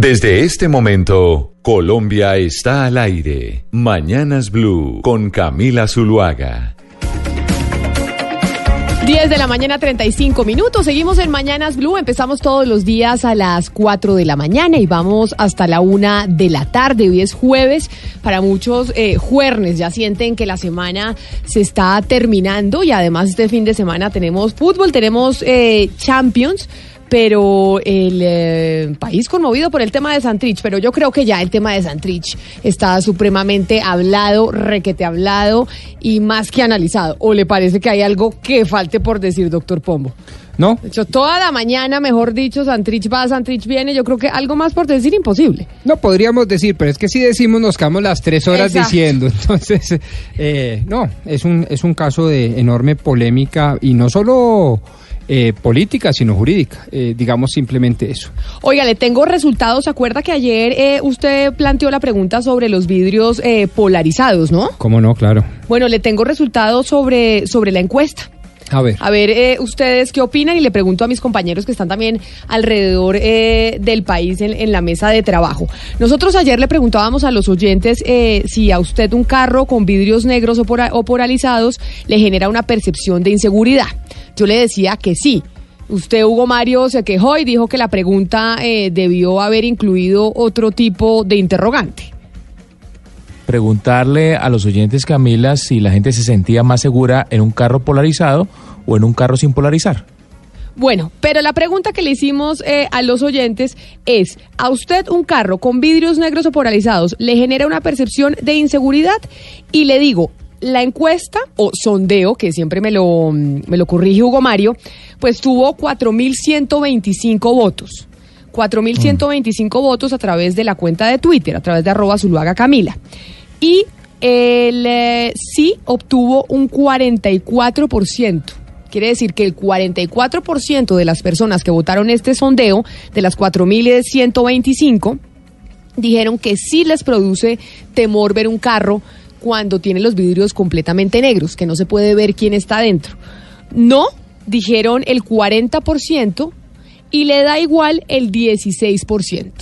Desde este momento, Colombia está al aire. Mañanas Blue con Camila Zuluaga. 10 de la mañana, 35 minutos. Seguimos en Mañanas Blue. Empezamos todos los días a las 4 de la mañana y vamos hasta la 1 de la tarde. Hoy es jueves. Para muchos, eh, juernes. Ya sienten que la semana se está terminando y además este fin de semana tenemos fútbol, tenemos eh, Champions pero el eh, país conmovido por el tema de Santrich, pero yo creo que ya el tema de Santrich está supremamente hablado, requete hablado y más que analizado. ¿O le parece que hay algo que falte por decir, doctor Pombo? No. De hecho, toda la mañana, mejor dicho, Santrich va, Santrich viene. Yo creo que algo más por decir imposible. No podríamos decir, pero es que si decimos nos quedamos las tres horas Exacto. diciendo. Entonces, eh, no, es un, es un caso de enorme polémica y no solo eh, política, sino jurídica. Eh, digamos simplemente eso. Oiga, le tengo resultados. ¿Se acuerda que ayer eh, usted planteó la pregunta sobre los vidrios eh, polarizados, no? ¿Cómo no? Claro. Bueno, le tengo resultados sobre, sobre la encuesta. A ver. Eh, ustedes qué opinan y le pregunto a mis compañeros que están también alrededor eh, del país en, la mesa de trabajo. Nosotros ayer le preguntábamos a los oyentes eh, si a usted un carro con vidrios negros o, pora- o polarizados le genera una percepción de inseguridad. Yo le decía que sí. Usted, Hugo Mario, se quejó y dijo que la pregunta eh, debió haber incluido otro tipo de interrogante. Preguntarle a los oyentes, Camila, si la gente se sentía más segura en un carro polarizado o en un carro sin polarizar. Bueno, pero la pregunta que le hicimos eh, a los oyentes es, ¿a usted un carro con vidrios negros o polarizados le genera una percepción de inseguridad? Y le digo, la encuesta o sondeo, que siempre me lo, mm, me lo corrige Hugo Mario, pues tuvo 4.125 votos. 4.125 votos a través de la cuenta de Twitter, a través de arroba Zuluaga Camila. Y el eh, sí obtuvo un 44%. Quiere decir que el 44% de las personas que votaron este sondeo, de las 4.125, dijeron que sí les produce temor ver un carro cuando tiene los vidrios completamente negros, que no se puede ver quién está dentro. No, dijeron el 40% y le da igual el 16%.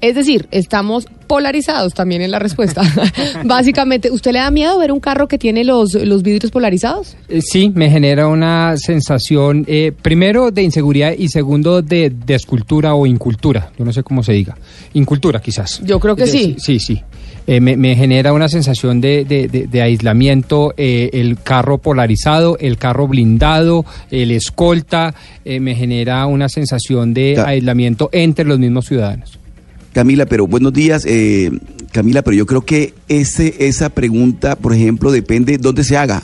Es decir, estamos polarizados también en la respuesta. Básicamente, ¿usted le da miedo ver un carro que tiene los, los vidrios polarizados? Eh, Sí, me genera una sensación, eh, primero, de inseguridad y segundo, de descultura o incultura. Yo no sé cómo se diga. Incultura, quizás. Yo creo que De- sí. Sí, sí. Eh, me, me genera una sensación de, de- de- de aislamiento, eh, el carro polarizado, el carro blindado, el escolta, eh, me genera una sensación de aislamiento entre los mismos ciudadanos. Camila, pero buenos días, eh, Camila, pero yo creo que ese, esa pregunta, por ejemplo, depende dónde se haga,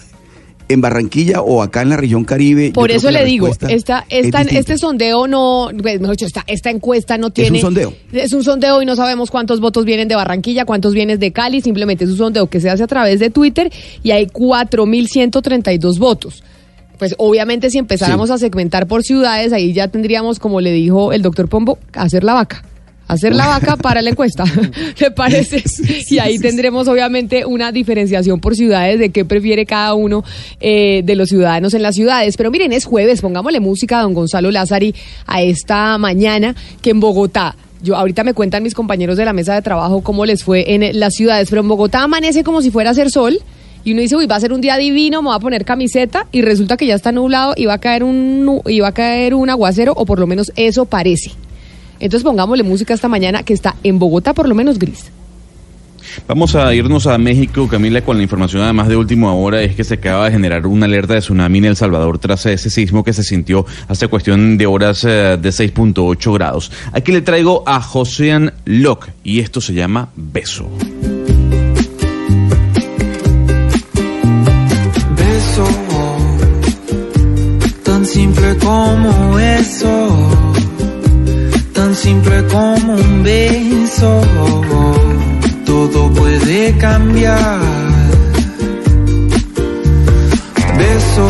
en Barranquilla o acá en la región Caribe. Por eso le digo, esta, es esta, este sondeo no, pues, mejor dicho, esta, esta encuesta no tiene... un sondeo. Es un sondeo y no sabemos cuántos votos vienen de Barranquilla, cuántos vienen de Cali, simplemente es un sondeo que se hace a través de Twitter y hay 4.132 votos. Pues obviamente si empezáramos Sí. a segmentar por ciudades, ahí ya tendríamos, como le dijo el doctor Pombo, hacer la vaca. Hacer la vaca para la encuesta, ¿le parece? y ahí tendremos obviamente una diferenciación por ciudades de qué prefiere cada uno eh, de los ciudadanos en las ciudades. Pero miren, es jueves, pongámosle música a don Gonzalo Lázari a esta mañana que en Bogotá. Yo ahorita me cuentan mis compañeros de la mesa de trabajo cómo les fue en las ciudades, pero en Bogotá amanece como si fuera a hacer sol. Y uno dice, uy, va a ser un día divino, me voy a poner camiseta y resulta que ya está nublado y va a caer un, y va a caer un aguacero o por lo menos eso parece. Entonces pongámosle música esta mañana que está en Bogotá por lo menos gris. Vamos a irnos a México, Camila, con la información además de última hora, es que se acaba de generar una alerta de tsunami en El Salvador tras ese sismo que se sintió hace cuestión de horas eh, de 6.8 grados. Aquí le traigo a Josean Locke y esto se llama Beso. beso tan simple como eso tan simple como un beso, todo puede cambiar. Beso,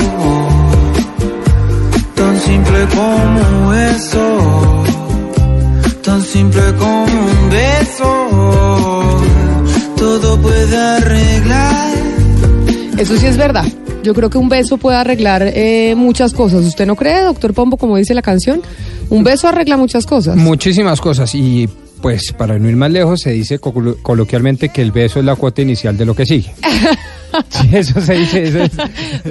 tan simple como eso, tan simple como un beso, todo puede arreglar. Eso sí es verdad. Yo creo que un beso puede arreglar eh, muchas cosas. ¿Usted no cree, doctor Pombo, como dice la canción? Un beso arregla muchas cosas. Muchísimas cosas y pues para no ir más lejos se dice colo- coloquialmente que el beso es la cuota inicial de lo que sigue. Sí, eso se dice. eso es-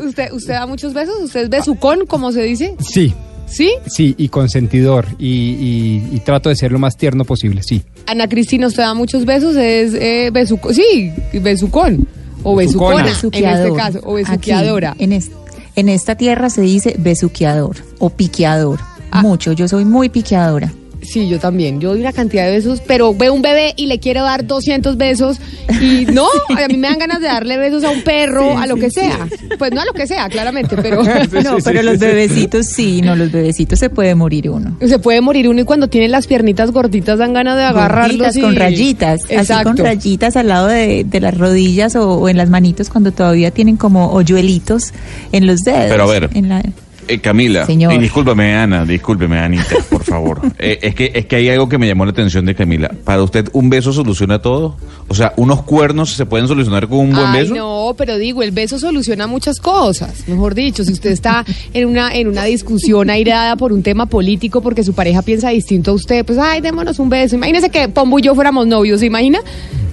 ¿Usted, ¿Usted da muchos besos? ¿Usted es besucón, como se dice? Sí, ¿Sí? sí, y consentidor y, y- y trato de ser lo más tierno posible, sí. Ana Cristina, ¿usted da muchos besos? ¿Es eh, besucón? Sí, besucón. O besucona, en este caso. O Aquí, besuqueadora. en, es- en esta tierra se dice besuqueador o piqueador. Ah. Mucho, yo soy muy piqueadora. Sí, yo también. Yo doy una cantidad de besos, pero veo un bebé y le quiero dar 200 besos y no, a mí me dan ganas de darle besos a un perro, a lo que sea. Pues no a lo que sea, claramente, pero No, pero los bebecitos sí, no, los bebecitos se puede morir uno. se puede morir uno y cuando tiene las piernitas gorditas dan ganas de agarrarlos Gorditas, y- con rayitas, así Exacto. con rayitas al lado de, de las rodillas o, o en las manitos cuando todavía tienen como hoyuelitos en los dedos. Pero a ver. en la- Eh, Camila, Señor. y discúlpame Ana, discúlpeme Anita, por favor. Eh, es que es que hay algo que me llamó la atención de Camila. ¿Para usted un beso soluciona todo? O sea, unos cuernos se pueden solucionar con un buen Ay, beso. no, pero digo, el beso soluciona muchas cosas. Mejor dicho, si usted está en una en una discusión airada por un tema político porque su pareja piensa distinto a usted, pues ay, démonos un beso. Imagínese que Pombo y yo fuéramos novios, ¿se imagina?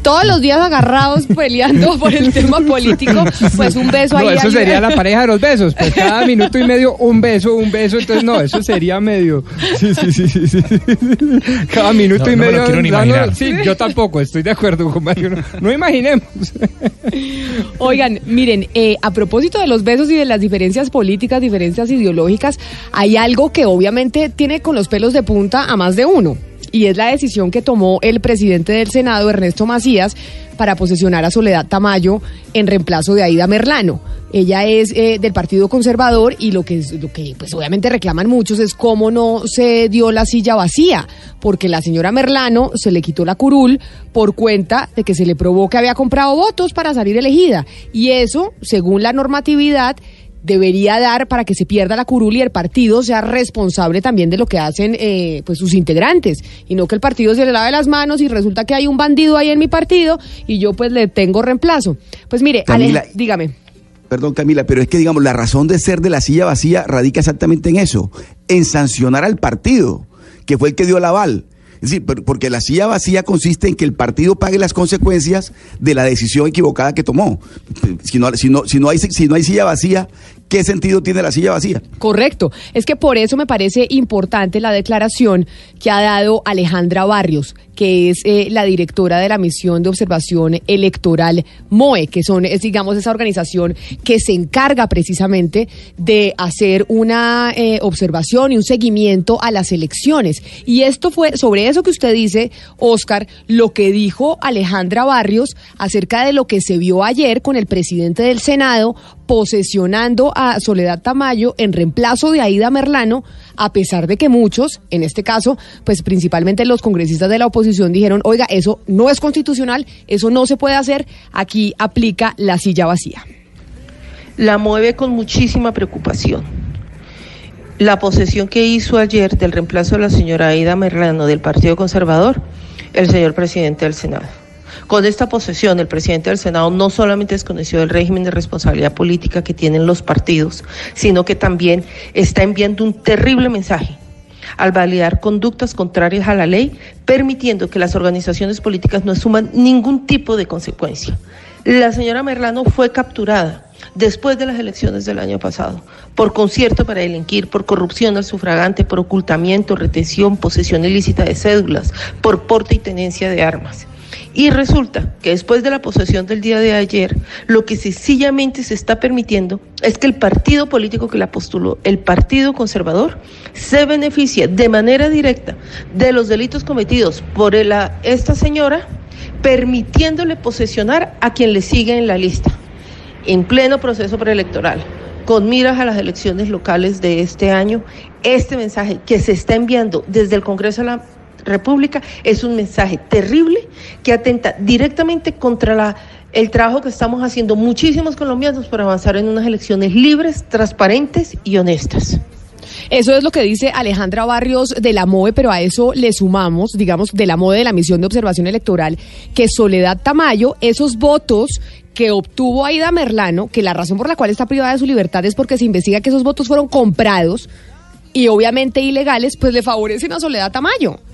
Todos los días agarrados peleando por el tema político, pues un beso ahí. No, eso ahí- sería la pareja de los besos. Pues cada minuto y medio un beso, un beso. Entonces, no, eso sería medio. Sí, sí, sí, sí. sí. Cada minuto No, y no me lo medio. quiero ni sí, yo tampoco, estoy de acuerdo con Mario. No, no imaginemos. Oigan, miren, eh, a propósito de los besos y de las diferencias políticas, diferencias ideológicas, hay algo que obviamente tiene con los pelos de punta a más de uno. Y es la decisión que tomó el presidente del Senado, Ernesto Macías, para posesionar a Soledad Tamayo en reemplazo de Aida Merlano. Ella es eh, del Partido Conservador y lo que, lo que pues obviamente reclaman muchos es cómo no se dio la silla vacía, porque la señora Merlano se le quitó la curul por cuenta de que se le probó que había comprado votos para salir elegida. Y eso, según la normatividad, debería dar para que se pierda la curul y el partido sea responsable también de lo que hacen eh, pues sus integrantes y no que el partido se le lave las manos y resulta que hay un bandido ahí en mi partido y yo pues le tengo reemplazo. Pues mire, Camila, dígame. Perdón, Camila, pero es que, digamos, la razón de ser de la silla vacía radica exactamente en eso, en sancionar al partido, que fue el que dio el aval. Es decir, por- porque la silla vacía consiste en que el partido pague las consecuencias de la decisión equivocada que tomó. Si no, si no, si no, hay, si no hay silla vacía, ¿qué sentido tiene la silla vacía? Correcto. Es que por eso me parece importante la declaración que ha dado Alejandra Barrios, que es eh, la directora de la misión de observación electoral MOE, que son, es digamos, esa organización que se encarga precisamente de hacer una eh, observación y un seguimiento a las elecciones. Y esto fue sobre eso que usted dice, Oscar, lo que dijo Alejandra Barrios acerca de lo que se vio ayer con el presidente del Senado posesionando a Soledad Tamayo en reemplazo de Aida Merlano, a pesar de que muchos, en este caso, pues principalmente los congresistas de la oposición dijeron, oiga, eso no es constitucional, eso no se puede hacer, aquí aplica la silla vacía. la mueve con muchísima preocupación. La posesión que hizo ayer del reemplazo de la señora Aida Merlano del Partido Conservador, el señor presidente del Senado. Con esta posesión, el presidente del Senado no solamente desconoció el régimen de responsabilidad política que tienen los partidos, sino que también está enviando un terrible mensaje al validar conductas contrarias a la ley, permitiendo que las organizaciones políticas no asuman ningún tipo de consecuencia. La señora Merlano fue capturada después de las elecciones del año pasado por concierto para delinquir, por corrupción al sufragante, por ocultamiento, retención, posesión ilícita de cédulas, por porte y tenencia de armas. Y resulta que después de la posesión del día de ayer, lo que sencillamente se está permitiendo es que el partido político que la postuló, el Partido Conservador, se beneficie de manera directa de los delitos cometidos por esta señora, permitiéndole posesionar a quien le sigue en la lista, en pleno proceso preelectoral, con miras a las elecciones locales de este año, este mensaje que se está enviando desde el Congreso a la República es un mensaje terrible que atenta directamente contra la, el trabajo que estamos haciendo muchísimos colombianos para avanzar en unas elecciones libres, transparentes y honestas. Eso es lo que dice Alejandra Barrios de la MOE, pero a eso le sumamos, digamos, de la MOE de la Misión de Observación Electoral, que Soledad Tamayo, esos votos que obtuvo Aida Merlano, que la razón por la cual está privada de su libertad es porque se investiga que esos votos fueron comprados y obviamente ilegales, pues le favorecen a Soledad Tamayo.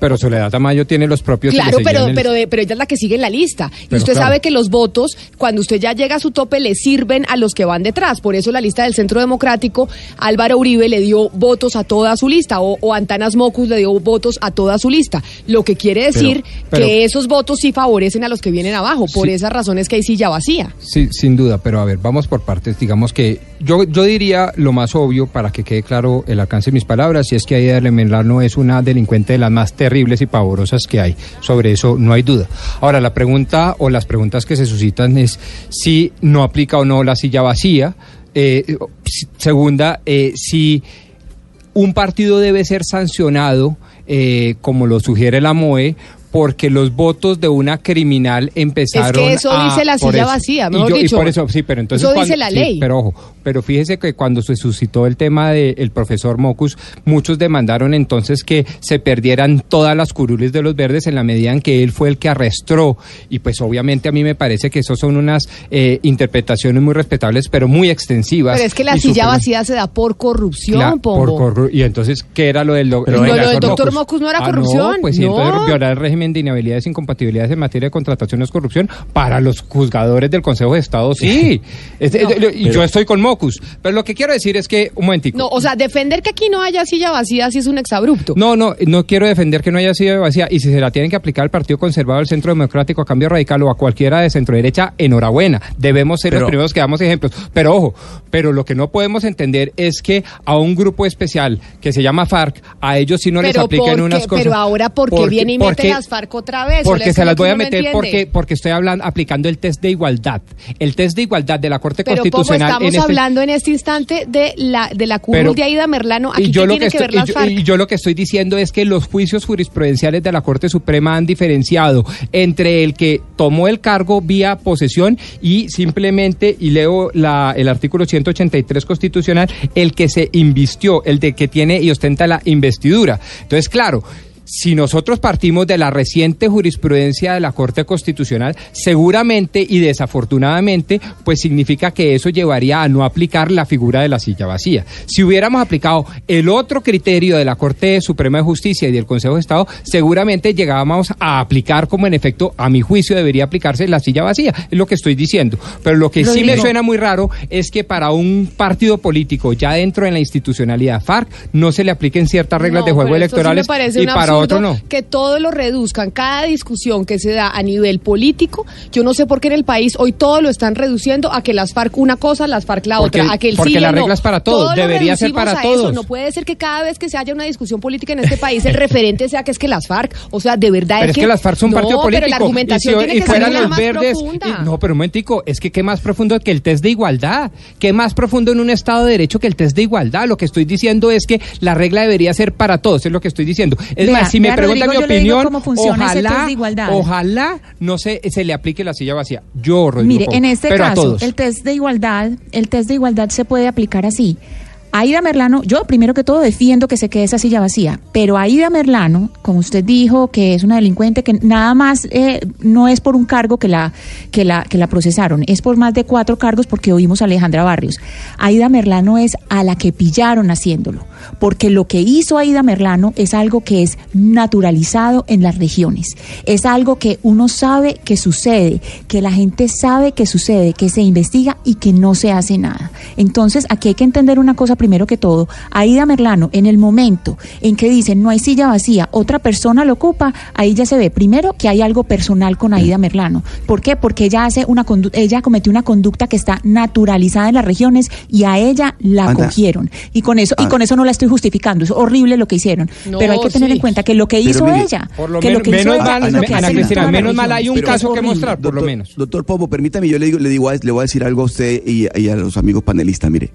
Pero Soledad Tamayo tiene los propios. Claro, pero, el- pero, de- pero ella es la que sigue en la lista. Y usted claro. sabe que los votos, cuando usted ya llega a su tope, le sirven a los que van detrás. Por eso la lista del Centro Democrático, Álvaro Uribe le dio votos a toda su lista, o, o Antanas Mocus le dio votos a toda su lista. Lo que quiere decir pero- que esos votos sí favorecen a los que vienen abajo. Por Sí. esas razones que hay silla vacía. Sí, sin duda, pero a ver, vamos por partes. Digamos que yo, yo diría lo más obvio para que quede claro el alcance de mis palabras, y es que Aida Merlano es una delincuente de las más terribles y pavorosas que hay. Sobre eso no hay duda. Ahora, la pregunta o las preguntas que se suscitan es si no aplica o no la silla vacía. Eh, segunda, eh, si un partido debe ser sancionado, eh, como lo sugiere la MOE, porque los votos de una criminal empezaron Es que eso a- dice la por silla eso. vacía, Y mejor y por eso, sí, pero entonces Eso cuando- dice la sí, ley. pero ojo, pero fíjese que cuando se suscitó el tema del profesor Mocus, muchos demandaron entonces que se perdieran todas las curules de los verdes en la medida en que él fue el que arrestó. Y pues obviamente a mí me parece que eso son unas eh, interpretaciones muy respetables, pero muy extensivas. Pero es que la silla super- vacía se da por corrupción, Cla- por corru- y entonces, ¿qué era lo del do- Pero No, lo del doctor Mocus no era Ah, corrupción, No, pues sí, no. entonces violar el régimen de inhabilidades e incompatibilidades en materia de contratación es corrupción. Para los juzgadores del Consejo de Estado, sí. Es- es- y yo estoy con Mocus. Pero lo que quiero decir es que, un momentico. No, o sea, defender que aquí no haya silla vacía sí es un exabrupto. No, no, no quiero defender que no haya sido vacía. Y si se la tienen que aplicar al Partido Conservador, al Centro Democrático, a Cambio Radical o a cualquiera de centro derecha, enhorabuena. Debemos ser Pero- los primeros que damos ejemplos. Pero ojo, pero lo que no podemos entender es que a un grupo especial que se llama FARC, a ellos sí no les apliquen porque- unas cosas. Pero ahora, ¿por qué Porque- viene y mete porque- las Otra vez? porque se las voy a no meter porque porque estoy hablando aplicando el test de igualdad. El test de igualdad de la Corte Pero Constitucional estamos en este- hablando en este instante de la de la Pero- de Aida Merlano. Aquí y yo ¿qué lo que, que, estoy, ver las y yo- y yo lo que estoy diciendo es que los juicios jurisprudenciales de la Corte Suprema han diferenciado entre el que tomó el cargo vía posesión y simplemente, y leo la, el artículo 183 constitucional, el que se invistió, el de que tiene y ostenta la investidura. Entonces, claro. Si nosotros partimos de la reciente jurisprudencia de la Corte Constitucional, seguramente y desafortunadamente, pues significa que eso llevaría a no aplicar la figura de la silla vacía. Si hubiéramos aplicado el otro criterio de la Corte Suprema de Justicia y del Consejo de Estado, seguramente llegábamos a aplicar como en efecto, a mi juicio, debería aplicarse la silla vacía. Es lo que estoy diciendo. Pero lo que sí me suena muy raro es que para un partido político ya dentro de la institucionalidad FARC no se le apliquen ciertas reglas No, de juego sí electorales y para otro no. Que todo lo reduzcan, cada discusión que se da a nivel político, yo no sé por qué en el país hoy todo lo están reduciendo a que las FARC una cosa, las FARC la Porque- otra, a que el porque sí, la el no. regla es para todos, Todo debería ser para a eso. todos. No puede ser que cada vez que se haya una discusión política en este país el referente sea que es que las FARC, o sea, de verdad Pero es que, las FARC son no, partido político. pero la argumentación y si- tiene y que ser fueran los más verdes. y- no, pero un momentico, es que qué más profundo que el test de igualdad. ¿Qué más profundo en un Estado de Derecho que el test de igualdad? Lo que estoy diciendo es que la regla debería ser para todos, es lo que estoy diciendo. Es más, si me preguntan Rodrigo, mi opinión, ojalá, ojalá no se, se le aplique la silla vacía. Yo, Rodrigo Mire, en este pero caso, el test de igualdad, el test de igualdad se puede aplicar así. Aida Merlano, yo primero que todo defiendo que se quede esa silla vacía, pero Aida Merlano, como usted dijo, que es una delincuente, que nada más eh, no es por un cargo que la, que, la, que la procesaron, es por más de cuatro cargos porque oímos a Alejandra Barrios. Aida Merlano es a la que pillaron haciéndolo, porque lo que hizo Aida Merlano es algo que es naturalizado en las regiones, es algo que uno sabe que sucede, que la gente sabe que sucede, que se investiga y que no se hace nada. Entonces, aquí hay que entender una cosa primero que todo. Aida Merlano, en el momento en que dicen no hay silla vacía, otra persona lo ocupa, ahí ya se ve primero que hay algo personal con Aida Merlano. ¿Por qué? Porque ella hace una condu- ella cometió una conducta que está naturalizada en las regiones y a ella la Anda. cogieron. Y con eso y Ah. con eso no la estoy justificando, es horrible lo que hicieron, No, pero hay que tener sí. en cuenta que lo que Pero hizo mire, ella, Por lo que lo que hizo menos ella mal, es lo que Ana Cristina, menos mal hay un caso que mostrar, por lo Doctor- menos. Doctor Popo, permítame, yo le, digo, le, digo a- le voy a decir algo a usted y, y a los amigos panelistas. Mire,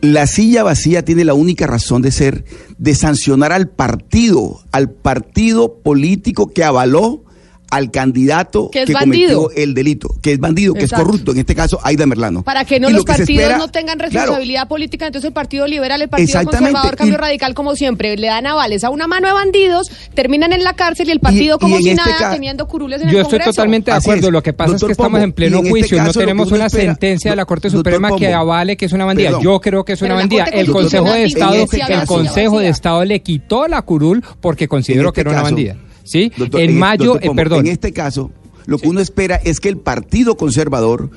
La silla vacía tiene la única razón de ser de sancionar al partido, al partido político que avaló al candidato Que es que cometió el delito, que es bandido, que Exacto. es corrupto, en este caso Aida Merlano. Para que no Y lo los que partidos espera- no tengan claro, responsabilidad política, entonces el Partido Liberal, el Partido Conservador, Cambio y- Radical, como siempre, le dan avales a una mano de bandidos, terminan en la cárcel y el partido y como si este nada, teniendo curules en Yo el estoy Congreso. totalmente de acuerdo. es. Lo que pasa es que estamos en pleno en este juicio. no caso, que tenemos una espera- sentencia de la Corte Suprema que avale que es una bandida. Perdón. Yo creo que es una bandida. El Consejo de Estado, el Consejo de Estado le quitó la curul porque consideró En que este era una bandida. ¿Sí? Doctor, en mayo, doctor eh, perdón. En este caso, lo que uno espera es que el Partido Conservador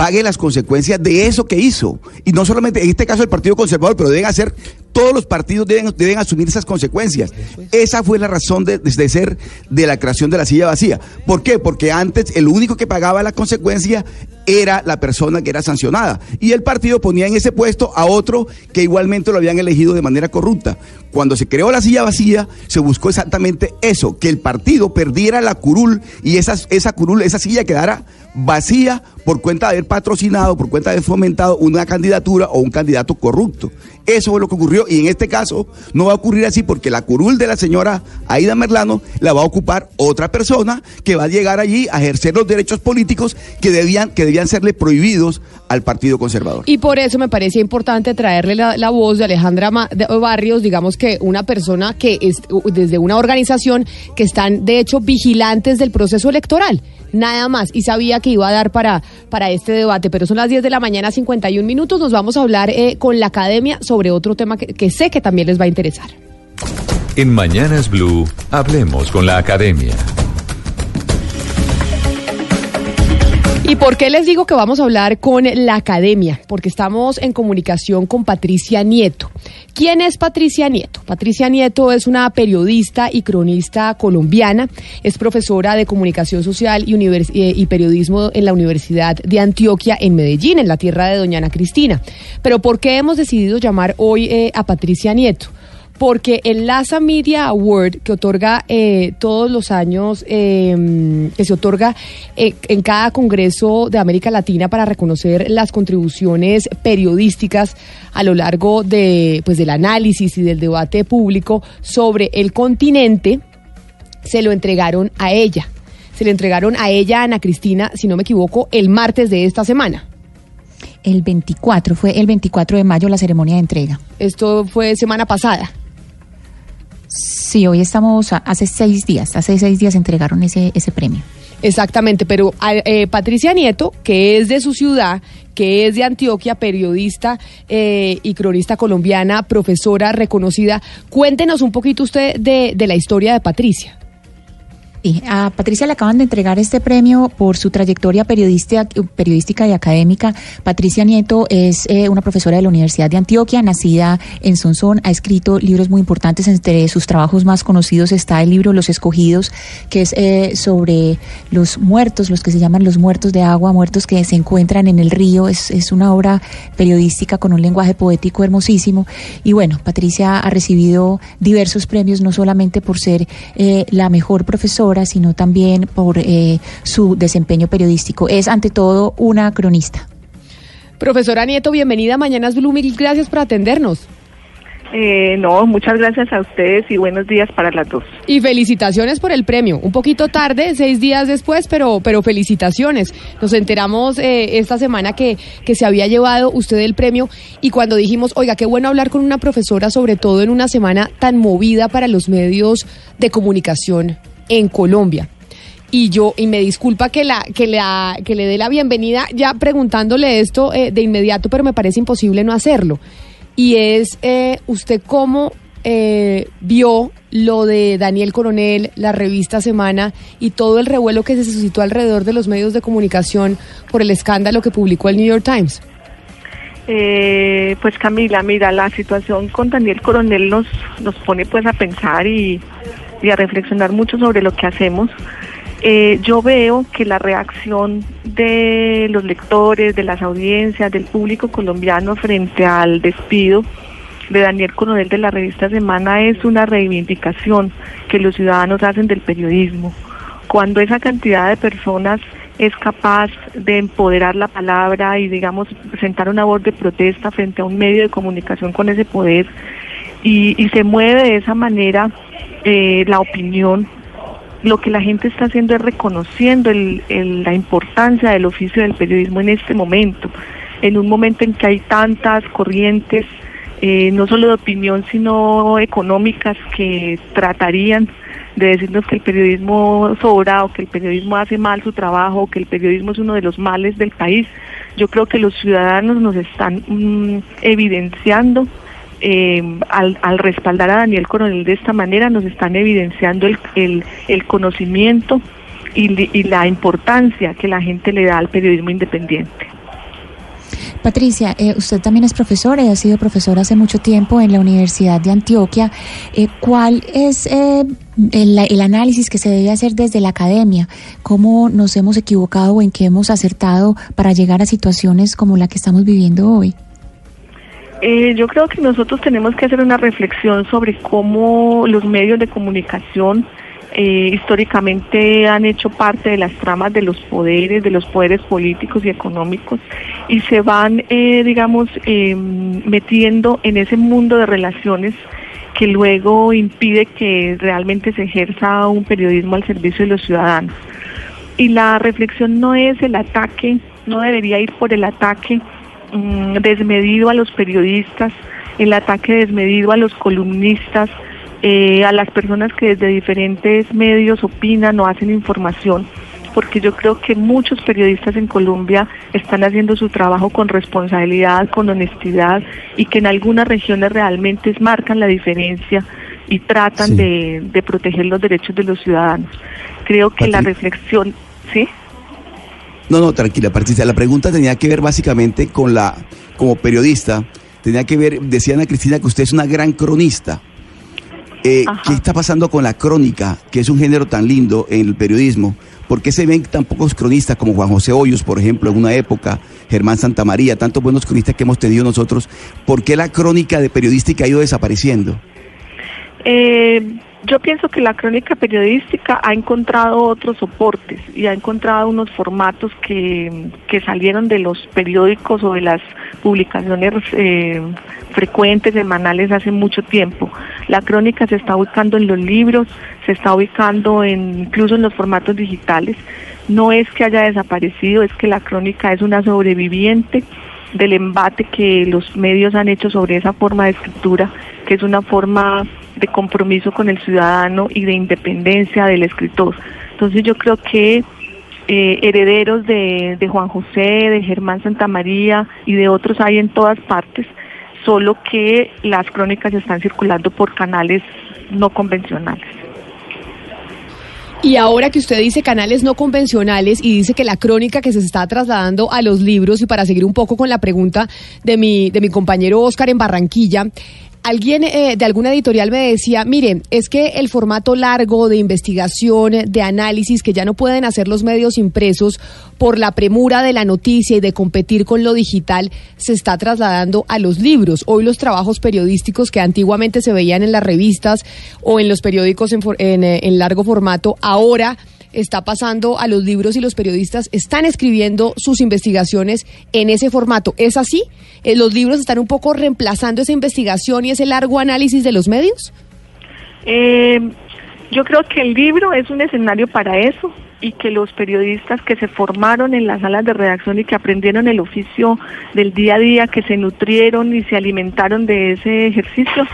pague las consecuencias de eso que hizo. Y no solamente en este caso el Partido Conservador, pero deben hacer, todos los partidos deben, deben asumir esas consecuencias. Esa fue la razón de, de ser de la creación de la silla vacía. ¿Por qué? Porque antes el único que pagaba la consecuencia era la persona que era sancionada. Y el partido ponía en ese puesto a otro que igualmente lo habían elegido de manera corrupta. Cuando se creó la silla vacía, se buscó exactamente eso, que el partido perdiera la curul y esa, esa curul, esa silla quedara vacía por cuenta de haber patrocinado, por cuenta de haber fomentado una candidatura o un candidato corrupto. Eso fue lo que ocurrió y en este caso no va a ocurrir así porque la curul de la señora Aida Merlano la va a ocupar otra persona que va a llegar allí a ejercer los derechos políticos que debían, que debían serle prohibidos al Partido Conservador. Y por eso me parecía importante traerle la, voz de Alejandra de- Barrios, digamos que una persona que es desde una organización que están de hecho vigilantes del proceso electoral, nada más, y sabía que iba a dar para, para este debate, pero son las 10 de la mañana, 51 minutos, nos vamos a hablar eh, con la academia sobre otro tema que, que sé que también les va a interesar. En Mañanas Blue, hablemos con la academia. ¿Y por qué les digo que vamos a hablar con la academia? Porque estamos en comunicación con Patricia Nieto. ¿Quién es Patricia Nieto? Patricia Nieto es una periodista y cronista colombiana, es profesora de comunicación social y, eh, periodismo en la Universidad de Antioquia en Medellín, en la tierra de Doña Ana Cristina. Pero ¿por qué hemos decidido llamar hoy eh, a Patricia Nieto? Porque el LASA Media Award que otorga eh, todos los años, eh, que se otorga eh, en cada Congreso de América Latina para reconocer las contribuciones periodísticas a lo largo de, pues, del análisis y del debate público sobre el continente, se lo entregaron a ella. Se le entregaron a ella, Ana Cristina, si no me equivoco, el martes de esta semana. El 24, fue el 24 de mayo la ceremonia de entrega. Esto fue semana pasada. Sí, hoy estamos, hace seis días, hace seis días entregaron ese, ese premio. Exactamente, pero eh, Patricia Nieto, que es de su ciudad, que es de Antioquia, periodista eh, y cronista colombiana, profesora reconocida, cuéntenos un poquito usted de, de la historia de Patricia. Sí, a Patricia le acaban de entregar este premio por su trayectoria periodística, y académica. Patricia Nieto es eh, una profesora de la Universidad de Antioquia, nacida en Sonsón, ha escrito libros muy importantes. Entre sus trabajos más conocidos está el libro Los Escogidos, que es eh, sobre los muertos, los que se llaman los muertos de agua, muertos que se encuentran en el río. Es, es una obra periodística con un lenguaje poético hermosísimo. Y bueno, Patricia ha recibido diversos premios, no solamente por ser eh, la mejor profesora, sino también por eh, su desempeño periodístico. Es ante todo una cronista. Profesora Nieto, bienvenida a Mañanas Blue, mil gracias por atendernos. Eh, no, muchas gracias a ustedes y buenos días para las dos. Y felicitaciones por el premio. Un poquito tarde, seis días después, pero, pero felicitaciones. Nos enteramos eh, esta semana que, que se había llevado usted el premio y cuando dijimos, oiga, qué bueno hablar con una profesora, sobre todo en una semana tan movida para los medios de comunicación en Colombia. Y yo, y me disculpa que la, que la, que le dé la bienvenida ya preguntándole esto eh, de inmediato, pero me parece imposible no hacerlo. Y es eh, usted cómo eh, vio lo de Daniel Coronel, la revista Semana y todo el revuelo que se suscitó alrededor de los medios de comunicación por el escándalo que publicó el New York Times. Eh, pues Camila, mira, la situación con Daniel Coronel nos, nos pone pues a pensar y, y a reflexionar mucho sobre lo que hacemos. Eh, yo veo que la reacción de los lectores, de las audiencias, del público colombiano frente al despido de Daniel Coronel de la revista Semana es una reivindicación que los ciudadanos hacen del periodismo. Cuando esa cantidad de personas es capaz de empoderar la palabra y, digamos, presentar una voz de protesta frente a un medio de comunicación con ese poder y, y se mueve de esa manera eh, la opinión, lo que la gente está haciendo es reconociendo el- la importancia del oficio del periodismo en este momento, en un momento en que hay tantas corrientes, eh, no solo de opinión, sino económicas, que tratarían de decirnos que el periodismo sobra o que el periodismo hace mal su trabajo o que el periodismo es uno de los males del país. Yo creo que los ciudadanos nos están mm, evidenciando eh, al, al respaldar a Daniel Coronel de esta manera, nos están evidenciando el, el, el conocimiento y, la importancia que la gente le da al periodismo independiente. Patricia, eh, usted también es profesora y ha sido profesora hace mucho tiempo en la Universidad de Antioquia. Eh, ¿Cuál es eh, el, el análisis que se debe hacer desde la academia? ¿Cómo nos hemos equivocado o en qué hemos acertado para llegar a situaciones como la que estamos viviendo hoy? Eh, yo creo que nosotros tenemos que hacer una reflexión sobre cómo los medios de comunicación eh, históricamente han hecho parte de las tramas de los poderes, de los poderes políticos y económicos, y se van, eh, digamos, eh, metiendo en ese mundo de relaciones que luego impide que realmente se ejerza un periodismo al servicio de los ciudadanos. Y la reflexión no es el ataque, no debería ir por el ataque mm, desmedido a los periodistas, el ataque desmedido a los columnistas, eh, a las personas que desde diferentes medios opinan o hacen información, porque yo creo que muchos periodistas en Colombia están haciendo su trabajo con responsabilidad, con honestidad y que en algunas regiones realmente marcan la diferencia y tratan Sí. de, de proteger los derechos de los ciudadanos. Creo que la reflexión, ¿sí? No, no, tranquila, Patricia. La pregunta tenía que ver básicamente con la, como periodista, tenía que ver, decía Ana Cristina que usted es una gran cronista. Eh, ¿Qué está pasando con la crónica, que es un género tan lindo en el periodismo? ¿Por qué se ven tan pocos cronistas como Juan José Hoyos, por ejemplo, en una época, Germán Santamaría, tantos buenos cronistas que hemos tenido nosotros? ¿Por qué la crónica de periodística ha ido desapareciendo? Eh, yo pienso que la crónica periodística ha encontrado otros soportes y ha encontrado unos formatos que, que salieron de los periódicos o de las publicaciones eh, frecuentes, semanales, hace mucho tiempo. La crónica se está ubicando en los libros, se está ubicando en, incluso en los formatos digitales. No es que haya desaparecido, es que la crónica es una sobreviviente del embate que los medios han hecho sobre esa forma de escritura, que es una forma de compromiso con el ciudadano y de independencia del escritor. Entonces yo creo que eh, herederos de, Juan José, de Germán Santamaría y de otros hay en todas partes, solo que las crónicas están circulando por canales no convencionales. Y ahora que usted dice canales no convencionales y dice que la crónica que se está trasladando a los libros y para seguir un poco con la pregunta de mi, de mi compañero Oscar en Barranquilla, Alguien eh, de alguna editorial me decía, mire, es que el formato largo de investigación, de análisis que ya no pueden hacer los medios impresos por la premura de la noticia y de competir con lo digital, se está trasladando a los libros. Hoy los trabajos periodísticos que antiguamente se veían en las revistas o en los periódicos en, for- en, eh, en largo formato, ahora está pasando a los libros y los periodistas están escribiendo sus investigaciones en ese formato. ¿Es así? Eh, ¿Los libros están un poco reemplazando esa investigación y ese largo análisis de los medios? Eh, yo creo que el libro es un escenario para eso y que los periodistas que se formaron en las salas de redacción y que aprendieron el oficio del día a día, que se nutrieron y se alimentaron de ese ejercicio,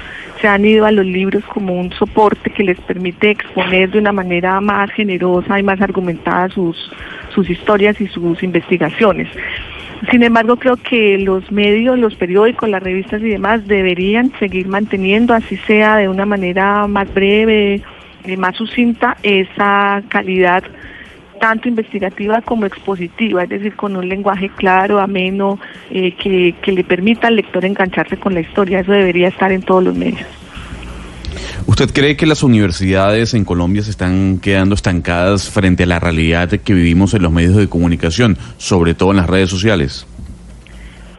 han ido a los libros como un soporte que les permite exponer de una manera más generosa y más argumentada sus, sus historias y sus investigaciones. Sin embargo, creo que los medios, los periódicos, las revistas y demás deberían seguir manteniendo, así sea de una manera más breve, eh, más sucinta, esa calidad tanto investigativa como expositiva, es decir, con un lenguaje claro, ameno, eh, que, que le permita al lector engancharse con la historia. Eso debería estar en todos los medios. ¿Usted cree que las universidades en Colombia se están quedando estancadas frente a la realidad que vivimos en los medios de comunicación, sobre todo en las redes sociales?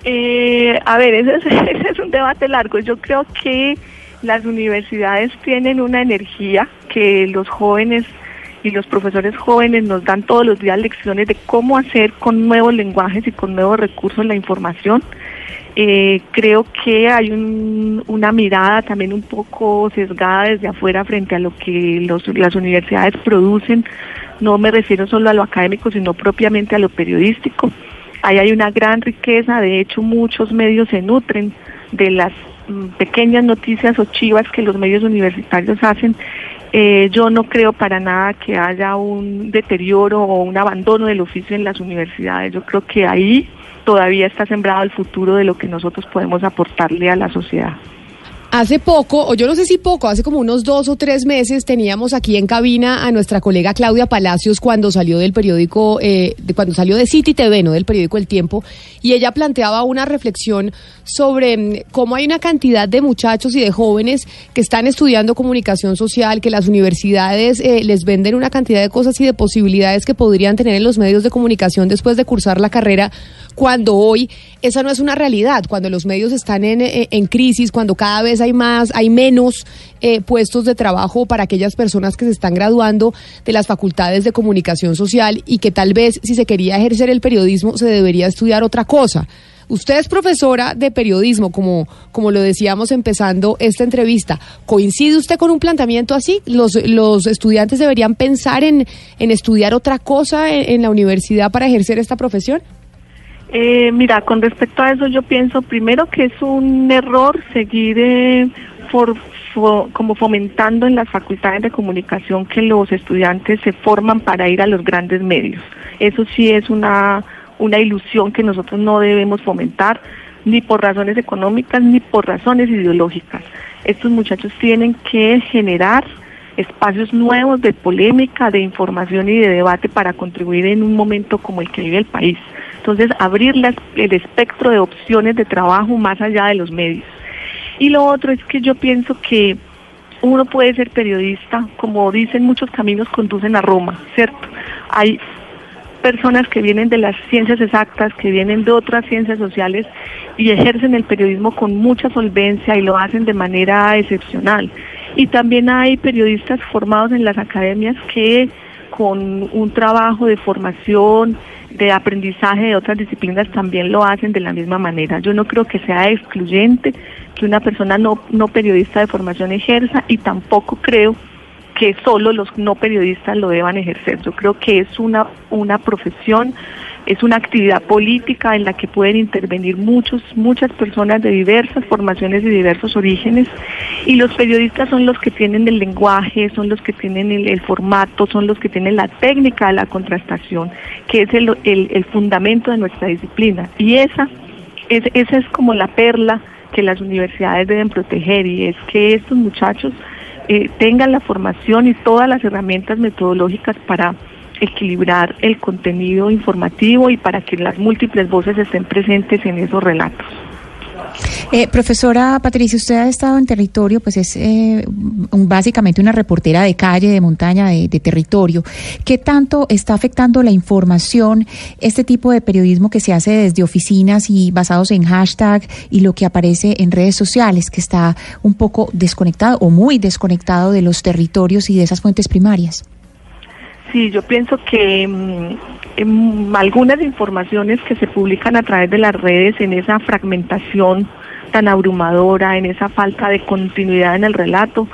Eh, a ver, ese es, ese es un debate largo. Yo creo que las universidades tienen una energía que los jóvenes y los profesores jóvenes nos dan todos los días lecciones de cómo hacer con nuevos lenguajes y con nuevos recursos la información. Eh, creo que hay un- una mirada también un poco sesgada desde afuera frente a lo que las universidades producen. No me refiero solo a lo académico, sino propiamente a lo periodístico. Ahí hay una gran riqueza, de hecho muchos medios se nutren de las mm, pequeñas noticias o chivas que los medios universitarios hacen. Eh, yo no creo para nada que haya un deterioro o un abandono del oficio en las universidades. Yo creo que ahí todavía está sembrado el futuro de lo que nosotros podemos aportarle a la sociedad. Hace poco, o yo no sé si poco, hace como unos dos o tres meses teníamos aquí en cabina a nuestra colega Claudia Palacios cuando salió del periódico, eh, cuando salió de City TV, no del periódico El Tiempo, y ella planteaba una reflexión sobre mm, cómo hay una cantidad de muchachos y de jóvenes que están estudiando comunicación social, que las universidades eh, les venden una cantidad de cosas y de posibilidades que podrían tener en los medios de comunicación después de cursar la carrera, cuando hoy esa no es una realidad, cuando los medios están en, eh, en crisis, cuando cada vez hay más, hay menos eh, puestos de trabajo para aquellas personas que se están graduando de las facultades de comunicación social y que tal vez si se quería ejercer el periodismo se debería estudiar otra cosa. Usted es profesora de periodismo, como, como lo decíamos empezando esta entrevista. ¿Coincide usted con un planteamiento así? ¿Los, los estudiantes deberían pensar en, en estudiar otra cosa en, en la universidad para ejercer esta profesión? Eh, mira, con respecto a eso yo pienso primero que es un error seguir eh, for- fo- como fomentando en las facultades de comunicación que los estudiantes se forman para ir a los grandes medios. Eso sí es una, una ilusión que nosotros no debemos fomentar ni por razones económicas ni por razones ideológicas. Estos muchachos tienen que generar espacios nuevos de polémica, de información y de debate para contribuir en un momento como el que vive el país. Entonces, abrir el espectro de opciones de trabajo más allá de los medios. Y lo otro es que yo pienso que uno puede ser periodista, como dicen muchos caminos conducen a Roma, ¿cierto? Hay personas que vienen de las ciencias exactas, que vienen de otras ciencias sociales y ejercen el periodismo con mucha solvencia y lo hacen de manera excepcional. Y también hay periodistas formados en las academias que con un trabajo de formación, de aprendizaje de otras disciplinas también lo hacen de la misma manera. Yo no creo que sea excluyente que una persona no, no periodista de formación ejerza y tampoco creo que solo los no periodistas lo deban ejercer. Yo creo que es una, una profesión, es una actividad política en la que pueden intervenir muchos, muchas personas de diversas formaciones y diversos orígenes. Y los periodistas son los que tienen el lenguaje, son los que tienen el, formato, son los que tienen la técnica de la contrastación, que es el, el- el fundamento de nuestra disciplina. Y esa es, esa es como la perla que las universidades deben proteger y es que estos muchachos eh, tengan la formación y todas las herramientas metodológicas para equilibrar el contenido informativo y para que las múltiples voces estén presentes en esos relatos. Eh, profesora Patricia, usted ha estado en territorio, pues es eh, básicamente una reportera de calle, de montaña, de, de territorio. ¿Qué tanto está afectando la información, este tipo de periodismo que se hace desde oficinas y basados en hashtag y lo que aparece en redes sociales, que está un poco desconectado o muy desconectado de los territorios y de esas fuentes primarias? Sí, yo pienso que mm, em, algunas informaciones que se publican a través de las redes en esa fragmentación tan abrumadora, en esa falta de continuidad en el relato,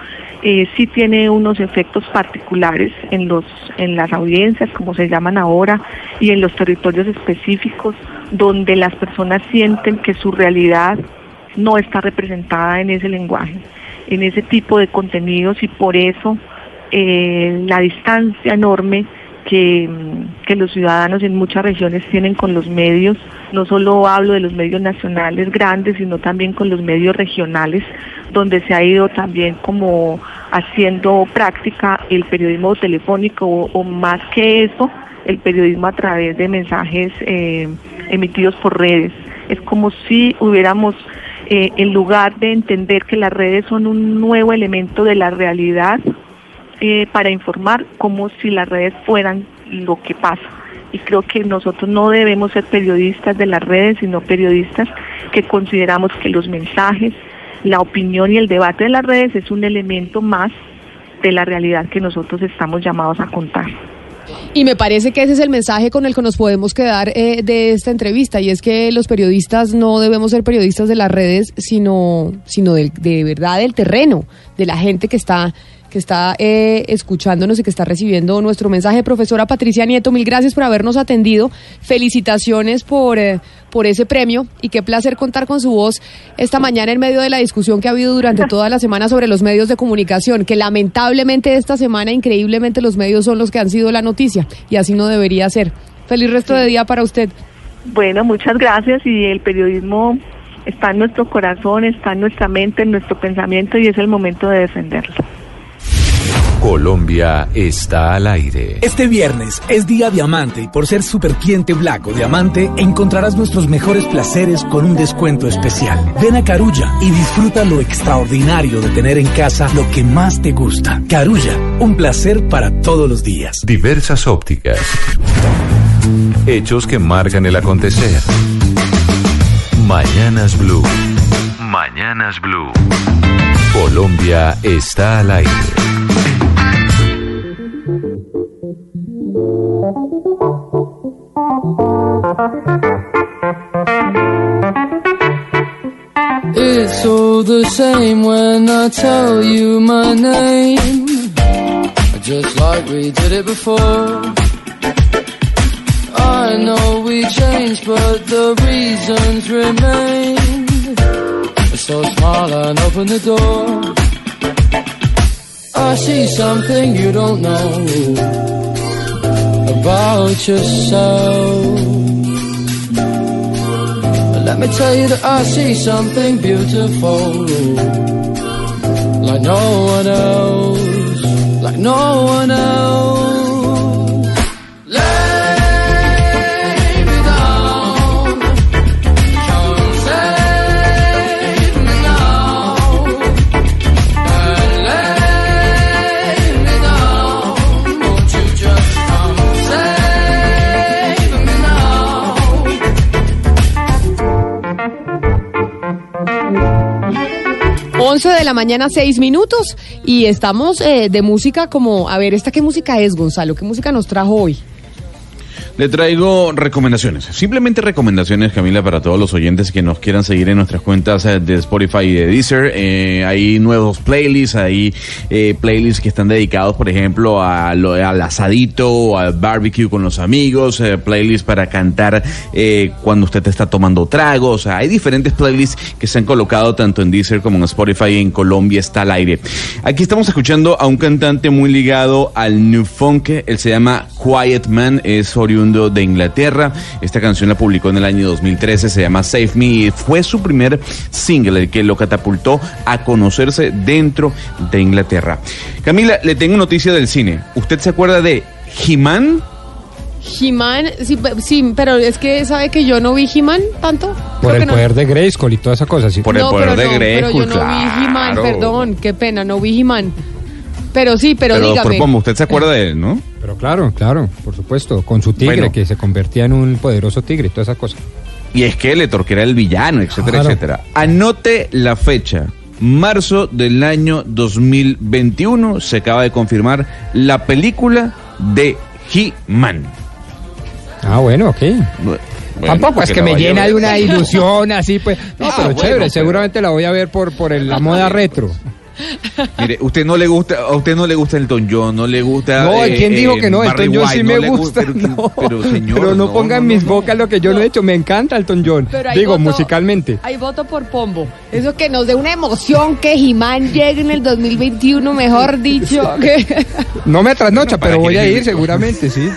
eh, sí tiene unos efectos particulares en los en las audiencias, como se llaman ahora, y en los territorios específicos, donde las personas sienten que su realidad no está representada en ese lenguaje, en ese tipo de contenidos, y por eso eh, la distancia enorme que, que los ciudadanos en muchas regiones tienen con los medios. No solo hablo de los medios nacionales grandes, sino también con los medios regionales, donde se ha ido también como haciendo práctica el periodismo telefónico o, o más que eso, el periodismo a través de mensajes eh, emitidos por redes. Es como si hubiéramos, eh, en lugar de entender que las redes son un nuevo elemento de la realidad, eh, para informar como si las redes fueran lo que pasa. Y creo que nosotros no debemos ser periodistas de las redes, sino periodistas que consideramos que los mensajes, la opinión y el debate de las redes es un elemento más de la realidad que nosotros estamos llamados a contar. Y me parece que ese es el mensaje con el que nos podemos quedar eh, de esta entrevista, y es que los periodistas no debemos ser periodistas de las redes, sino, sino del- de, verdad del terreno, de la gente que está que está eh, escuchándonos y que está recibiendo nuestro mensaje. Profesora Patricia Nieto, mil gracias por habernos atendido. Felicitaciones por, eh, por ese premio y qué placer contar con su voz esta mañana en medio de la discusión que ha habido durante toda la semana sobre los medios de comunicación, que lamentablemente esta semana increíblemente los medios son los que han sido la noticia y así no debería ser. Feliz resto de día para usted. Bueno, muchas gracias y el periodismo está en nuestro corazón, está en nuestra mente, en nuestro pensamiento y es el momento de defenderlo. Colombia está al aire. Este viernes es Día Diamante y por ser super cliente Black o Diamante encontrarás nuestros mejores placeres con un descuento especial. Ven a Carulla y disfruta lo extraordinario de tener en casa lo que más te gusta. Carulla, un placer para todos los días. Diversas ópticas. Hechos que marcan el acontecer. Mañanas Blue. Mañanas Blue. Colombia está al aire. It's all the same when I tell you my name. Just like we did it before. I know we changed, but the reasons remain. So smile and open the door. I see something you don't know about yourself. Let me tell you that I see something beautiful, like no one else, like no one else. 11 de la mañana, 6 minutos, y estamos eh, de música como, a ver, ¿esta qué música es, Gonzalo? ¿Qué música nos trajo hoy? Le traigo recomendaciones, simplemente recomendaciones, Camila, para todos los oyentes que nos quieran seguir en nuestras cuentas eh, de Spotify y de Deezer. Eh, hay nuevos playlists, hay eh, playlists que están dedicados, por ejemplo, a al asadito al barbecue con los amigos, playlists para cantar cuando usted está tomando tragos. O sea, hay diferentes playlists que se han colocado tanto en Deezer como en Spotify en Colombia está al aire. Aquí estamos escuchando a un cantante muy ligado al New Funk, él se llama Quiet Man, es oriundo de Inglaterra. Esta canción la publicó en el año 2013, se llama Save Me y fue su primer single, el que lo catapultó a conocerse dentro de Inglaterra. Camila, le tengo noticia del cine. ¿Usted se acuerda de He-Man? He-Man, sí, sí, pero es que, ¿sabe que yo no vi He-Man tanto? Por Creo el no. poder de Grayskull y toda esa cosa, sí. Por el no, poder pero de no, pero yo Grayskull, no vi He-Man, perdón, qué pena, no vi He-Man. Pero sí, pero, Pero, dígame. por usted se acuerda de él, ¿no? Pero claro, claro, por supuesto, con su tigre Bueno. que se convertía en un poderoso tigre y toda esa cosa. Y es que que era el villano, etcétera, Claro. etcétera. Anote la fecha. Marzo del año 2021 se acaba de confirmar la película de He-Man. Ah, bueno, ok. Tampoco es que me llena de una ilusión así, pues. No, Ah, pero bueno, chévere, pero- seguramente la voy a ver por, por el- la moda retro. Mire, usted no le gusta, a usted no le gusta Elton John, no le gusta. No, eh, ¿quién dijo eh, que no? Elton John sí me no le gu- gusta. Pero, no. pero, señor, Pero no, ponga en mis bocas lo que yo no he hecho. Me encanta John. Pero ahí Digo, voto- musicalmente. Ahí voto por Pombo. Eso que nos dé una emoción que He-Man llegue en el 2021, mejor dicho. que- No me trasnocha, ¿para pero voy a ir seguramente, sí.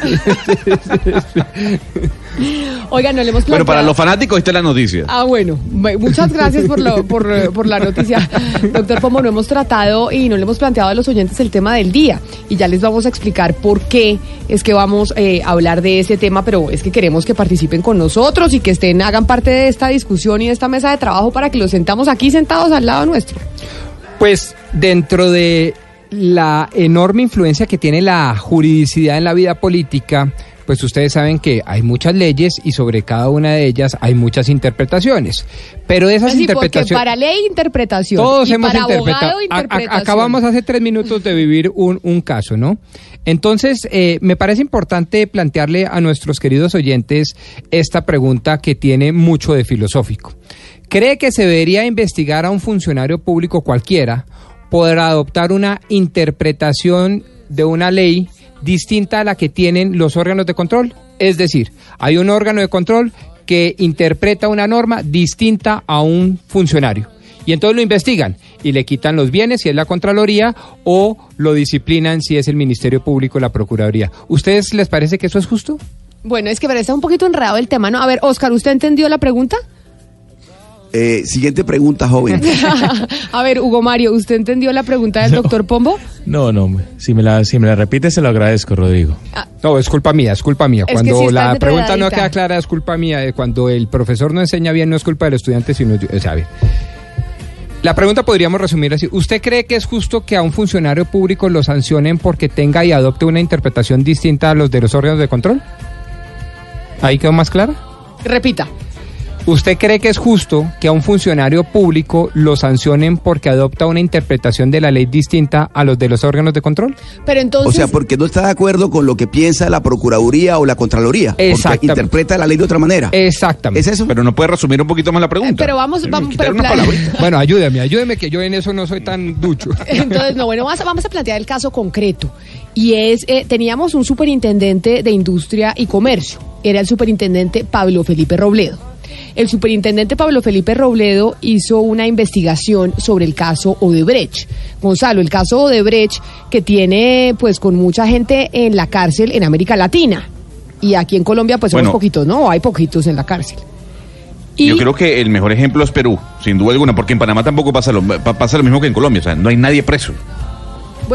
Oiga, no le hemos Bueno, para planteado- los fanáticos, esta es la noticia. Ah, bueno, Bu- muchas gracias por, lo- por, por la noticia. Doctor Pombo, no hemos tratado y no le hemos planteado a los oyentes el tema del día. Y ya les vamos a explicar por qué es que vamos eh, a hablar de ese tema, pero es que queremos que participen con nosotros y que estén, hagan parte de esta discusión y de esta mesa de trabajo para que los sentamos aquí sentados al lado nuestro. Pues dentro de la enorme influencia que tiene la juridicidad en la vida política, pues ustedes saben que hay muchas leyes y sobre cada una de ellas hay muchas interpretaciones. Pero de esas sí, interpretaciones... para ley, interpretación. Todos y hemos para interpretado. interpretación. acabamos hace tres minutos de vivir un, un caso, ¿no? Entonces, eh, me parece importante plantearle a nuestros queridos oyentes esta pregunta que tiene mucho de filosófico. ¿Cree que se debería investigar a un funcionario público cualquiera por adoptar una interpretación de una ley distinta a la que tienen los órganos de control? Es decir, hay un órgano de control que interpreta una norma distinta a un funcionario. Y entonces lo investigan y le quitan los bienes si es la Contraloría o lo disciplinan si es el Ministerio Público o la Procuraduría. ¿Ustedes les parece que eso es justo? Bueno, es que parece un poquito enredado el tema, ¿no? A ver, Oscar, ¿usted entendió la pregunta? Eh, siguiente pregunta, joven. A ver, Hugo Mario, ¿usted entendió la pregunta del doctor Pombo? No, no, si me la, si me la repite se lo agradezco, Rodrigo. No, es culpa mía, es culpa mía. Es Cuando la pregunta no queda clara es culpa mía. Eh, Cuando el profesor no enseña bien no es culpa del estudiante, sino yo. O sea, a ver. La pregunta podríamos resumir así. ¿Usted cree que es justo que a un funcionario público lo sancionen porque tenga y adopte una interpretación distinta a los de los órganos de control? ¿Ahí quedó más clara? Repita. ¿Usted cree que es justo que a un funcionario público lo sancionen porque adopta una interpretación de la ley distinta a los de los órganos de control? Pero entonces... O sea, porque no está de acuerdo con lo que piensa la Procuraduría o la Contraloría. Porque Exactamente. interpreta la ley de otra manera. Exactamente. ¿Es eso? Pero no puede resumir un poquito más la pregunta. Pero vamos, vamos, Quitar pero una plan- palabrita. Bueno, ayúdeme, ayúdeme que yo en eso no soy tan ducho. Entonces, no, bueno, vamos a, vamos a plantear el caso concreto. Y es, eh, teníamos un superintendente de Industria y Comercio. Era el superintendente Pablo Felipe Robledo. El superintendente Pablo Felipe Robledo hizo una investigación sobre el caso Odebrecht. Gonzalo, el caso Odebrecht que tiene pues con mucha gente en la cárcel en América Latina. Y aquí en Colombia pues somos Bueno. poquitos, ¿no? Hay poquitos en la cárcel. Y- Yo creo que el mejor ejemplo es Perú, sin duda alguna, porque en Panamá tampoco pasa lo, pa- pasa lo mismo que en Colombia, o sea, no hay nadie preso.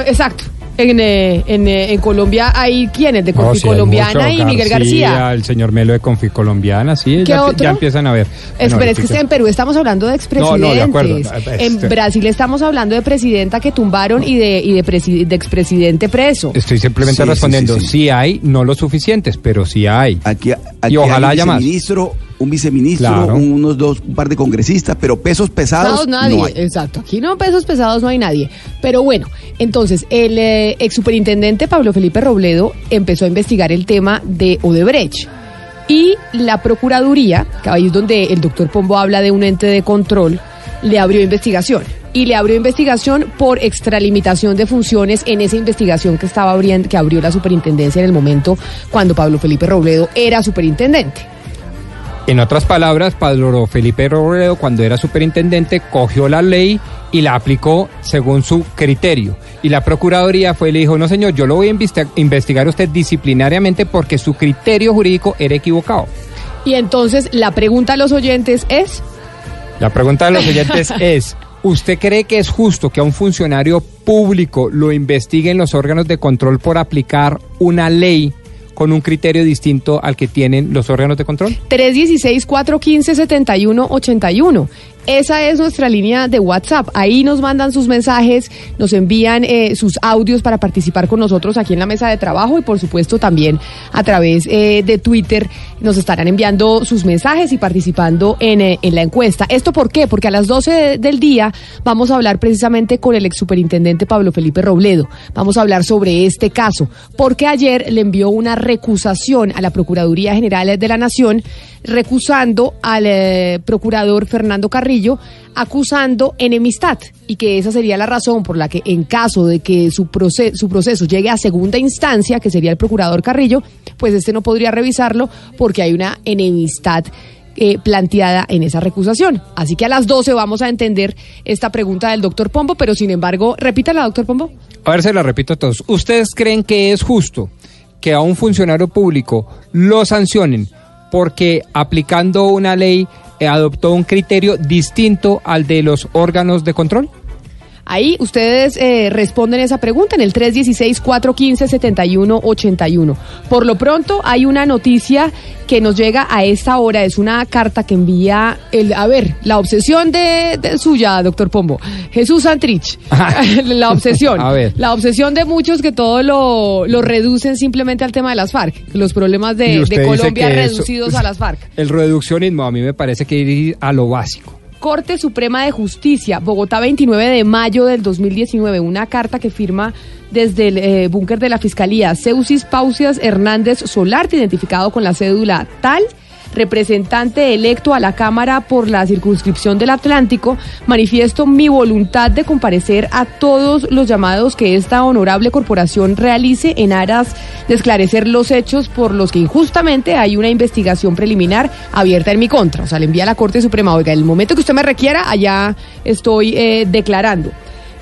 Exacto. En, eh, en, eh, en Colombia hay quienes de No, Confi sí, Colombiana mucho. y Miguel García. El señor Melo de Conficolombiana, sí, ¿Qué ya, otro? ya empiezan a ver. Espera, Bueno, es que en Perú estamos hablando de expresidentes. No, no, de acuerdo. En Este- Brasil estamos hablando de presidenta que tumbaron y de, y de, de expresidente preso. Estoy simplemente Sí, sí, respondiendo, sí, sí, sí. hay, no lo suficientes, pero sí hay. Aquí, aquí y ojalá hay haya más. viceministro, un viceministro, Claro. unos dos, un par de congresistas, pero pesos pesados Pesados nadie, no hay. exacto. Aquí no pesos pesados no hay nadie. Pero bueno, entonces el eh, ex superintendente Pablo Felipe Robledo empezó a investigar el tema de Odebrecht. Y la Procuraduría, que ahí es donde el doctor Pombo habla de un ente de control, le abrió investigación. Y le abrió investigación por extralimitación de funciones en esa investigación que estaba abriendo, que abrió la superintendencia en el momento cuando Pablo Felipe Robledo era superintendente. En otras palabras, Pablo Felipe Robledo, cuando era superintendente, cogió la ley y la aplicó según su criterio. Y la Procuraduría fue y le dijo, no señor, yo lo voy a investi- investigar a usted disciplinariamente porque su criterio jurídico era equivocado. Y entonces la pregunta a los oyentes es... La pregunta de los oyentes es, ¿usted cree que es justo que a un funcionario público lo investiguen los órganos de control por aplicar una ley con un criterio distinto al que tienen los órganos de control? 316-415-7181. Esa es nuestra línea de WhatsApp. Ahí nos mandan sus mensajes, nos envían eh, sus audios para participar con nosotros aquí en la mesa de trabajo y por supuesto también a través eh, de Twitter nos estarán enviando sus mensajes y participando en, eh, en la encuesta. ¿Esto por qué? Porque a las 12 de- del día vamos a hablar precisamente con el ex superintendente Pablo Felipe Robledo. Vamos a hablar sobre este caso, porque ayer le envió una recusación a la Procuraduría General de la Nación recusando al eh, procurador Fernando Carrillo, acusando enemistad y que esa sería la razón por la que en caso de que su, proce- su proceso llegue a segunda instancia, que sería el procurador Carrillo, pues este no podría revisarlo porque hay una enemistad eh, planteada en esa recusación. Así que a las 12 vamos a entender esta pregunta del doctor Pombo, pero sin embargo, repítala, doctor Pombo. A ver, se la repito a todos. ¿Ustedes creen que es justo que a un funcionario público lo sancionen porque aplicando una ley eh, adoptó un criterio distinto al de los órganos de control? Ahí ustedes eh, responden esa pregunta en el 316-415-7181. Por lo pronto hay una noticia que nos llega a esta hora, es una carta que envía el, a ver, la obsesión de, de suya, doctor Pombo, Jesús Santrich, la obsesión, A ver. la obsesión de muchos que todo lo, lo reducen simplemente al tema de las FARC, los problemas de, Colombia eso- reducidos a las FARC. El reduccionismo a mí me parece que ir a lo básico. Corte Suprema de Justicia, Bogotá 29 de mayo del 2019, una carta que firma desde el eh, búnker de la Fiscalía, Ceusis Pausias Hernández Solarte, identificado con la cédula tal, representante electo a la Cámara por la circunscripción del Atlántico, manifiesto mi voluntad de comparecer a todos los llamados que esta honorable corporación realice en aras de esclarecer los hechos por los que injustamente hay una investigación preliminar abierta en mi contra. O sea, le envía a la Corte Suprema, oiga, el momento que usted me requiera, allá estoy eh, declarando.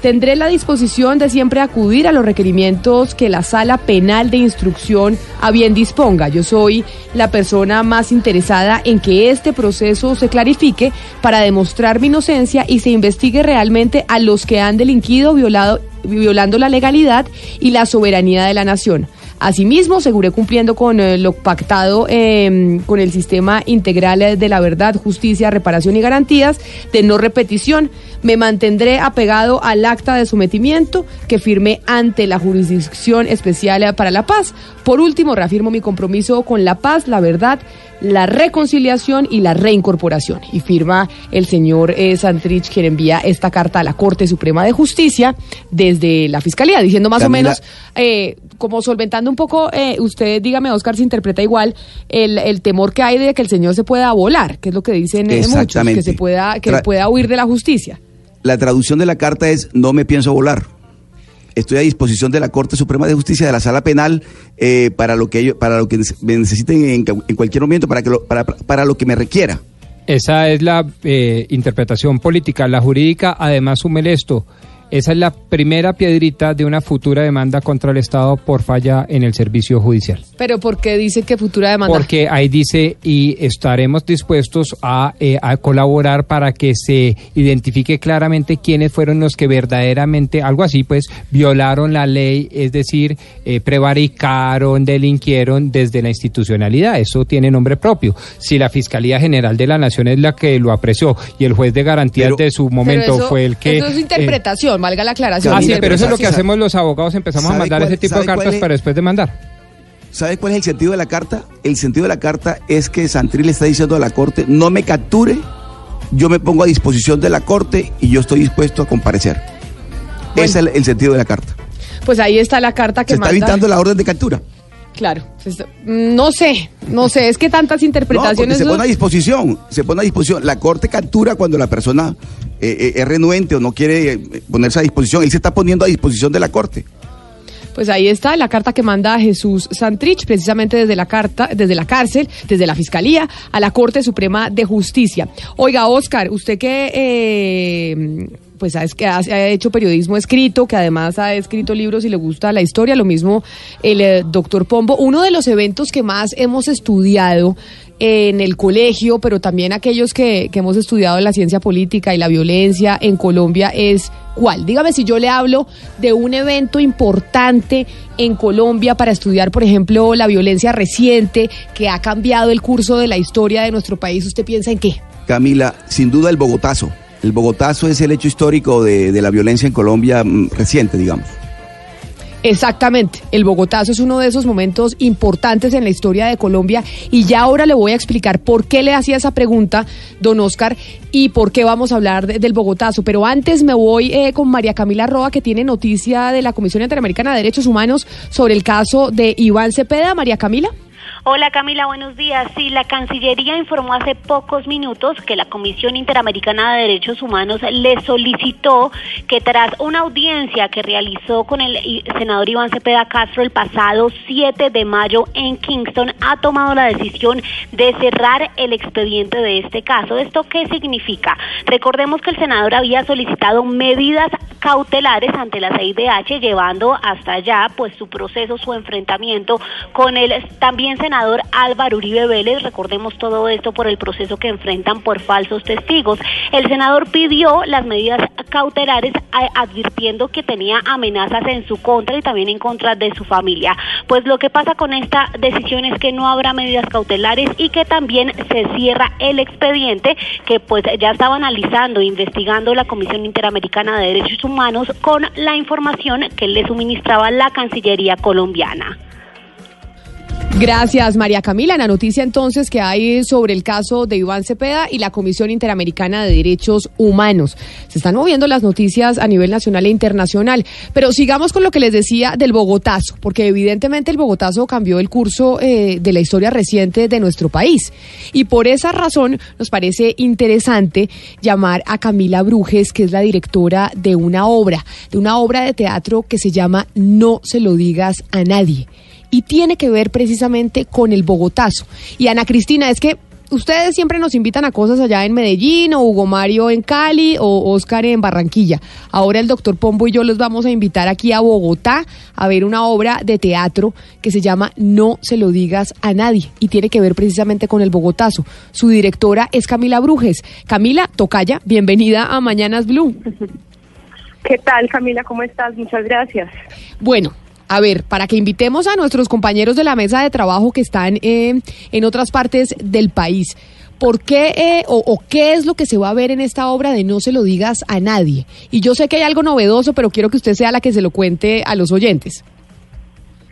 Tendré la disposición de siempre acudir a los requerimientos que la sala penal de instrucción a bien disponga. Yo soy la persona más interesada en que este proceso se clarifique para demostrar mi inocencia y se investigue realmente a los que han delinquido violado, violando la legalidad y la soberanía de la nación. Asimismo, seguré cumpliendo con eh, lo pactado eh, con el sistema integral de la verdad, justicia, reparación y garantías de no repetición. Me mantendré apegado al acta de sometimiento que firmé ante la Jurisdicción Especial para la Paz. Por último, reafirmo mi compromiso con la paz, la verdad, la reconciliación y la reincorporación. Y firma el señor eh, Santrich, quien envía esta carta a la Corte Suprema de Justicia desde la Fiscalía, diciendo más o menos, eh, como solventando un poco, eh, usted dígame, Oscar, se interpreta igual el, el temor que hay de que el señor se pueda volar, que es lo que dicen eh, muchos, que se pueda, que Tra- pueda huir de la justicia. La traducción de la carta es no me pienso volar. Estoy a disposición de la Corte Suprema de Justicia de la Sala Penal eh, para lo que ellos, para lo que me necesiten en cualquier momento para que lo, para, para lo que me requiera. Esa es la eh, interpretación política. La jurídica además sume esto. Esa es la primera piedrita de una futura demanda contra el Estado por falla en el servicio judicial. Pero ¿por qué dice que futura demanda? Porque ahí dice, y estaremos dispuestos a, eh, a colaborar para que se identifique claramente quiénes fueron los que verdaderamente, algo así, pues, violaron la ley, es decir, eh, prevaricaron, delinquieron desde la institucionalidad. Eso tiene nombre propio. Si la Fiscalía General de la Nación es la que lo apreció y el juez de garantías de su momento eso- fue el que... Eso es eh, valga la aclaración. Ah, sí, pero eso es lo que ¿sabe- hacemos los abogados, empezamos a ¿sabe mandar cuál- ese tipo de cartas es? para después de mandar. ¿Sabe cuál es el sentido de la carta? El sentido de la carta es que Santril le está diciendo a la Corte, no me capture, yo me pongo a disposición de la Corte y yo estoy dispuesto a comparecer. Ese es el, el sentido de la carta. Pues ahí está la carta que Se está evitando la orden de captura. Claro. está- No sé, no sé, es que tantas No, interpretaciones. se pone a disposición, se pone a disposición. La Corte captura cuando la persona eh, eh, es renuente o no quiere eh, ponerse a disposición. Él se está poniendo a disposición de la Corte. Pues ahí está la carta que manda Jesús Santrich, precisamente desde la carta, desde la cárcel, desde la fiscalía a la Corte Suprema de Justicia. Oiga, Oscar, usted que eh, pues ha, hecho periodismo escrito, que además ha escrito libros y le gusta la historia, lo mismo el doctor Pombo. Uno de los eventos que más hemos estudiado en el colegio, pero también aquellos que, que hemos estudiado la ciencia política y la violencia en Colombia es cuál. Dígame si yo le hablo de un evento importante en Colombia para estudiar, por ejemplo, la violencia reciente que ha cambiado el curso de la historia de nuestro país. ¿Usted piensa en qué? Camila, sin duda el Bogotazo. El Bogotazo es el hecho histórico de, de la violencia en Colombia mm, reciente, digamos. Exactamente, el Bogotazo es uno de esos momentos importantes en la historia de Colombia y ya ahora le voy a explicar por qué le hacía esa pregunta, don Oscar, y por qué vamos a hablar de- del Bogotazo. Pero antes me voy eh, con María Camila Roa, que tiene noticia de la Comisión Interamericana de Derechos Humanos sobre el caso de Iván Cepeda. María Camila. Hola Camila, buenos días. Sí, la Cancillería informó hace pocos minutos que la Comisión Interamericana de Derechos Humanos le solicitó que tras una audiencia que realizó con el senador Iván Cepeda Castro el pasado 7 de mayo en Kingston, ha tomado la decisión de cerrar el expediente de este caso. ¿Esto qué significa? Recordemos que el senador había solicitado medidas cautelares ante la CIDH, llevando hasta allá pues su proceso, su enfrentamiento con el también senador senador Álvaro Uribe Vélez. Recordemos todo esto por el proceso que enfrentan por falsos testigos. El senador pidió las medidas cautelares a- advirtiendo que tenía amenazas en su contra y también en contra de su familia. Pues lo que pasa con esta decisión es que no habrá medidas cautelares y que también se cierra el expediente que pues ya estaba analizando, investigando la Comisión Interamericana de Derechos Humanos con la información que le suministraba la Cancillería colombiana. Gracias, María Camila. La noticia entonces que hay sobre el caso de Iván Cepeda y la Comisión Interamericana de Derechos Humanos. Se están moviendo las noticias a nivel nacional e internacional. Pero sigamos con lo que les decía del Bogotazo, porque evidentemente el Bogotazo cambió el curso eh, de la historia reciente de nuestro país. Y por esa razón nos parece interesante llamar a Camila Brujes, que es la directora de una obra, de una obra de teatro que se llama No se lo digas a nadie y tiene que ver precisamente con el Bogotazo. Y Ana Cristina, es que ustedes siempre nos invitan a cosas allá en Medellín o Hugo Mario en Cali o Oscar en Barranquilla. Ahora el doctor Pombo y yo los vamos a invitar aquí a Bogotá a ver una obra de teatro que se llama No se lo digas a nadie y tiene que ver precisamente con el Bogotazo. Su directora es Camila Brujes. Camila Tocaya, bienvenida a Mañanas Blue. ¿Qué tal, Camila? ¿Cómo estás? Muchas gracias. Bueno, a ver, para que invitemos a nuestros compañeros de la mesa de trabajo que están eh, en otras partes del país, ¿por qué eh, o, qué es lo que se va a ver en esta obra de No se lo digas a nadie? Y yo sé que hay algo novedoso, pero quiero que usted sea la que se lo cuente a los oyentes.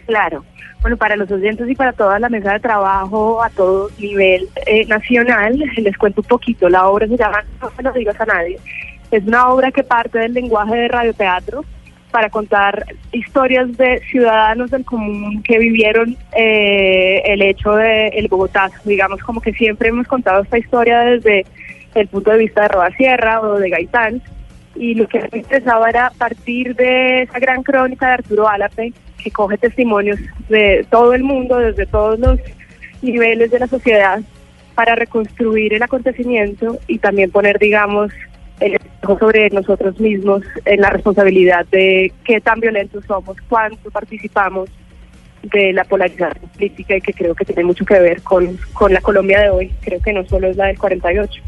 Claro. Bueno, para los oyentes y para toda la mesa de trabajo a todo nivel eh, nacional, les cuento un poquito. La obra No se lo digas a nadie. Es una obra que parte del lenguaje de radioteatro para contar historias de ciudadanos del común que vivieron eh, el hecho del el Bogotazo. Digamos como que siempre hemos contado esta historia desde el punto de vista de Roda Sierra o de Gaitán. Y lo que me interesaba era partir de esa gran crónica de Arturo Álape, que coge testimonios de todo el mundo, desde todos los niveles de la sociedad, para reconstruir el acontecimiento y también poner, digamos, el espejo sobre nosotros mismos en la responsabilidad de qué tan violentos somos, cuánto participamos de la polarización política y que creo que tiene mucho que ver con, con la Colombia de hoy, creo que no solo es la del 48.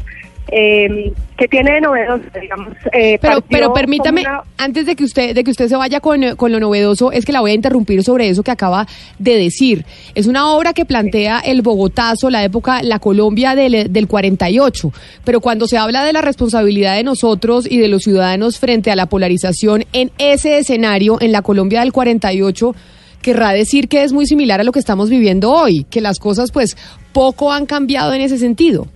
Eh, que tiene de novedoso, digamos. eh, Pero, pero permítame, una- antes de que usted, de que usted se vaya con, con lo novedoso, es que la voy a interrumpir sobre eso que acaba de decir. Es una obra que plantea el Bogotazo, la época, la Colombia del, del 48. Pero cuando se habla de la responsabilidad de nosotros y de los ciudadanos frente a la polarización en ese escenario, en la Colombia del 48, querrá decir que es muy similar a lo que estamos viviendo hoy, que las cosas pues poco han cambiado en ese sentido.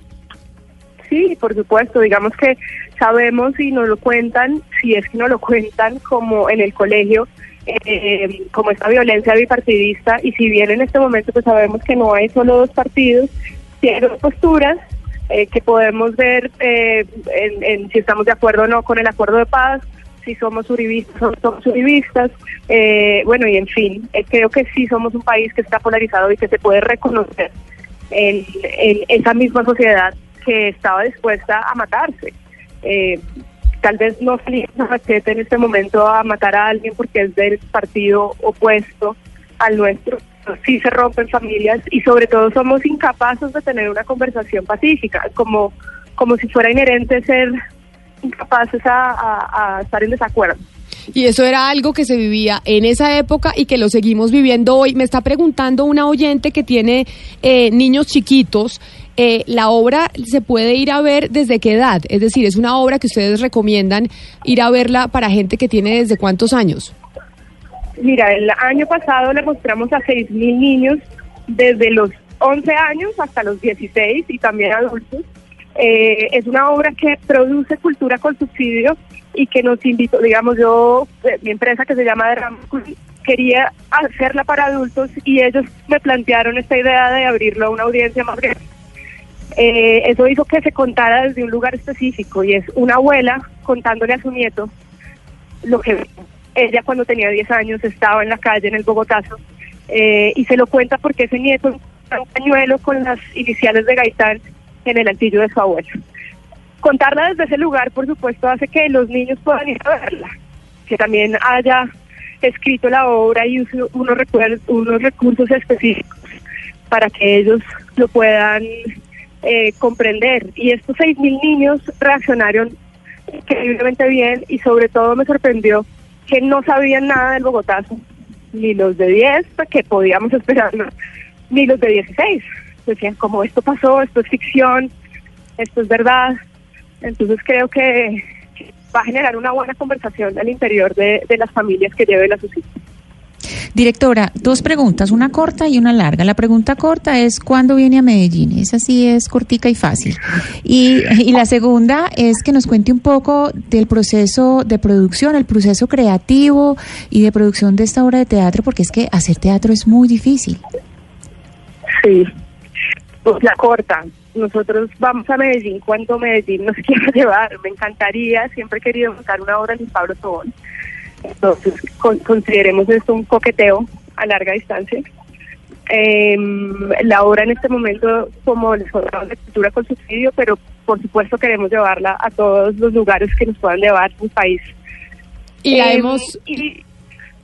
Sí, por supuesto, digamos que sabemos y nos lo cuentan, si es que no lo cuentan como en el colegio, eh, como esta violencia bipartidista, y si bien en este momento pues sabemos que no hay solo dos partidos, hay dos posturas eh, que podemos ver eh, en si estamos de acuerdo o no con el acuerdo de paz, si somos uribistas o no somos uribistas, eh, bueno, y en fin, eh, creo que sí somos un país que está polarizado y que se puede reconocer en, en esa misma sociedad que estaba dispuesta a matarse. Eh, tal vez no a machete en este momento a matar a alguien porque es del partido opuesto al nuestro. Sí se rompen familias y sobre todo somos incapaces de tener una conversación pacífica, como, como si fuera inherente ser incapaces a, a- a estar en desacuerdo. Y eso era algo que se vivía en esa época y que lo seguimos viviendo hoy. Me está preguntando una oyente que tiene eh, niños chiquitos. Eh, la obra se puede ir a ver desde qué edad, es decir, es una obra que ustedes recomiendan ir a verla para gente que tiene desde cuántos años. Mira, el año pasado le mostramos a 6.000 niños desde los 11 años hasta los 16 y también adultos. Eh, es una obra que produce cultura con subsidio y que nos invitó, digamos, yo, eh, mi empresa que se llama Derrama quería hacerla para adultos y ellos me plantearon esta idea de abrirlo a una audiencia más grande. Eh, eso hizo que se contara desde un lugar específico y es una abuela contándole a su nieto lo que ella cuando tenía 10 años estaba en la calle en el Bogotazo eh, y se lo cuenta porque ese nieto un pañuelo con las iniciales de Gaitán en el altillo de su abuelo. Contarla desde ese lugar, por supuesto, hace que los niños puedan ir a verla, que también haya escrito la obra y use unos, unos recursos específicos para que ellos lo puedan eh, comprender. Y estos 6.000 niños reaccionaron increíblemente bien y sobre todo me sorprendió que no sabían nada del Bogotazo, ni los de 10, pues, que podíamos esperarlo, ni los de 16. Decían, como esto pasó, esto es ficción, esto es verdad. Entonces creo que va a generar una buena conversación al interior de, de las familias que lleven a sus hijos. Directora, dos preguntas, una corta y una larga. La pregunta corta es ¿cuándo viene a Medellín? Esa sí es cortica y fácil. Y, la segunda es que nos cuente un poco del proceso de producción, el proceso creativo y de producción de esta obra de teatro, porque es que hacer teatro es muy difícil. Sí, pues la corta. Nosotros vamos a Medellín cuando Medellín nos quiera llevar. Me encantaría, siempre he querido montar una obra en Pablo Tobón. Entonces, con- consideremos esto un coqueteo a larga distancia. Em, la obra en este momento, como les contaba, de cultura con subsidio, pero por supuesto queremos llevarla a todos los lugares que nos puedan llevar el país. Y la Em, hemos, y-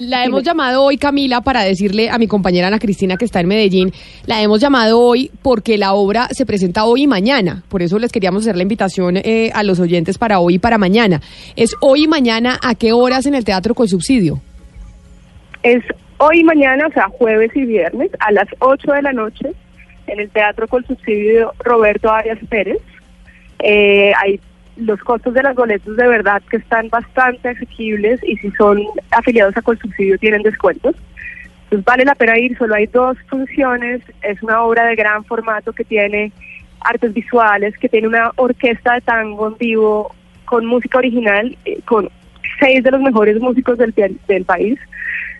la hemos llamado hoy, Camila, para decirle a mi compañera Ana Cristina que está en Medellín, la hemos llamado hoy porque la obra se presenta hoy y mañana. Por eso les queríamos hacer la invitación eh, a los oyentes para hoy y para mañana. ¿Es hoy y mañana a qué horas en el Teatro con Subsidio? Es hoy y mañana, o sea, jueves y viernes, a las 8 de la noche, en el Teatro con Subsidio Roberto Arias Pérez. Eh, hay los costos de las boletos de verdad que están bastante asequibles y si son afiliados a Colsubsidio tienen descuentos. Entonces vale la pena ir, solo hay dos funciones, es una obra de gran formato que tiene artes visuales, que tiene una orquesta de tango en vivo con música original, eh, con seis de los mejores músicos del, del país,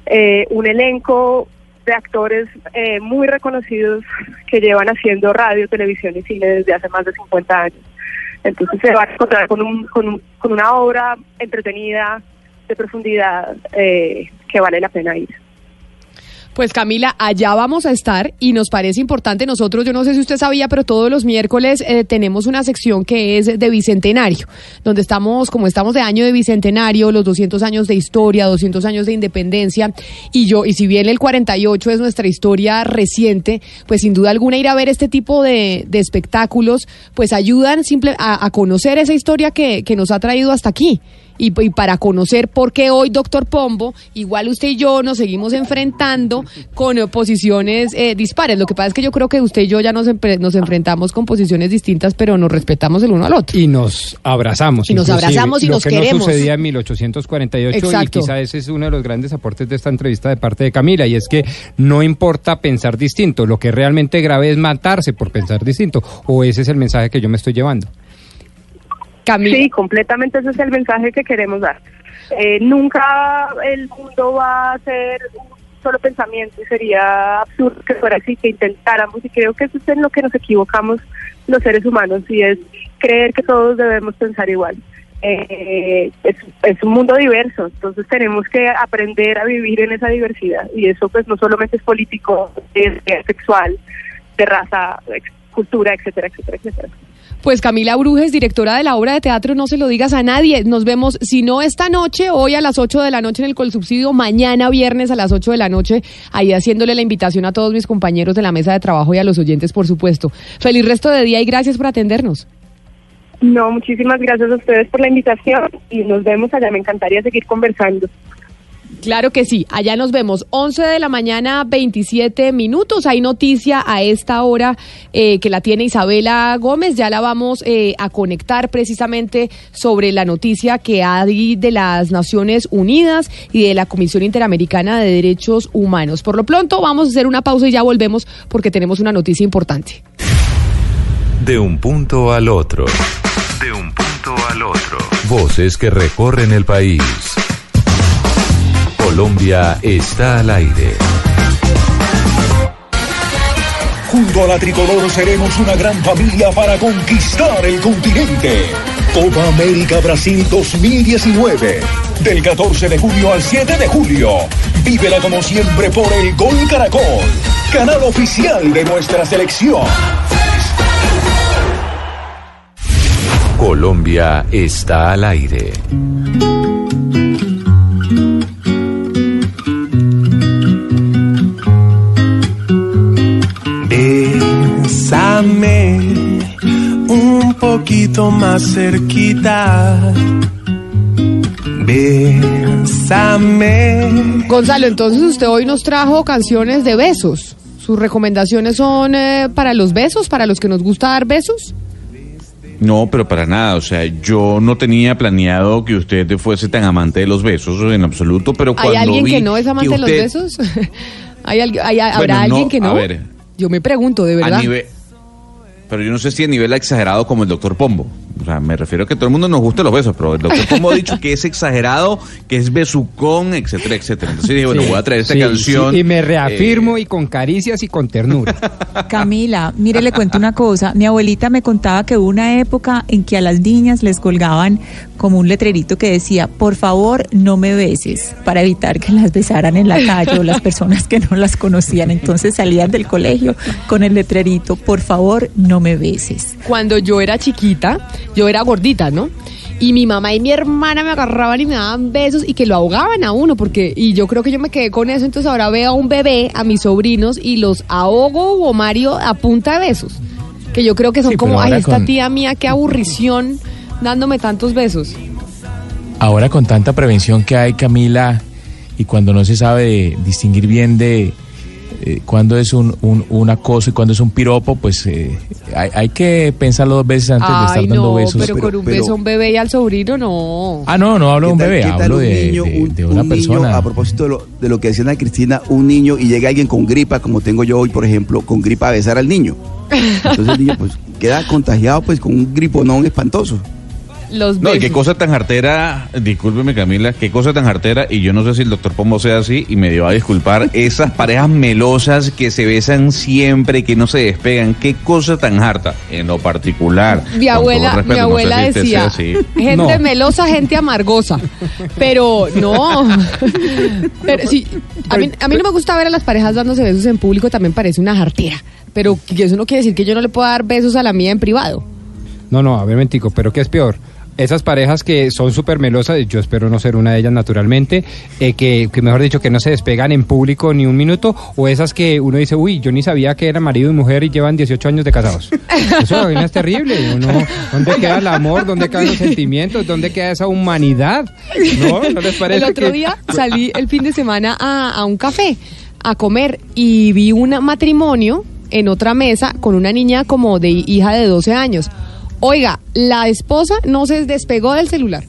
eh, un elenco de actores eh, muy reconocidos que llevan haciendo radio, televisión y cine desde hace más de 50 años. Entonces se va a encontrar con, un, con, un- con una obra entretenida, de profundidad, eh, que vale la pena ir. Pues Camila, allá vamos a estar y nos parece importante. Nosotros, yo no sé si usted sabía, pero todos los miércoles eh, tenemos una sección que es de Bicentenario, donde estamos, como estamos de año de Bicentenario, los 200 años de historia, 200 años de independencia, y yo, y si bien el 48 es nuestra historia reciente, pues sin duda alguna ir a ver este tipo de, espectáculos, pues ayudan simple, a, a conocer esa historia que, que nos ha traído hasta aquí y, y para conocer por qué hoy, doctor Pombo, igual usted y yo nos seguimos enfrentando con posiciones eh, dispares. Lo que pasa es que yo creo que usted y yo ya nos, nos enfrentamos con posiciones distintas, pero nos respetamos el uno al otro. Y nos abrazamos. Y nos abrazamos y lo nos que queremos. no sucedía en 1848 Exacto. y quizá ese es uno de los grandes aportes de esta entrevista de parte de Camila y es que no importa pensar distinto, lo que es realmente grave es matarse por pensar distinto o ese es el mensaje que yo me estoy llevando. Sí, completamente ese es el mensaje que queremos dar. Eh, nunca el mundo va a ser un solo pensamiento y sería absurdo que fuera así, que intentáramos y creo que eso es en lo que nos equivocamos los seres humanos y es creer que todos debemos pensar igual. Eh, es, un mundo diverso, entonces tenemos que aprender a vivir en esa diversidad y eso pues no solamente es político, es, es sexual, de raza, cultura, etcétera, etcétera, etcétera. Pues Camila Brujes, directora de la obra de teatro No se lo digas a nadie. Nos vemos, si no esta noche, hoy a las 8 de la noche en el Colsubsidio, mañana viernes a las 8 de la noche, ahí haciéndole la invitación a todos mis compañeros de la mesa de trabajo y a los oyentes, por supuesto. Feliz resto de día y gracias por atendernos. No, muchísimas gracias a ustedes por la invitación y nos vemos allá. Me encantaría seguir conversando. Claro que sí, allá nos vemos. 11 de la mañana, 27 minutos. Hay noticia a esta hora eh, que la tiene Isabela Gómez. Ya la vamos eh, a conectar precisamente sobre la noticia que hay de las Naciones Unidas y de la Comisión Interamericana de Derechos Humanos. Por lo pronto, vamos a hacer una pausa y ya volvemos porque tenemos una noticia importante. De un punto al otro. De un punto al otro. Voces que recorren el país. Colombia está al aire. Junto a la tricolor seremos una gran familia para conquistar el continente. Copa América Brasil 2019. Del 14 de junio al 7 de julio. Vívela como siempre por el Gol Caracol. Canal oficial de nuestra selección. Colombia está al aire. Bésame un poquito más cerquita. Bésame. Gonzalo, entonces usted hoy nos trajo canciones de besos. ¿Sus recomendaciones son eh, para los besos, para los que nos gusta dar besos? No, pero para nada. O sea, yo no tenía planeado que usted fuese tan amante de los besos en absoluto, pero cuando ¿Hay alguien vi que no es amante de los besos? ¿Hay, alguien- hay- ¿Habrá Bueno, no, alguien que no? a ver. Yo me pregunto, de A verdad. nivel, pero yo no sé si a nivel exagerado como el doctor Pombo. O sea, me refiero a que todo el mundo nos gusta los besos, pero el doctor Pombo ha dicho que es exagerado, que es besucón, etcétera, etcétera. Entonces dije, bueno, Sí, voy a traer esta sí, canción. sí, y me eh, reafirmo y con caricias y con ternura. Camila, mire, le cuento una cosa. Mi abuelita me contaba que hubo una época en que a las niñas les colgaban como un letrerito que decía, por favor, no me beses, para evitar que las besaran en la calle o las personas que no las conocían. Entonces salían del colegio con el letrerito, por favor, no me beses. Cuando yo era chiquita, yo era gordita, ¿no? Y mi mamá y mi hermana me agarraban y me daban besos y que lo ahogaban a uno, porque, y yo creo que yo me quedé con eso, entonces ahora veo a un bebé, a mis sobrinos, y los ahogo o Mario a punta de besos. Que yo creo que son Sí, como, ay, esta con- tía mía, qué aburrición dándome tantos besos. Ahora con tanta prevención que hay, Camila, y cuando no se sabe distinguir bien de eh, cuándo es un, un, un acoso y cuándo es un piropo, pues eh, hay, hay que pensarlo dos veces antes de estar dando besos. pero, con un beso a un bebé y al sobrino, no. Ah, no, no hablo de un ¿Qué tal- bebé, hablo un de, niño, de- un- de una un niño, persona. a propósito de lo, de lo que decía Ana Cristina, un niño y llega alguien con gripa, como tengo yo hoy, por ejemplo, con gripa a besar al niño. Entonces el niño pues queda contagiado pues con un griponón espantoso. Los No, y qué cosa tan jartera, discúlpeme Camila, qué cosa tan jartera, y yo no sé si el doctor Pombo sea así, y me dio a disculpar, esas parejas melosas que se besan siempre, que no se despegan, qué cosa tan harta, en lo particular. Mi abuela, respeto, mi no sé abuela si decía, así. gente No. melosa, gente amargosa. Pero no. Pero sí, a mí, a mí no me gusta ver a las parejas dándose besos en público, también parece una jartera. Pero eso no quiere decir que yo no le pueda dar besos a la mía en privado. No, no, a ver, mentico, pero ¿qué es peor? Esas parejas que son súper melosas, yo espero no ser una de ellas naturalmente, eh, que, que mejor dicho que no se despegan en público ni un minuto, o esas que uno dice, uy, yo ni sabía que eran marido y mujer y llevan 18 años de casados. Eso vaina es terrible. Uno, ¿Dónde queda el amor? ¿Dónde quedan los sentimientos? ¿Dónde queda esa humanidad? ¿No? ¿No les parece El otro que- día salí el fin de semana a, a un café a comer y vi un matrimonio en otra mesa con una niña como de hija de 12 años. Oiga, la esposa no se despegó del celular.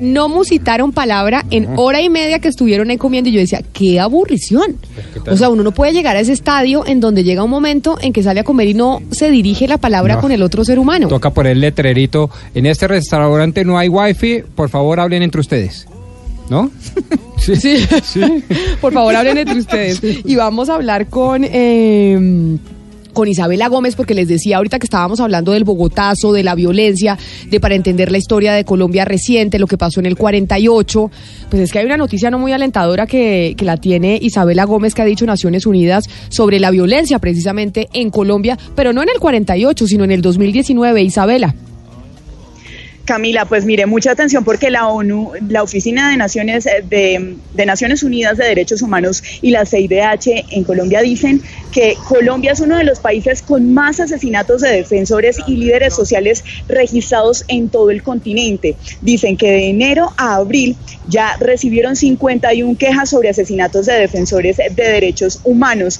No musitaron palabra en hora y media que estuvieron ahí comiendo y yo decía, qué aburrición. O sea, uno no puede llegar a ese estadio en donde llega un momento en que sale a comer y no se dirige la palabra No. con el otro ser humano. Toca por el letrerito, en este restaurante no hay wifi, por favor hablen entre ustedes. ¿No? Sí, Por favor, hablen entre ustedes. Y vamos a hablar con. eh, con Isabela Gómez, porque les decía ahorita que estábamos hablando del Bogotazo, de la violencia, de para entender la historia de Colombia reciente, lo que pasó en el 48, pues es que hay una noticia no muy alentadora que, que la tiene Isabela Gómez, que ha dicho Naciones Unidas sobre la violencia precisamente en Colombia, pero no en el 48, sino en el 2019. Isabela. Camila, pues mire, mucha atención porque la ONU, la Oficina de Naciones eh, de, Naciones Unidas de Derechos Humanos y la CIDH en Colombia dicen que Colombia es uno de los países con más asesinatos de defensores y líderes sociales registrados en todo el continente. Dicen que de enero a abril ya recibieron 51 quejas sobre asesinatos de defensores de derechos humanos.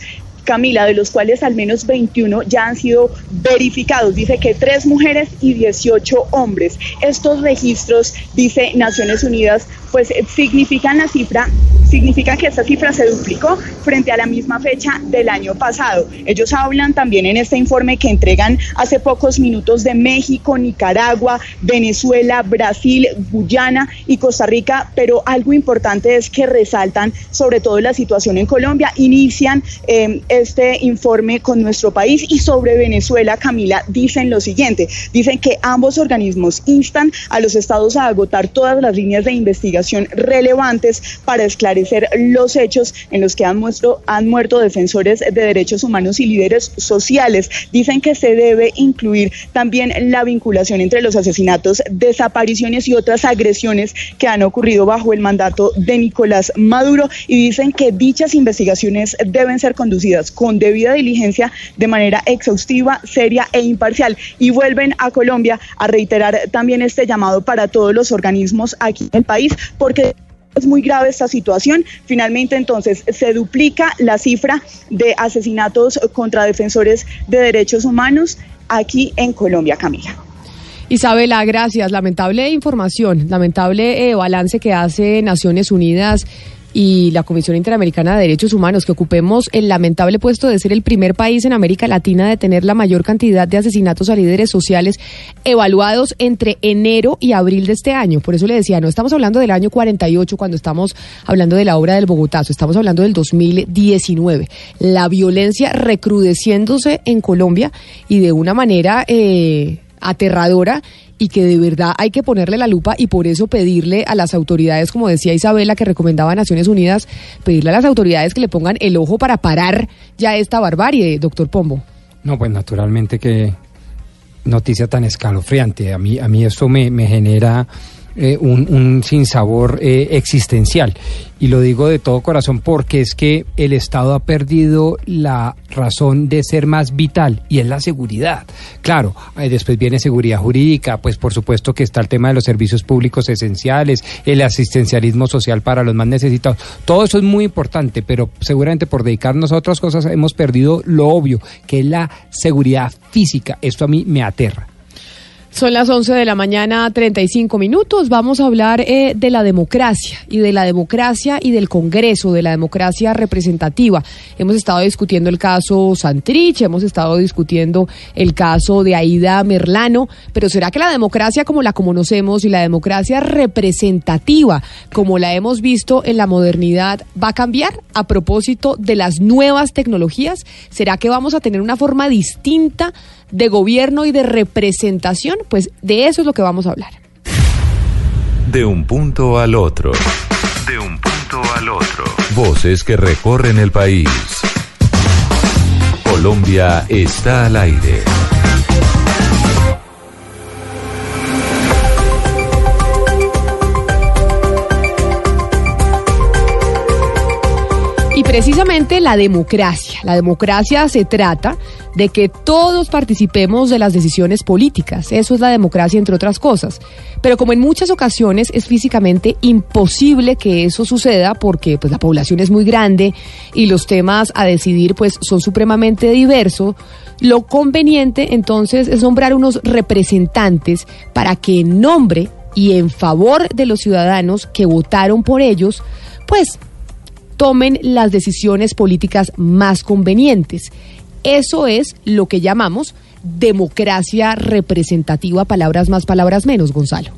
Camila, de los cuales al menos 21 ya han sido verificados. Dice que tres mujeres y 18 hombres. Estos registros, dice Naciones Unidas, pues eh, significan la cifra, significa que esta cifra se duplicó frente a la misma fecha del año pasado. Ellos hablan también en este informe que entregan hace pocos minutos de México, Nicaragua, Venezuela, Brasil, Guyana y Costa Rica, pero algo importante es que resaltan sobre todo la situación en Colombia. Inician eh, este informe con nuestro país y sobre Venezuela, Camila, dicen lo siguiente. Dicen que ambos organismos instan a los estados a agotar todas las líneas de investigación investigación relevantes para esclarecer los hechos en los que han, muestro- han muerto defensores de derechos humanos y líderes sociales. Dicen que se debe incluir también la vinculación entre los asesinatos, desapariciones y otras agresiones que han ocurrido bajo el mandato de Nicolás Maduro y dicen que dichas investigaciones deben ser conducidas con debida diligencia de manera exhaustiva, seria e imparcial. Y vuelven a Colombia a reiterar también este llamado para todos los organismos aquí en el país, porque es muy grave esta situación. Finalmente, entonces, se duplica la cifra de asesinatos contra defensores de derechos humanos aquí en Colombia, Camila. Isabela, gracias. Lamentable información, lamentable eh, balance que hace Naciones Unidas y la Comisión Interamericana de Derechos Humanos, que ocupemos el lamentable puesto de ser el primer país en América Latina de tener la mayor cantidad de asesinatos a líderes sociales evaluados entre enero y abril de este año. Por eso le decía, no estamos hablando del año 48 cuando estamos hablando de la obra del Bogotazo, estamos hablando del 2019. La violencia recrudeciéndose en Colombia y de una manera... Eh, aterradora y que de verdad hay que ponerle la lupa y por eso pedirle a las autoridades, como decía Isabela, que recomendaba a Naciones Unidas, pedirle a las autoridades que le pongan el ojo para parar ya esta barbarie, doctor Pombo. No, pues naturalmente que noticia tan escalofriante. A mí, a mí esto me, me genera eh, un, sinsabor eh, existencial. Y lo digo de todo corazón porque es que el Estado ha perdido la razón de ser más vital y es la seguridad. Claro, eh, después viene seguridad jurídica, pues por supuesto que está el tema de los servicios públicos esenciales, el asistencialismo social para los más necesitados. Todo eso es muy importante, pero seguramente por dedicarnos a otras cosas hemos perdido lo obvio, que es la seguridad física. Esto a mí me aterra. Son las 11 de la mañana, 35 minutos. Vamos a hablar eh, de la democracia y de la democracia y del Congreso, de la democracia representativa. Hemos estado discutiendo el caso Santrich, hemos estado discutiendo el caso de Aida Merlano, pero ¿será que la democracia como la conocemos y la democracia representativa como la hemos visto en la modernidad va a cambiar a propósito de las nuevas tecnologías? ¿Será que vamos a tener una forma distinta de gobierno y de representación? Pues de eso es lo que vamos a hablar. De un punto al otro. De un punto al otro. Voces que recorren el país. Colombia está al aire. Y precisamente la democracia. La democracia se trata de que todos participemos de las decisiones políticas. Eso es la democracia, entre otras cosas. Pero como en muchas ocasiones es físicamente imposible que eso suceda porque pues, la población es muy grande y los temas a decidir pues, son supremamente diversos, lo conveniente entonces es nombrar unos representantes para que en nombre y en favor de los ciudadanos que votaron por ellos, pues tomen las decisiones políticas más convenientes. Eso es lo que llamamos democracia representativa, palabras más, palabras menos, Gonzalo.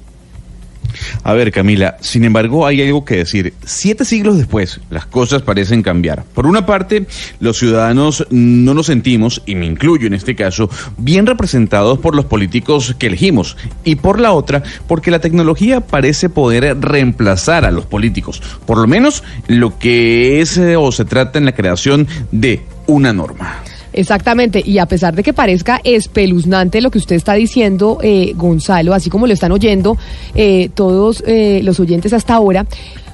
A ver, Camila, sin embargo, hay algo que decir. Siete siglos después, las cosas parecen cambiar. Por una parte, los ciudadanos no nos sentimos, y me incluyo en este caso, bien representados por los políticos que elegimos. Y por la otra, porque la tecnología parece poder reemplazar a los políticos. Por lo menos lo que es eh, o se trata en la creación de una norma. Exactamente, y a pesar de que parezca espeluznante lo que usted está diciendo, eh, Gonzalo, así como lo están oyendo eh, todos eh, los oyentes hasta ahora,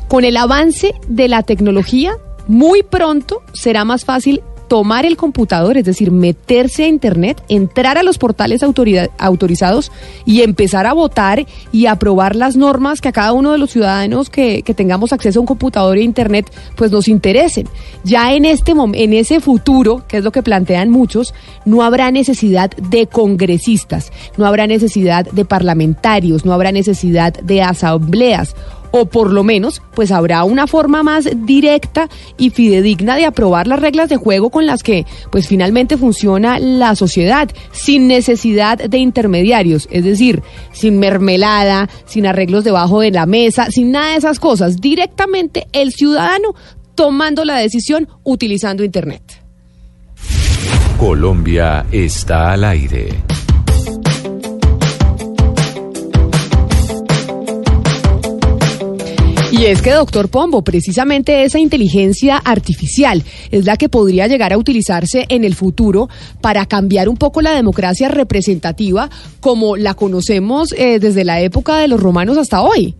con el avance de la tecnología, muy pronto será más fácil tomar el computador, es decir, meterse a Internet, entrar a los portales autorizados y empezar a votar y aprobar las normas que a cada uno de los ciudadanos que, que tengamos acceso a un computador e Internet, pues nos interesen. Ya en, este en ese futuro, que es lo que plantean muchos, no habrá necesidad de congresistas, no habrá necesidad de parlamentarios, no habrá necesidad de asambleas o por lo menos pues habrá una forma más directa y fidedigna de aprobar las reglas de juego con las que pues finalmente funciona la sociedad sin necesidad de intermediarios, es decir, sin mermelada, sin arreglos debajo de la mesa, sin nada de esas cosas, directamente el ciudadano tomando la decisión utilizando internet. Colombia está al aire. Y es que, doctor Pombo, precisamente esa inteligencia artificial es la que podría llegar a utilizarse en el futuro para cambiar un poco la democracia representativa como la conocemos eh, desde la época de los romanos hasta hoy.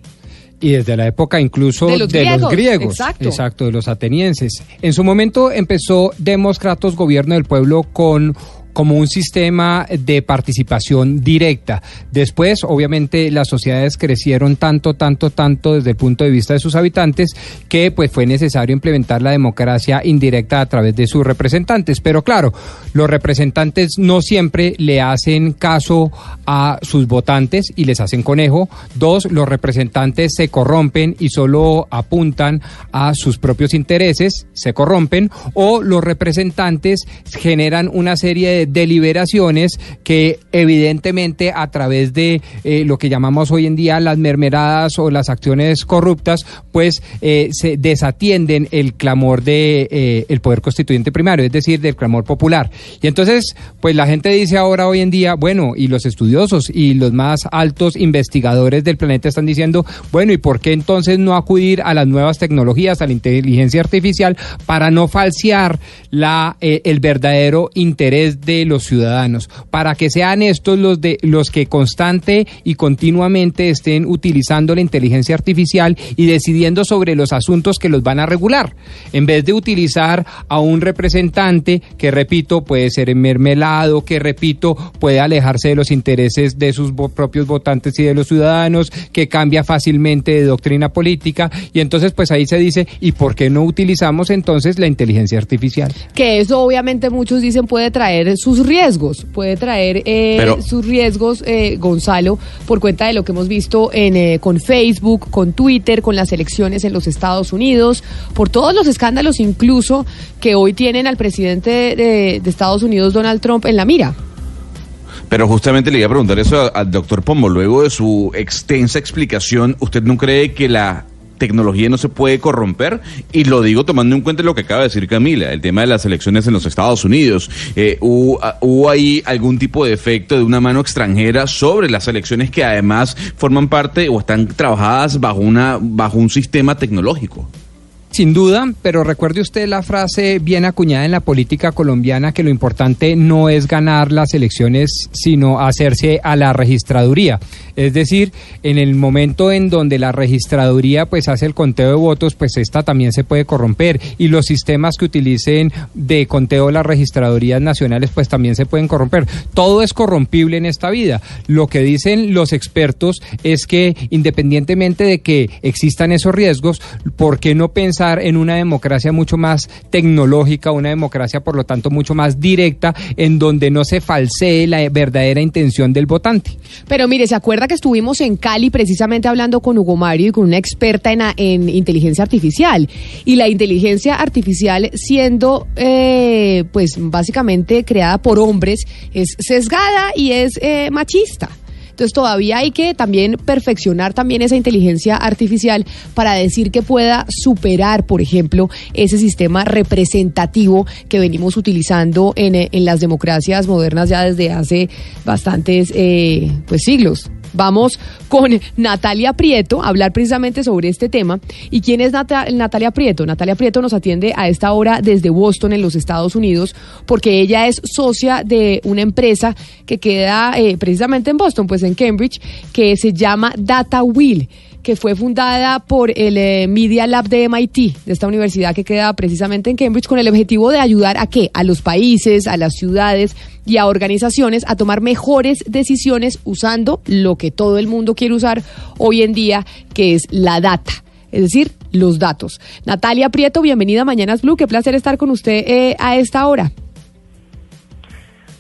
Y desde la época incluso De los griegos, exacto. exacto, de los atenienses. En su momento empezó Demócratos Gobierno del Pueblo con como un sistema de participación directa. Después, obviamente, las sociedades crecieron tanto, tanto, tanto desde el punto de vista de sus habitantes que pues fue necesario implementar la democracia indirecta a través de sus representantes. Pero claro, los representantes no siempre le hacen caso a sus votantes y les hacen conejo. Dos, los representantes se corrompen y solo apuntan a sus propios intereses, se corrompen. O los representantes generan una serie de deliberaciones que evidentemente a través de eh, lo que llamamos hoy en día las mermeradas o las acciones corruptas, pues eh, se desatienden el clamor de eh, el poder constituyente primario, es decir, del clamor popular. Y entonces, pues la gente dice ahora hoy en día, bueno, y los estudiosos y los más altos investigadores del planeta están diciendo, bueno, ¿y por qué entonces no acudir a las nuevas tecnologías, a la inteligencia artificial para no falsear la el verdadero interés de los ciudadanos, para que sean estos los de los que constante y continuamente estén utilizando la inteligencia artificial y decidiendo sobre los asuntos que los van a regular, en vez de utilizar a un representante que repito puede ser mermelado, que repito puede alejarse de los intereses de sus propios votantes y de los ciudadanos, que cambia fácilmente de doctrina política y entonces pues ahí se dice, ¿y por qué no utilizamos entonces la inteligencia artificial? Que eso obviamente muchos dicen puede traer sus riesgos, puede traer eh, Pero- sus riesgos, eh, Gonzalo, por cuenta de lo que hemos visto en, eh, con Facebook, con Twitter, con las elecciones en los Estados Unidos, por todos los escándalos incluso que hoy tienen al presidente de, de Estados Unidos, Donald Trump, en la mira. Pero justamente le iba a preguntar eso al doctor Pombo. Luego de su extensa explicación, ¿usted no cree que la tecnología no se puede corromper? Y lo digo tomando en cuenta lo que acaba de decir Camila, el tema de las elecciones en los Estados Unidos. Eh, ¿hubo, ah, ¿Hubo ahí algún tipo de efecto de una mano extranjera sobre las elecciones que además forman parte o están trabajadas bajo, una, bajo un sistema tecnológico? Sin duda, pero recuerde usted la frase bien acuñada en la política colombiana que lo importante no es ganar las elecciones, sino hacerse a la registraduría. Es decir, en el momento en donde la registraduría pues hace el conteo de votos, pues esta también se puede corromper y los sistemas que utilicen de conteo las registradurías nacionales pues también se pueden corromper. Todo es corrompible en esta vida. Lo que dicen los expertos es que independientemente de que existan esos riesgos, ¿por qué no pensar en una democracia mucho más tecnológica, una democracia por lo tanto mucho más directa, en donde no se falsee la verdadera intención del votante? Pero mire, ¿se acuerda que estuvimos en Cali precisamente hablando con Hugo Mario y con una experta en, inteligencia artificial? Y la inteligencia artificial siendo, eh, pues básicamente creada por hombres, es sesgada y es eh, machista. Entonces todavía hay que también perfeccionar también esa inteligencia artificial para decir que pueda superar, por ejemplo, ese sistema representativo que venimos utilizando en, las democracias modernas ya desde hace bastantes eh, pues siglos. Vamos con Natalia Prieto a hablar precisamente sobre este tema. ¿Y quién es Nata- Natalia Prieto? Natalia Prieto nos atiende a esta hora desde Boston, en los Estados Unidos, porque ella es socia de una empresa que queda eh, precisamente en Boston, pues en Cambridge, que se llama Data Wheel que fue fundada por el eh, Media Lab de MIT, de esta universidad que queda precisamente en Cambridge, con el objetivo de ayudar a qué? A los países, a las ciudades y a organizaciones a tomar mejores decisiones usando lo que todo el mundo quiere usar hoy en día, que es la data. Es decir, los datos. Natalia Prieto, bienvenida a Mañanas Blue. Qué placer estar con usted eh, a esta hora.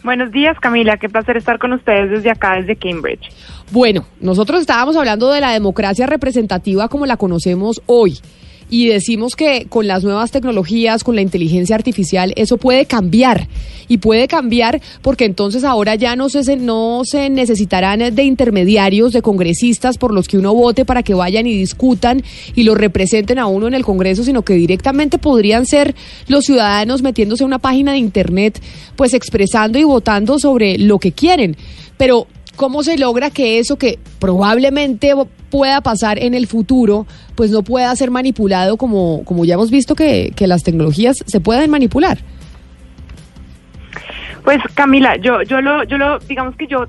Buenos días, Camila. Qué placer estar con ustedes desde acá, desde Cambridge. Bueno, nosotros estábamos hablando de la democracia representativa como la conocemos hoy. Y decimos que con las nuevas tecnologías, con la inteligencia artificial, eso puede cambiar. Y puede cambiar porque entonces ahora ya no se, no se necesitarán de intermediarios, de congresistas por los que uno vote para que vayan y discutan y lo representen a uno en el Congreso, sino que directamente podrían ser los ciudadanos metiéndose a una página de Internet, pues expresando y votando sobre lo que quieren. Pero ¿cómo se logra que eso que probablemente pueda pasar en el futuro, pues no pueda ser manipulado como, como ya hemos visto que, que las tecnologías se pueden manipular? Pues Camila, yo, yo lo, yo lo, digamos que yo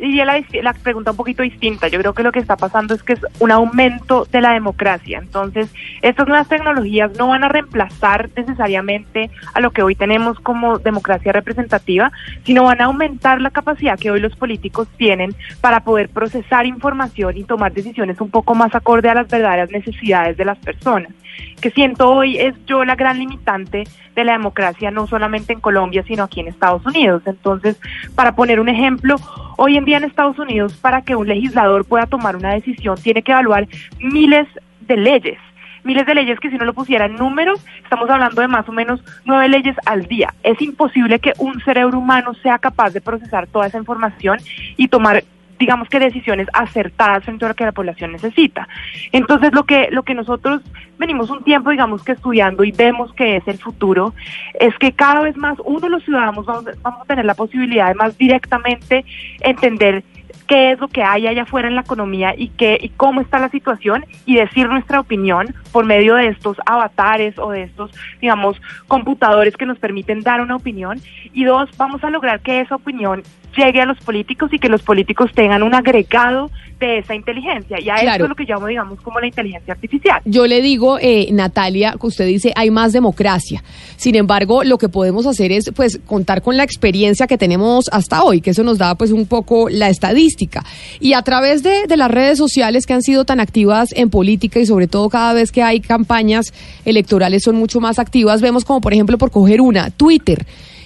diría la, la pregunta un poquito distinta. Yo creo que lo que está pasando es que es un aumento de la democracia. Entonces, estas nuevas tecnologías no van a reemplazar necesariamente a lo que hoy tenemos como democracia representativa, sino van a aumentar la capacidad que hoy los políticos tienen para poder procesar información y tomar decisiones un poco más acorde a las verdaderas necesidades de las personas que siento hoy es yo la gran limitante de la democracia, no solamente en Colombia, sino aquí en Estados Unidos. Entonces, para poner un ejemplo, hoy en día en Estados Unidos, para que un legislador pueda tomar una decisión, tiene que evaluar miles de leyes miles de leyes que si no lo pusiera en números, estamos hablando de más o menos nueve leyes al día. Es imposible que un cerebro humano sea capaz de procesar toda esa información y tomar digamos que decisiones acertadas frente a lo que la población necesita. Entonces lo que lo que nosotros venimos un tiempo digamos que estudiando y vemos que es el futuro es que cada vez más uno los ciudadanos vamos, vamos a tener la posibilidad de más directamente entender qué es lo que hay allá afuera en la economía y qué y cómo está la situación y decir nuestra opinión por medio de estos avatares o de estos, digamos, computadores que nos permiten dar una opinión. Y dos, vamos a lograr que esa opinión llegue a los políticos y que los políticos tengan un agregado de esa inteligencia. Y a eso es lo que llamo, digamos, como la inteligencia artificial. Yo le digo, eh, Natalia, que usted dice, hay más democracia. Sin embargo, lo que podemos hacer es, pues, contar con la experiencia que tenemos hasta hoy, que eso nos da, pues, un poco la estadística. Y a través de, de las redes sociales que han sido tan activas en política y sobre todo cada vez que hay campañas electorales son mucho más activas, vemos como, por ejemplo, por coger una, Twitter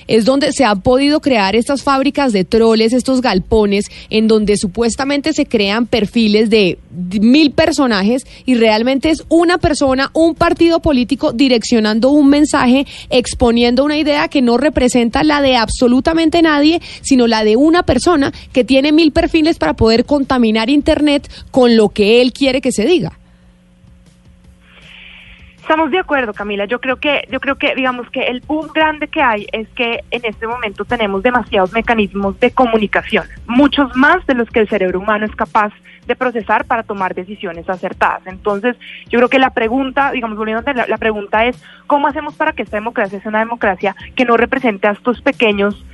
es donde se han podido crear estas fábricas de troles, estos galpones, en donde supuestamente se crean perfiles de mil personajes y realmente es una persona, un partido político direccionando un mensaje, exponiendo una idea que no representa la de absolutamente nadie, sino la de una persona que tiene mil perfiles para poder contaminar Internet con lo que él quiere que se diga. Estamos de acuerdo, Camila. Yo creo que, yo creo que, digamos que el boom grande que hay es que en este momento tenemos demasiados mecanismos de comunicación, muchos más de los que el cerebro humano es capaz de procesar para tomar decisiones acertadas. Entonces, yo creo que la pregunta, digamos, volviendo a la, la pregunta es, ¿cómo hacemos para que esta democracia sea una democracia que no represente a estos pequeños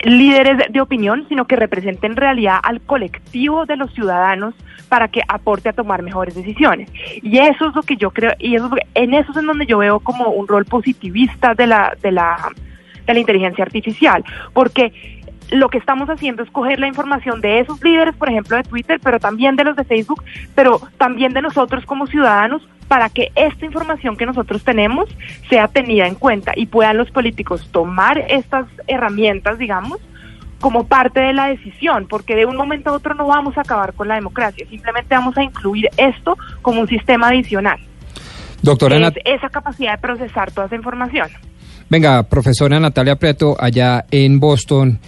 líderes de opinión, sino que representen en realidad al colectivo de los ciudadanos para que aporte a tomar mejores decisiones. Y eso es lo que yo creo, y eso en eso es en donde yo veo como un rol positivista de la, de la, de la inteligencia artificial, porque lo que estamos haciendo es coger la información de esos líderes, por ejemplo, de Twitter, pero también de los de Facebook, pero también de nosotros como ciudadanos, para que esta información que nosotros tenemos sea tenida en cuenta y puedan los políticos tomar estas herramientas, digamos, como parte de la decisión, porque de un momento a otro no vamos a acabar con la democracia, simplemente vamos a incluir esto como un sistema adicional. Doctora es esa capacidad de procesar toda esa información. Venga, profesora Natalia Preto, allá en Boston,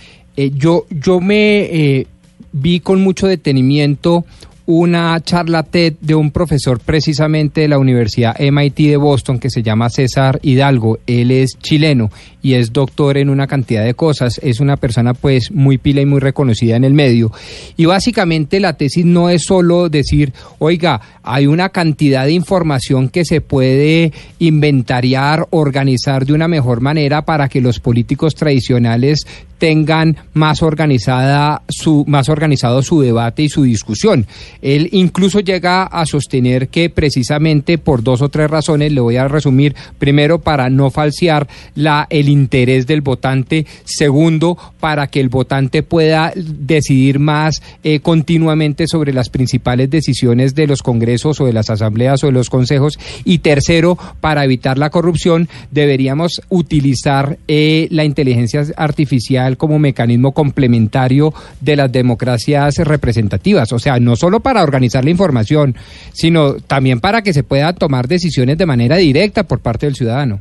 eh, yo, yo me eh, vi con mucho detenimiento una charla TED de un profesor precisamente de la Universidad MIT de Boston que se llama César Hidalgo. Él es chileno y es doctor en una cantidad de cosas. Es una persona pues muy pila y muy reconocida en el medio. Y básicamente la tesis no es solo decir, oiga, hay una cantidad de información que se puede inventariar, organizar de una mejor manera para que los políticos tradicionales tengan más organizada su más organizado su debate y su discusión. Él incluso llega a sostener que precisamente por dos o tres razones, le voy a resumir, primero para no falsear la el interés del votante, segundo para que el votante pueda decidir más eh, continuamente sobre las principales decisiones de los congresos o de las asambleas o de los consejos y tercero para evitar la corrupción deberíamos utilizar eh, la inteligencia artificial como mecanismo complementario de las democracias representativas, o sea, no solo para organizar la información, sino también para que se pueda tomar decisiones de manera directa por parte del ciudadano.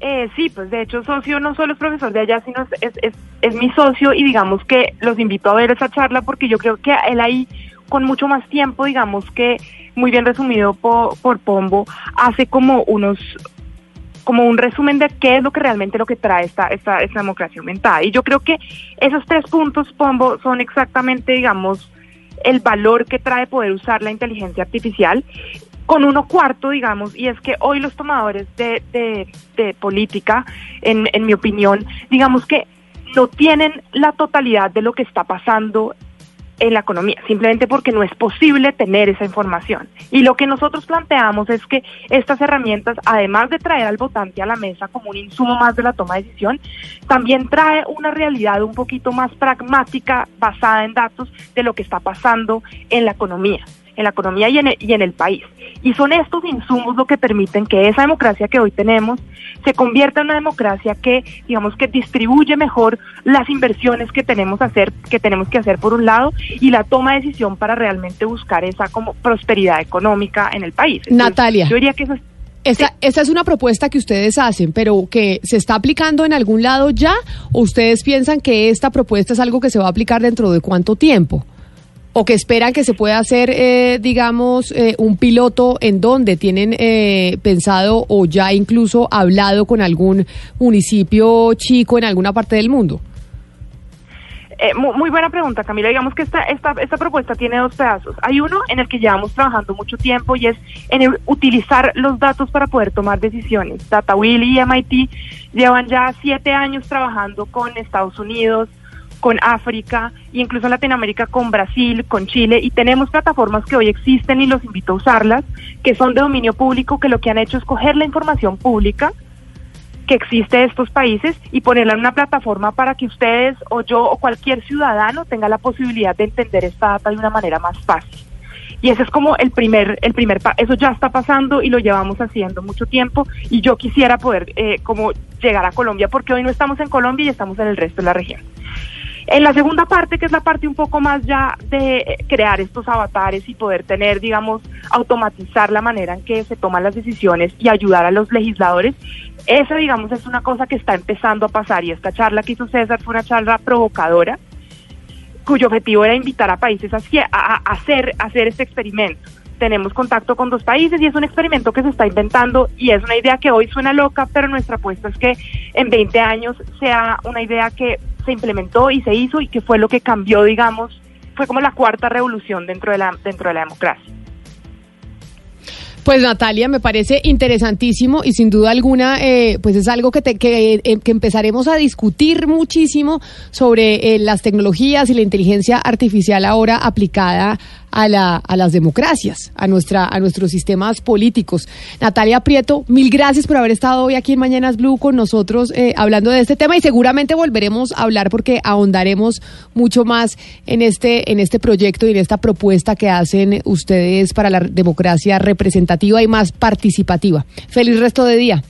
Eh, sí, pues de hecho socio no solo es profesor de allá, sino es, es, es mi socio y digamos que los invito a ver esa charla porque yo creo que él ahí con mucho más tiempo, digamos que muy bien resumido por, por Pombo, hace como unos como un resumen de qué es lo que realmente lo que trae esta, esta, esta democracia aumentada. Y yo creo que esos tres puntos, Pombo, son exactamente, digamos, el valor que trae poder usar la inteligencia artificial con uno cuarto, digamos, y es que hoy los tomadores de, de, de política, en, en mi opinión, digamos que no tienen la totalidad de lo que está pasando en la economía, simplemente porque no es posible tener esa información. Y lo que nosotros planteamos es que estas herramientas, además de traer al votante a la mesa como un insumo más de la toma de decisión, también trae una realidad un poquito más pragmática, basada en datos de lo que está pasando en la economía en la economía y en, el, y en el país. Y son estos insumos lo que permiten que esa democracia que hoy tenemos se convierta en una democracia que, digamos, que distribuye mejor las inversiones que tenemos, hacer, que, tenemos que hacer por un lado y la toma de decisión para realmente buscar esa como prosperidad económica en el país. Entonces, Natalia. Yo diría que eso es Esta, esta es una propuesta que ustedes hacen, pero que se está aplicando en algún lado ya, o ustedes piensan que esta propuesta es algo que se va a aplicar dentro de cuánto tiempo? ¿O que esperan que se pueda hacer, eh, digamos, eh, un piloto en donde tienen eh, pensado o ya incluso hablado con algún municipio chico en alguna parte del mundo? Eh, mu- muy, buena pregunta, Camila. Digamos que esta, esta, esta propuesta tiene dos pedazos. Hay uno en el que llevamos trabajando mucho tiempo y es en el utilizar los datos para poder tomar decisiones. DataWheel y MIT llevan ya siete años trabajando con Estados Unidos, con África e incluso en Latinoamérica con Brasil, con Chile y tenemos plataformas que hoy existen y los invito a usarlas, que son de dominio público, que lo que han hecho es coger la información pública que existe de estos países y ponerla en una plataforma para que ustedes o yo o cualquier ciudadano tenga la posibilidad de entender esta data de una manera más fácil. Y ese es como el primer, el primer eso ya está pasando y lo llevamos haciendo mucho tiempo y yo quisiera poder eh, como llegar a Colombia porque hoy no estamos en Colombia y estamos en el resto de la región. En la segunda parte, que es la parte un poco más ya de eh, crear estos avatares y poder tener, digamos, automatizar la manera en que se toman las decisiones y ayudar a los legisladores, esa, digamos, es una cosa que está empezando a pasar y esta charla que hizo César fue una charla provocadora cuyo objetivo era invitar a países a, hacer, a hacer este experimento. Tenemos contacto con dos países y es un experimento que se está inventando y es una idea que hoy suena loca, pero nuestra apuesta es que en 20 años sea una idea que se implementó y se hizo y que fue lo que cambió, digamos, fue como la cuarta revolución dentro de la, dentro de la democracia. Pues Natalia, me parece interesantísimo y sin duda alguna, eh, pues es algo que, te- que, eh, que empezaremos a discutir muchísimo sobre eh, las tecnologías y la inteligencia artificial ahora aplicada a, la, a las democracias, a, nuestra, a nuestros sistemas políticos. Natalia Prieto, mil gracias por haber estado hoy aquí en Mañanas Blue con nosotros eh, hablando de este tema y seguramente volveremos a hablar porque ahondaremos mucho más en este, en este proyecto y en esta propuesta que hacen ustedes para la democracia representativa y más participativa. Feliz resto de día.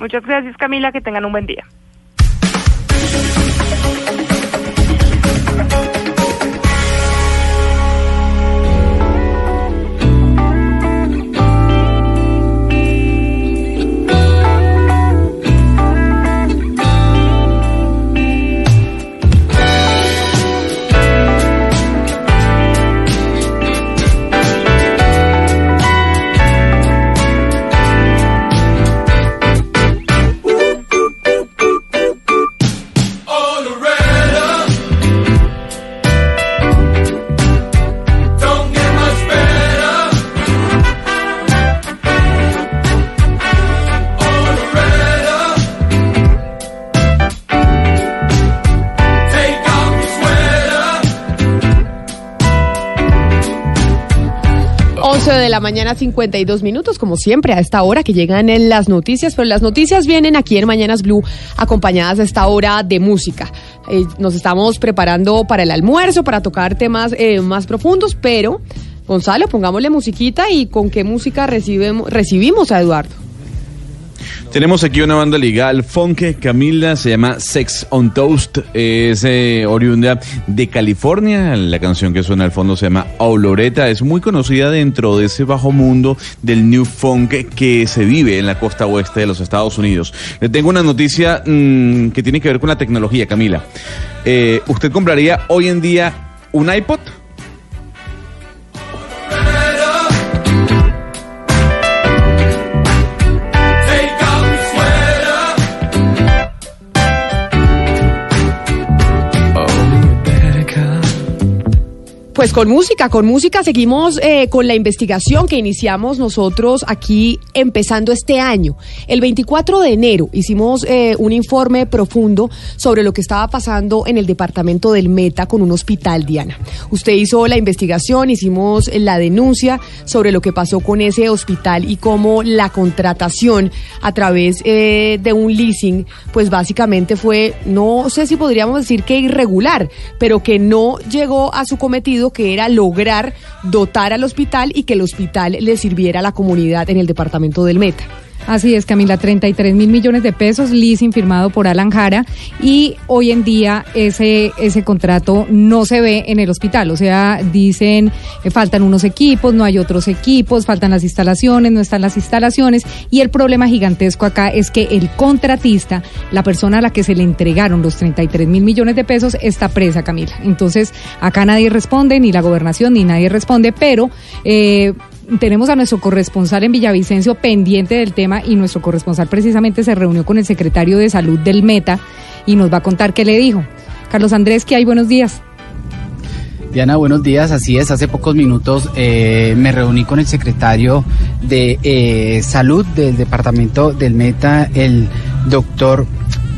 Muchas gracias Camila, que tengan un buen día. de la mañana, 52 minutos, como siempre, a esta hora que llegan en las noticias, pero las noticias vienen aquí en Mañanas Blue, acompañadas a esta hora de música. Eh, nos estamos preparando para el almuerzo, para tocar temas eh, más profundos, pero Gonzalo, pongámosle musiquita y con qué música recibimos a Eduardo. Tenemos aquí una banda legal, funk, Camila, se llama Sex on Toast, es eh, oriunda de California, la canción que suena al fondo se llama Oloreta, es muy conocida dentro de ese bajo mundo del new funk que se vive en la costa oeste de los Estados Unidos. Le tengo una noticia mm, que tiene que ver con la tecnología, Camila. Eh, ¿Usted compraría hoy en día un iPod? Pues con música, con música seguimos eh, con la investigación que iniciamos nosotros aquí empezando este año. El 24 de enero hicimos eh, un informe profundo sobre lo que estaba pasando en el departamento del Meta con un hospital, Diana. Usted hizo la investigación, hicimos la denuncia sobre lo que pasó con ese hospital y cómo la contratación a través eh, de un leasing, pues básicamente fue, no sé si podríamos decir que irregular, pero que no llegó a su cometido que era lograr dotar al hospital y que el hospital le sirviera a la comunidad en el departamento del Meta. Así es, Camila, 33 mil millones de pesos, leasing firmado por Alan Jara y hoy en día ese, ese contrato no se ve en el hospital, o sea, dicen eh, faltan unos equipos, no hay otros equipos, faltan las instalaciones, no están las instalaciones y el problema gigantesco acá es que el contratista, la persona a la que se le entregaron los 33 mil millones de pesos está presa, Camila. Entonces, acá nadie responde, ni la gobernación, ni nadie responde, pero... Eh, tenemos a nuestro corresponsal en Villavicencio pendiente del tema y nuestro corresponsal precisamente se reunió con el secretario de salud del Meta y nos va a contar qué le dijo. Carlos Andrés, ¿qué hay? Buenos días. Diana, buenos días. Así es, hace pocos minutos eh, me reuní con el secretario de eh, salud del departamento del Meta, el doctor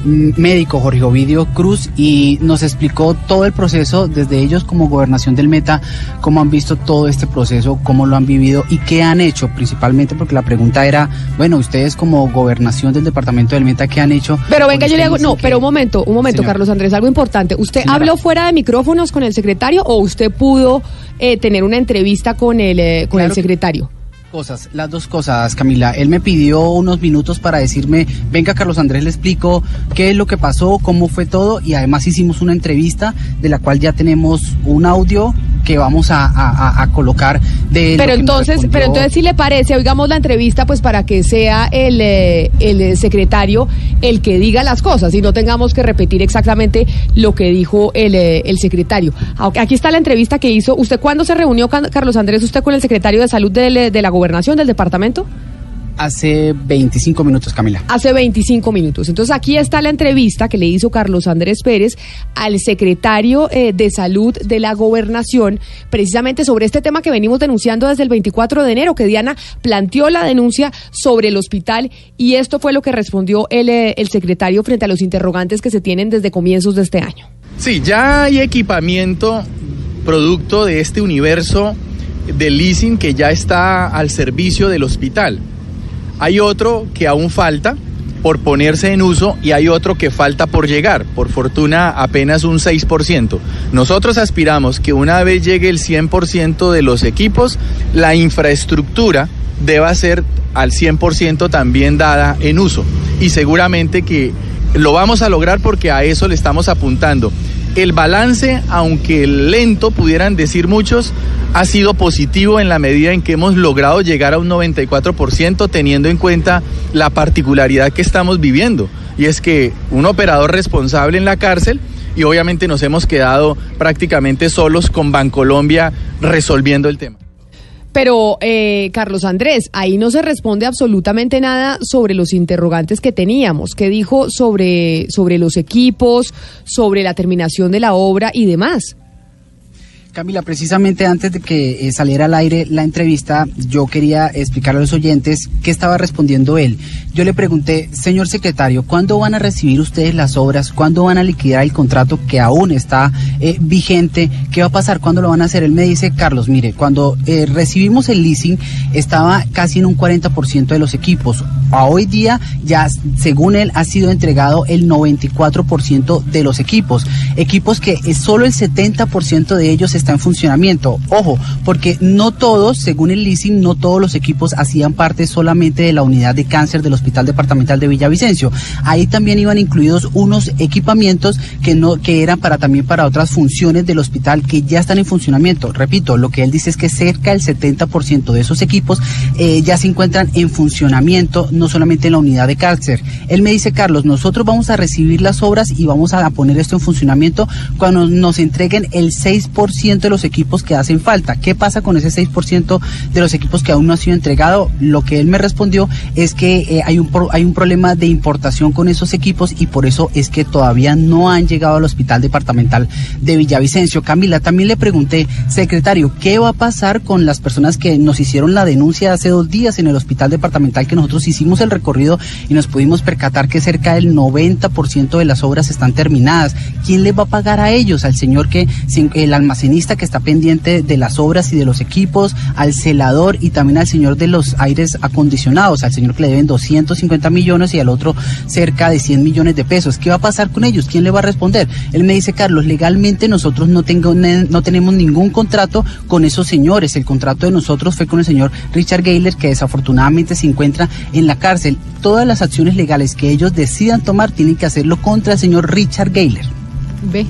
médico Jorge Ovidio Cruz y nos explicó todo el proceso desde ellos como gobernación del Meta, cómo han visto todo este proceso, cómo lo han vivido y qué han hecho principalmente porque la pregunta era, bueno, ustedes como gobernación del departamento del Meta, ¿qué han hecho? Pero venga, yo le hago, no, pero un momento, un momento, Carlos Andrés, algo importante. ¿Usted habló fuera de micrófonos con el secretario o usted pudo eh, tener una entrevista con el, eh, con el secretario? Cosas, las dos cosas, Camila. Él me pidió unos minutos para decirme, venga Carlos Andrés, le explico qué es lo que pasó, cómo fue todo y además hicimos una entrevista de la cual ya tenemos un audio que vamos a, colocar de... Pero entonces, pero entonces si le parece, oigamos la entrevista pues para que sea el, eh, el secretario el que diga las cosas y no tengamos que repetir exactamente lo que dijo el, eh, el secretario. Aquí está la entrevista que hizo. ¿Usted cuándo se reunió, Carlos Andrés, usted con el secretario de salud de, de la gobernación del departamento? Hace 25 minutos, Camila. Hace 25 minutos. Entonces aquí está la entrevista que le hizo Carlos Andrés Pérez al secretario eh, de salud de la gobernación, precisamente sobre este tema que venimos denunciando desde el 24 de enero, que Diana planteó la denuncia sobre el hospital y esto fue lo que respondió el, eh, el secretario frente a los interrogantes que se tienen desde comienzos de este año. Sí, ya hay equipamiento producto de este universo de leasing que ya está al servicio del hospital. Hay otro que aún falta por ponerse en uso y hay otro que falta por llegar, por fortuna apenas un 6%. Nosotros aspiramos que una vez llegue el 100% de los equipos, la infraestructura deba ser al 100% también dada en uso. Y seguramente que lo vamos a lograr porque a eso le estamos apuntando. El balance, aunque lento pudieran decir muchos, ha sido positivo en la medida en que hemos logrado llegar a un 94% teniendo en cuenta la particularidad que estamos viviendo. Y es que un operador responsable en la cárcel y obviamente nos hemos quedado prácticamente solos con Bancolombia resolviendo el tema. Pero, eh, Carlos Andrés, ahí no se responde absolutamente nada sobre los interrogantes que teníamos. ¿Qué dijo sobre, sobre los equipos, sobre la terminación de la obra y demás? Camila, precisamente antes de que eh, saliera al aire la entrevista, yo quería explicar a los oyentes qué estaba respondiendo él. Yo le pregunté, señor secretario, ¿cuándo van a recibir ustedes las obras? ¿Cuándo van a liquidar el contrato que aún está eh, vigente? ¿Qué va a pasar? ¿Cuándo lo van a hacer? Él me dice, Carlos, mire, cuando eh, recibimos el leasing estaba casi en un 40% de los equipos. A hoy día ya, según él, ha sido entregado el 94% de los equipos. Equipos que solo el 70% de ellos está en funcionamiento. Ojo, porque no todos, según el leasing, no todos los equipos hacían parte solamente de la unidad de cáncer del Hospital Departamental de Villavicencio. Ahí también iban incluidos unos equipamientos que no que eran para también para otras funciones del hospital que ya están en funcionamiento. Repito, lo que él dice es que cerca del 70% de esos equipos eh, ya se encuentran en funcionamiento, no solamente en la unidad de cáncer. Él me dice, Carlos, nosotros vamos a recibir las obras y vamos a poner esto en funcionamiento cuando nos entreguen el 6% 6% de los equipos que hacen falta. ¿Qué pasa con ese 6% de los equipos que aún no ha sido entregado? Lo que él me respondió es que eh, hay, un hay un problema de importación con esos equipos y por eso es que todavía no han llegado al hospital departamental de Villavicencio. Camila, también le pregunté, secretario, ¿qué va a pasar con las personas que nos hicieron la denuncia hace dos días en el hospital departamental que nosotros hicimos el recorrido y nos pudimos percatar que cerca del 90% de las obras están terminadas? ¿Quién les va a pagar a ellos? Al señor que, el almacenista que está pendiente de las obras y de los equipos, al celador y también al señor de los aires acondicionados, al señor que le deben 250 millones y al otro cerca de 100 millones de pesos. ¿Qué va a pasar con ellos? ¿Quién le va a responder? Él me dice, Carlos, legalmente nosotros no, tengo, no tenemos ningún contrato con esos señores. El contrato de nosotros fue con el señor Richard Gayler, que desafortunadamente se encuentra en la cárcel. Todas las acciones legales que ellos decidan tomar tienen que hacerlo contra el señor Richard Gayler. Ve.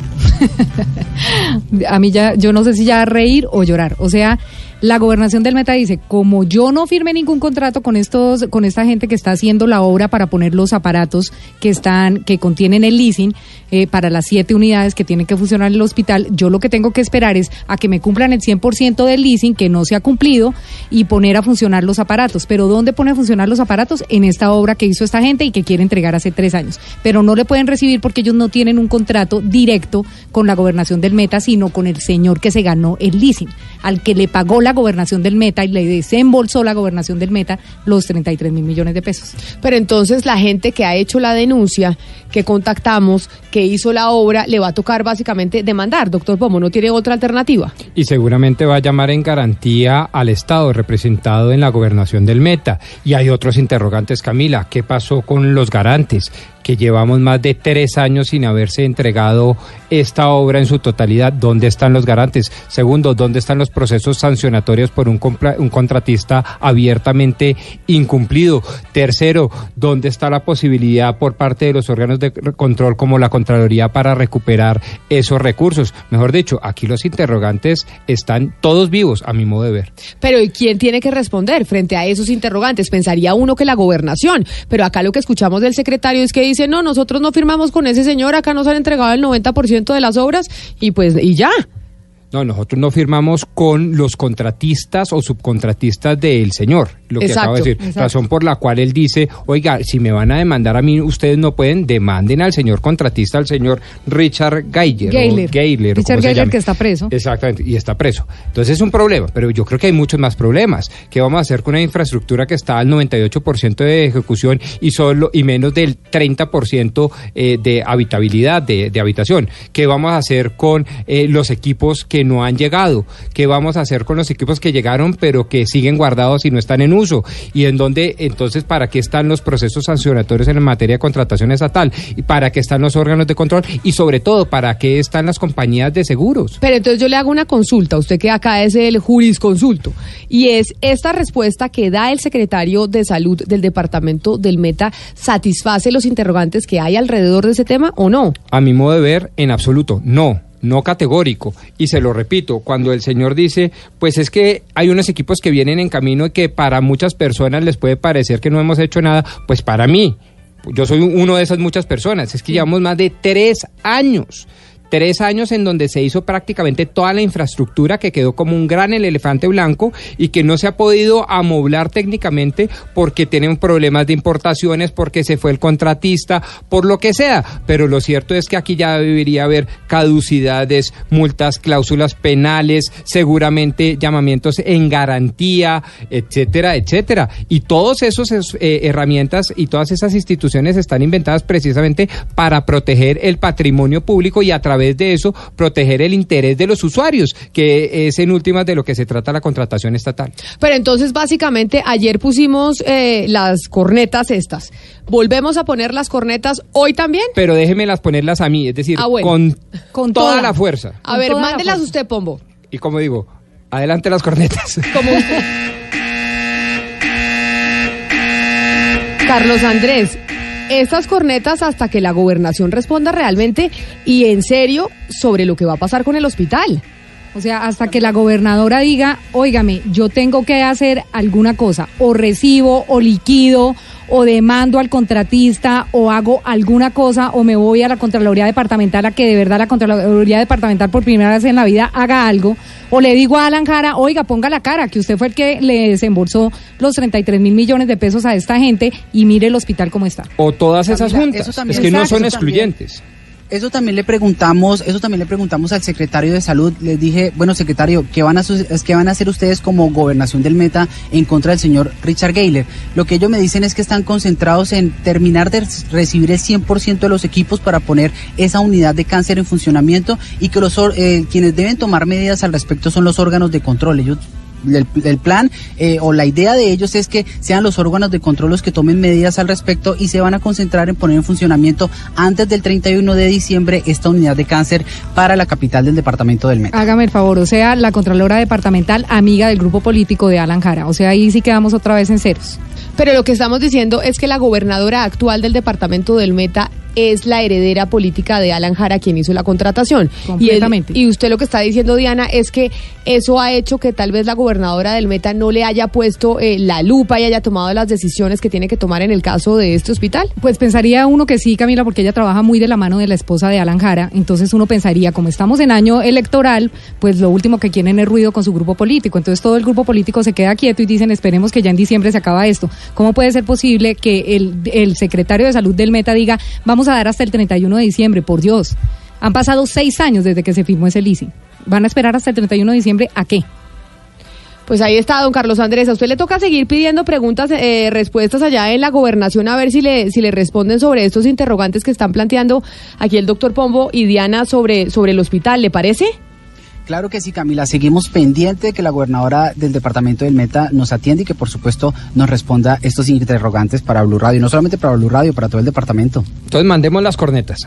a mí ya, yo no sé si ya reír o llorar. O sea, la gobernación del Meta dice, como yo no firmé ningún contrato con estos, con esta gente que está haciendo la obra para poner los aparatos que están, que contienen el leasing, eh, para las siete unidades que tienen que funcionar en el hospital, yo lo que tengo que esperar es a que me cumplan el 100% del leasing que no se ha cumplido y poner a funcionar los aparatos. Pero ¿dónde pone a funcionar los aparatos? En esta obra que hizo esta gente y que quiere entregar hace tres años. Pero no le pueden recibir porque ellos no tienen un contrato directo con la gobernación del Meta, sino con el señor que se ganó el leasing, al que le pagó la gobernación del Meta y le desembolsó la gobernación del Meta los 33 mil millones de pesos. Pero entonces la gente que ha hecho la denuncia, que contactamos, que hizo la obra, le va a tocar básicamente demandar, doctor Pomo, ¿no tiene otra alternativa? y seguramente va a llamar en garantía al Estado representado en la gobernación del Meta. Y hay otros interrogantes, Camila. ¿Qué pasó con los garantes? Que llevamos más de tres años sin haberse entregado esta obra en su totalidad. ¿Dónde están los garantes? Segundo, ¿dónde están los procesos sancionatorios por un, un contratista abiertamente incumplido? Tercero, ¿dónde está la posibilidad por parte de los órganos de control como la Contraloría para recuperar esos recursos? Mejor dicho, aquí los interrogantes están todos vivos, a mi modo de ver. Pero ¿y quién tiene que responder frente a esos interrogantes? Pensaría uno que la gobernación, pero acá lo que escuchamos del secretario es que dice, no, nosotros no firmamos con ese señor, acá nos han entregado el 90% de las obras y pues, y ya. No, nosotros no firmamos con los contratistas o subcontratistas del señor, lo que Exacto, acabo de decir. exacto. Razón por la cual él dice, oiga, si me van a demandar a mí, ustedes no pueden, demanden al señor contratista, al señor Richard Geiger. O o Richard Gayler llame. que está preso. Exactamente, y está preso. Entonces es un problema, pero yo creo que hay muchos más problemas. ¿Qué vamos a hacer con una infraestructura que está al 98% de ejecución y solo y menos del 30% eh, de habitabilidad, de, de habitación? ¿Qué vamos a hacer con eh, los equipos que no han llegado? ¿Qué vamos a hacer con los equipos que llegaron pero que siguen guardados y no están en uso? ¿Y en dónde, entonces, para qué están los procesos sancionatorios en materia de contratación estatal? ¿Y para qué están los órganos de control? Y sobre todo, ¿para qué están las compañías de seguros? Pero entonces yo le hago una consulta, usted que acá es el jurisconsulto, y es esta respuesta que da el secretario de salud del departamento del Meta, ¿satisface los interrogantes que hay alrededor de ese tema o no? A mi modo de ver, en absoluto, no. No categórico. Y se lo repito, cuando el señor dice, pues es que hay unos equipos que vienen en camino y que para muchas personas les puede parecer que no hemos hecho nada, pues para mí, yo soy uno de esas muchas personas, es que llevamos más de tres años. Tres años en donde se hizo prácticamente toda la infraestructura que quedó como un gran el elefante blanco y que no se ha podido amoblar técnicamente porque tienen problemas de importaciones, porque se fue el contratista, por lo que sea. Pero lo cierto es que aquí ya debería haber caducidades, multas, cláusulas penales, seguramente llamamientos en garantía, etcétera, etcétera. Y todas esas eh, herramientas y todas esas instituciones están inventadas precisamente para proteger el patrimonio público y a través de eso proteger el interés de los usuarios, que es en últimas de lo que se trata la contratación estatal. Pero entonces básicamente ayer pusimos eh, las cornetas estas. ¿Volvemos a poner las cornetas hoy también? Pero déjemelas ponerlas a mí, es decir, Ah, bueno. con, Con toda, toda. la fuerza. A ver, mándelas usted, Pombo. Y como digo, adelante las cornetas. Como usted. Carlos Andrés, estas cornetas hasta que la gobernación responda realmente y en serio sobre lo que va a pasar con el hospital. O sea, hasta que la gobernadora diga, óigame, yo tengo que hacer alguna cosa, o recibo, o liquido, o demando al contratista o hago alguna cosa o me voy a la Contraloría Departamental a que de verdad la Contraloría Departamental por primera vez en la vida haga algo, o le digo a Alan Jara, oiga, ponga la cara, que usted fue el que le desembolsó los 33 mil millones de pesos a esta gente y mire el hospital como está. O todas esas juntas. es que no son excluyentes. Eso también le preguntamos, eso también le preguntamos al secretario de salud. Les dije, bueno, secretario, ¿qué van a qué van a hacer ustedes como gobernación del Meta en contra del señor Richard Gayler? Lo que ellos me dicen es que están concentrados en terminar de recibir el 100% de los equipos para poner esa unidad de cáncer en funcionamiento y que los eh, quienes deben tomar medidas al respecto son los órganos de control. Ellos el, plan eh, o la idea de ellos es que sean los órganos de control los que tomen medidas al respecto y se van a concentrar en poner en funcionamiento antes del 31 de diciembre esta unidad de cáncer para la capital del departamento del Meta. Hágame el favor, o sea, la Contralora Departamental, amiga del grupo político de Alan Jara. O sea, ahí sí quedamos otra vez en ceros. Pero lo que estamos diciendo es que la gobernadora actual del departamento del Meta es la heredera política de Alan Jara quien hizo la contratación. Completamente. Y, es- y usted lo que está diciendo, Diana, es que eso ha hecho que tal vez la gobernadora del Meta no le haya puesto eh, la lupa y haya tomado las decisiones que tiene que tomar en el caso de este hospital. Pues pensaría uno que sí, Camila, porque ella trabaja muy de la mano de la esposa de Alan Jara. Entonces uno pensaría, como estamos en año electoral, pues lo último que quieren es ruido con su grupo político. Entonces todo el grupo político se queda quieto y dicen, esperemos que ya en diciembre se acaba esto. ¿Cómo puede ser posible que el, secretario de salud del Meta diga, vamos a dar hasta el 31 de diciembre? Por Dios. Han pasado seis años desde que se firmó ese leasing. ¿Van a esperar hasta el 31 de diciembre a qué? Pues ahí está, don Carlos Andrés. A usted le toca seguir pidiendo preguntas, eh, respuestas allá en la gobernación a ver si le, si le responden sobre estos interrogantes que están planteando aquí el doctor Pombo y Diana sobre, sobre el hospital. ¿Le parece? Claro que sí, Camila. Seguimos pendiente de que la gobernadora del departamento del Meta nos atienda y que, por supuesto, nos responda estos interrogantes para Blue Radio. Y no solamente para Blue Radio, para todo el departamento. Entonces mandemos las cornetas.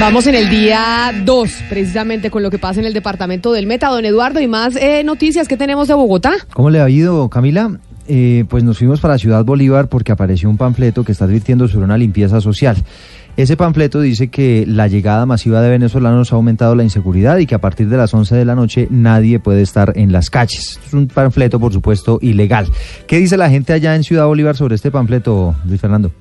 Vamos en el día 2, precisamente con lo que pasa en el departamento del Meta. Don Eduardo, y más eh, noticias que tenemos de Bogotá. ¿Cómo le ha ido, Camila? Eh, pues nos fuimos para Ciudad Bolívar porque apareció un panfleto que está advirtiendo sobre una limpieza social. Ese panfleto dice que la llegada masiva de venezolanos ha aumentado la inseguridad y que a partir de las 11 de la noche nadie puede estar en las calles. Es un panfleto, por supuesto, ilegal. ¿Qué dice la gente allá en Ciudad Bolívar sobre este panfleto, Luis Fernando?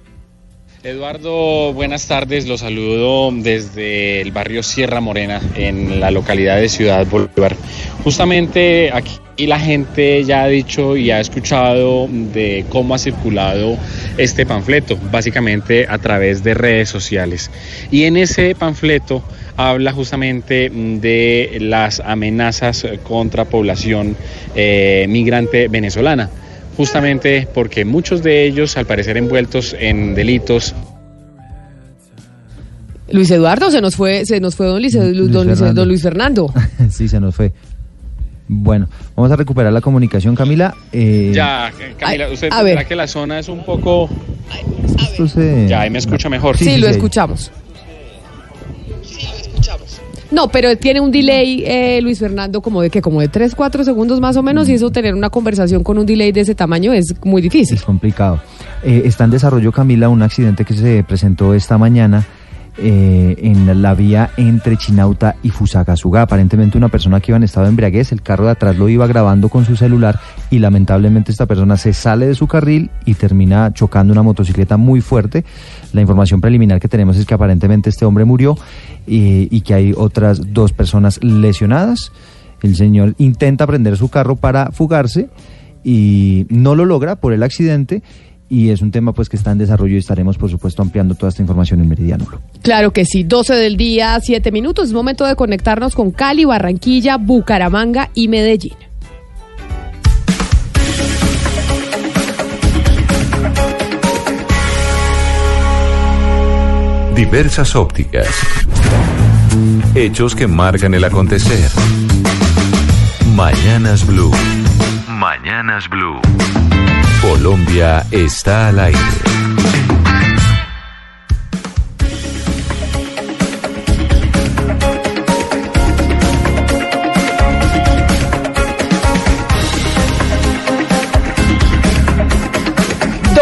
Eduardo, buenas tardes. Los saludo desde el barrio Sierra Morena, en la localidad de Ciudad Bolívar. Justamente aquí la gente ya ha dicho y ha escuchado de cómo ha circulado este panfleto, básicamente a través de redes sociales. Y en ese panfleto habla justamente de las amenazas contra población eh, migrante venezolana justamente porque muchos de ellos, al parecer envueltos en delitos, Luis Eduardo, se nos fue, se nos fue don Luis, don Luis- Fernando. don Luis Fernando. sí, se nos fue. Bueno, vamos a recuperar la comunicación, Camila. Eh, ya, Camila, usted a verá ver. que la zona es un poco... se- Ya, ahí me escucha mejor. Sí, lo escuchamos. No, pero tiene un delay, eh, Luis Fernando, como de que como de 3, 4 segundos más o menos, y eso tener una conversación con un delay de ese tamaño es muy difícil. Es complicado. Eh, está en desarrollo, Camila, un accidente que se presentó esta mañana eh, en la vía entre Chinauta y Fusagasugá. Aparentemente una persona que iba en estado de embriaguez, el carro de atrás lo iba grabando con su celular y lamentablemente esta persona se sale de su carril y termina chocando una motocicleta muy fuerte. La información preliminar que tenemos es que aparentemente este hombre murió eh, y que hay otras dos personas lesionadas. El señor intenta prender su carro para fugarse y no lo logra por el accidente y es un tema pues que está en desarrollo y estaremos por supuesto ampliando toda esta información en Meridiano Blue. Claro que sí, 12 del día, 7 minutos. Es momento de conectarnos con Cali, Barranquilla, Bucaramanga y Medellín. Diversas ópticas. Hechos que marcan el acontecer. Mañanas Blue. Mañanas Blue. Colombia está al aire.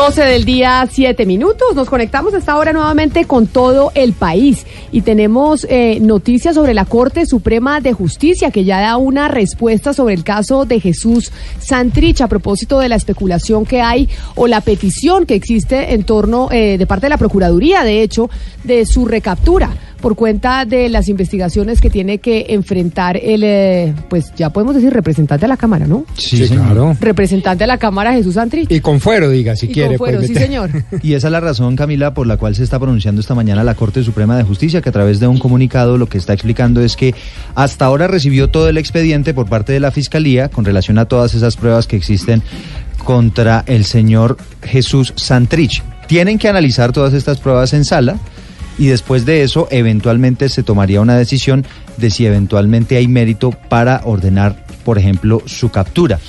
12 del día, 7 minutos. Nos conectamos a esta hora nuevamente con todo el país y tenemos eh, noticias sobre la Corte Suprema de Justicia que ya da una respuesta sobre el caso de Jesús Santrich a propósito de la especulación que hay o la petición que existe en torno eh, de parte de la Procuraduría, de hecho, de su recaptura por cuenta de las investigaciones que tiene que enfrentar el, eh, pues ya podemos decir, representante de la Cámara, ¿no? Sí, claro. Representante de la Cámara, Jesús Santrich. Y con fuero, diga, si Y quiere. con fuero, pues, sí, vete. señor. Y esa es la razón, Camila, por la cual se está pronunciando esta mañana la Corte Suprema de Justicia, que a través de un comunicado lo que está explicando es que hasta ahora recibió todo el expediente por parte de la Fiscalía con relación a todas esas pruebas que existen contra el señor Jesús Santrich. Tienen que analizar todas estas pruebas en sala y después de eso eventualmente se tomaría una decisión de si eventualmente hay mérito para ordenar, por ejemplo, su captura.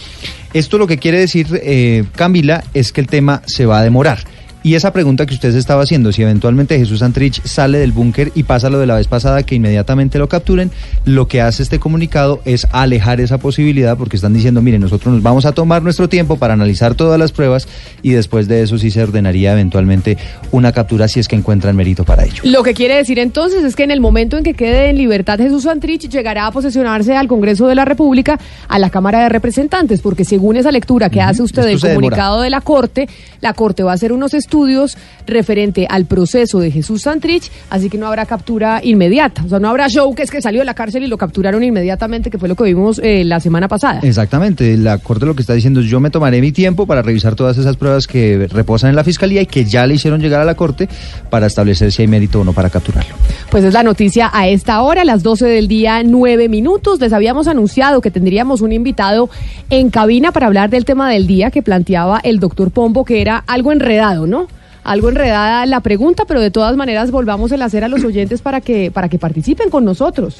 Esto lo que quiere decir, eh, Camila, es que el tema se va a demorar. Y esa pregunta que usted se estaba haciendo, si eventualmente Jesús Santrich sale del búnker y pasa lo de la vez pasada, que inmediatamente lo capturen, lo que hace este comunicado es alejar esa posibilidad porque están diciendo, miren, nosotros nos vamos a tomar nuestro tiempo para analizar todas las pruebas y después de eso sí se ordenaría eventualmente una captura si es que encuentran mérito para ello. Lo que quiere decir entonces es que en el momento en que quede en libertad Jesús Santrich llegará a posesionarse al Congreso de la República, a la Cámara de Representantes, porque según esa lectura que hace usted del comunicado de la Corte, la Corte va a hacer unos estudios referente al proceso de Jesús Santrich, así que no habrá captura inmediata. O sea, no habrá show que es que salió de la cárcel y lo capturaron inmediatamente, que fue lo que vimos eh, la semana pasada. Exactamente, la Corte lo que está diciendo es yo me tomaré mi tiempo para revisar todas esas pruebas que reposan en la Fiscalía y que ya le hicieron llegar a la Corte para establecer si hay mérito o no para capturarlo. Pues es la noticia a esta hora, a las 12 del día, 9 minutos. Les habíamos anunciado que tendríamos un invitado en cabina para hablar del tema del día que planteaba el doctor Pombo, que era algo enredado, ¿no? Algo enredada la pregunta, pero de todas maneras volvamos a hacer a los oyentes para que, para que participen con nosotros.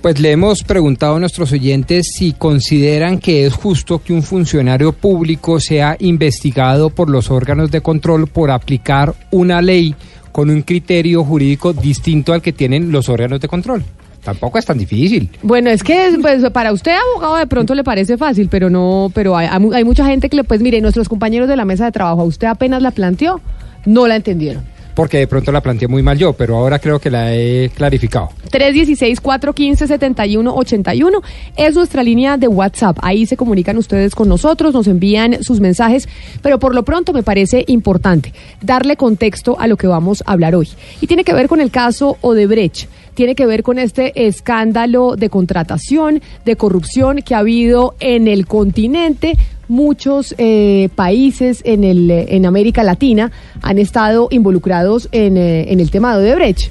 Pues le hemos preguntado a nuestros oyentes si consideran que es justo que un funcionario público sea investigado por los órganos de control por aplicar una ley con un criterio jurídico distinto al que tienen los órganos de control. Tampoco es tan difícil. Bueno, es que pues, para usted, abogado, de pronto le parece fácil, pero no, pero hay, hay mu- hay mucha gente que le, pues mire, nuestros compañeros de la mesa de trabajo, usted apenas la planteó, no la entendieron. Porque de pronto la planteé muy mal yo, pero ahora creo que la he clarificado. 316-415-7181 es nuestra línea de WhatsApp. Ahí se comunican ustedes con nosotros, nos envían sus mensajes, pero por lo pronto me parece importante darle contexto a lo que vamos a hablar hoy. Y tiene que ver con el caso Odebrecht. Tiene que ver con este escándalo de contratación, de corrupción que ha habido en el continente muchos eh, países en, el, eh, en América Latina han estado involucrados en, eh, en el tema de Odebrecht.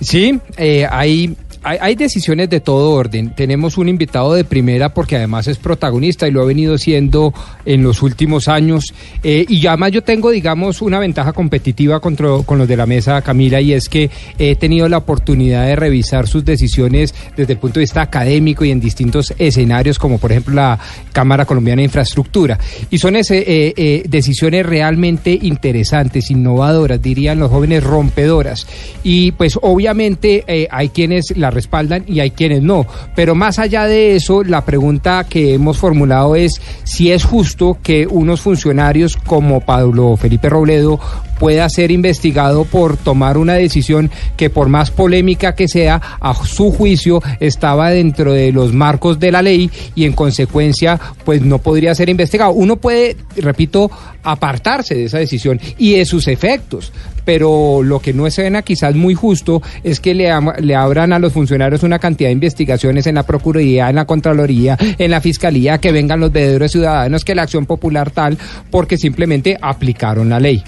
Sí, eh, hay, hay, decisiones de todo orden. Tenemos un invitado de primera porque además es protagonista y lo ha venido siendo en los últimos años. Eh, y además yo tengo, digamos, una ventaja competitiva contra, con los de la mesa, Camila, y es que he tenido la oportunidad de revisar sus decisiones desde el punto de vista académico y en distintos escenarios, como por ejemplo la Cámara Colombiana de Infraestructura. Y son ese, eh, eh, decisiones realmente interesantes, innovadoras, dirían los jóvenes rompedoras. Y pues obviamente hay quienes la respaldan y hay quienes no. Pero más allá de eso, la pregunta que hemos formulado es si es justo que unos funcionarios como Pablo Felipe Robledo pueda ser investigado por tomar una decisión que por más polémica que sea, a su juicio estaba dentro de los marcos de la ley y en consecuencia pues no podría ser investigado. Uno puede, repito, apartarse de esa decisión y de sus efectos, pero lo que no es suena quizás muy justo es que le, le abran a los funcionarios una cantidad de investigaciones en la Procuraduría, en la Contraloría, en la Fiscalía, que vengan los veedores ciudadanos, que la acción popular tal, porque simplemente aplicaron la ley.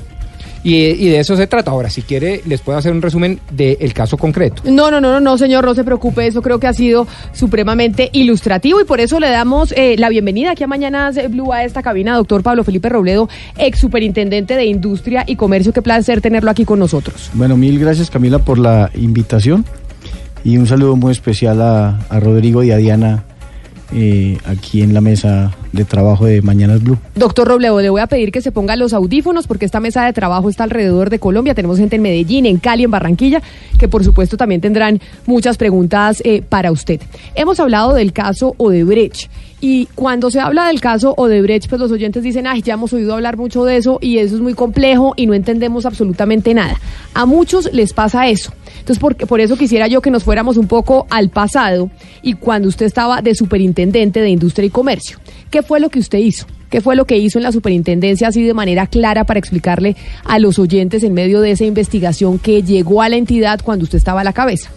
Y, y de eso se trata. Ahora, si quiere, les puedo hacer un resumen del caso concreto. No, no, no, no, no, señor, no se preocupe, eso creo que ha sido supremamente ilustrativo y por eso le damos eh, la bienvenida aquí a Mañanas Blue a esta cabina, doctor Pablo Felipe Robledo, ex superintendente de Industria y Comercio. Qué placer tenerlo aquí con nosotros. Bueno, mil gracias Camila por la invitación y un saludo muy especial a, a Rodrigo y a Diana eh, aquí en la mesa de trabajo de Mañanas Blue. Doctor Robledo, le voy a pedir que se ponga los audífonos porque esta mesa de trabajo está alrededor de Colombia. Tenemos gente en Medellín, en Cali, en Barranquilla, que por supuesto también tendrán muchas preguntas eh, para usted. Hemos hablado del caso Odebrecht Y cuando se habla del caso Odebrecht, pues los oyentes dicen, ay, ya hemos oído hablar mucho de eso y eso es muy complejo y no entendemos absolutamente nada. A muchos les pasa eso. Entonces, por, por eso quisiera yo que nos fuéramos un poco al pasado y cuando usted estaba de superintendente de Industria y Comercio. ¿Qué fue lo que usted hizo? ¿Qué fue lo que hizo en la superintendencia así de manera clara para explicarle a los oyentes en medio de esa investigación que llegó a la entidad cuando usted estaba a la cabeza?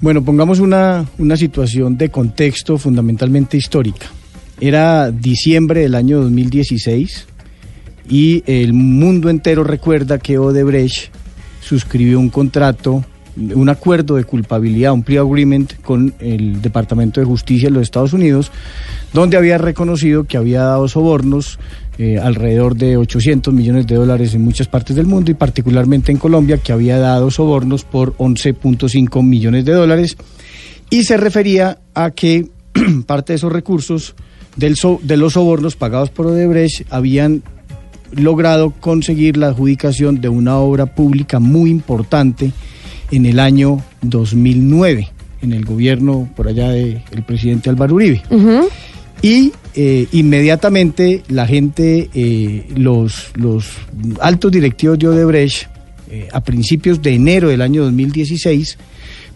Bueno, pongamos una, una situación de contexto fundamentalmente histórica. Era diciembre del año 2016 y el mundo entero recuerda que Odebrecht suscribió un contrato, un acuerdo de culpabilidad, un plea agreement con el Departamento de Justicia de los Estados Unidos, donde había reconocido que había dado sobornos eh, alrededor de 800 millones de dólares en muchas partes del mundo y particularmente en Colombia, que había dado sobornos por 11.5 millones de dólares. Y se refería a que parte de esos recursos del de los sobornos pagados por Odebrecht habían logrado conseguir la adjudicación de una obra pública muy importante en el año 2009, en el gobierno por allá del presidente Álvaro Uribe. Y eh, inmediatamente la gente, eh, los, los altos directivos de Odebrecht, eh, a principios de enero del año 2016,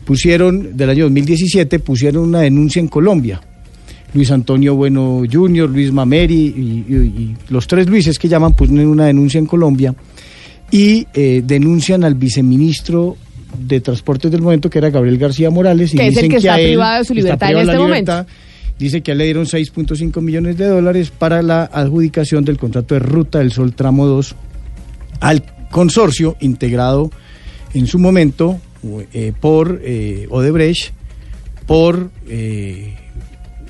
pusieron, del año 2017, pusieron una denuncia en Colombia. Luis Antonio Bueno Jr., Luis Mameri y, y- y los tres Luises que llaman, pusieron una denuncia en Colombia y eh, denuncian al viceministro de Transportes del momento, que era Gabriel García Morales. Y Que es el que está privado de su libertad en este momento. Dice que le dieron 6.5 millones de dólares para la adjudicación del contrato de Ruta del Sol Tramo 2 al consorcio integrado en su momento eh, por eh, Odebrecht, por eh,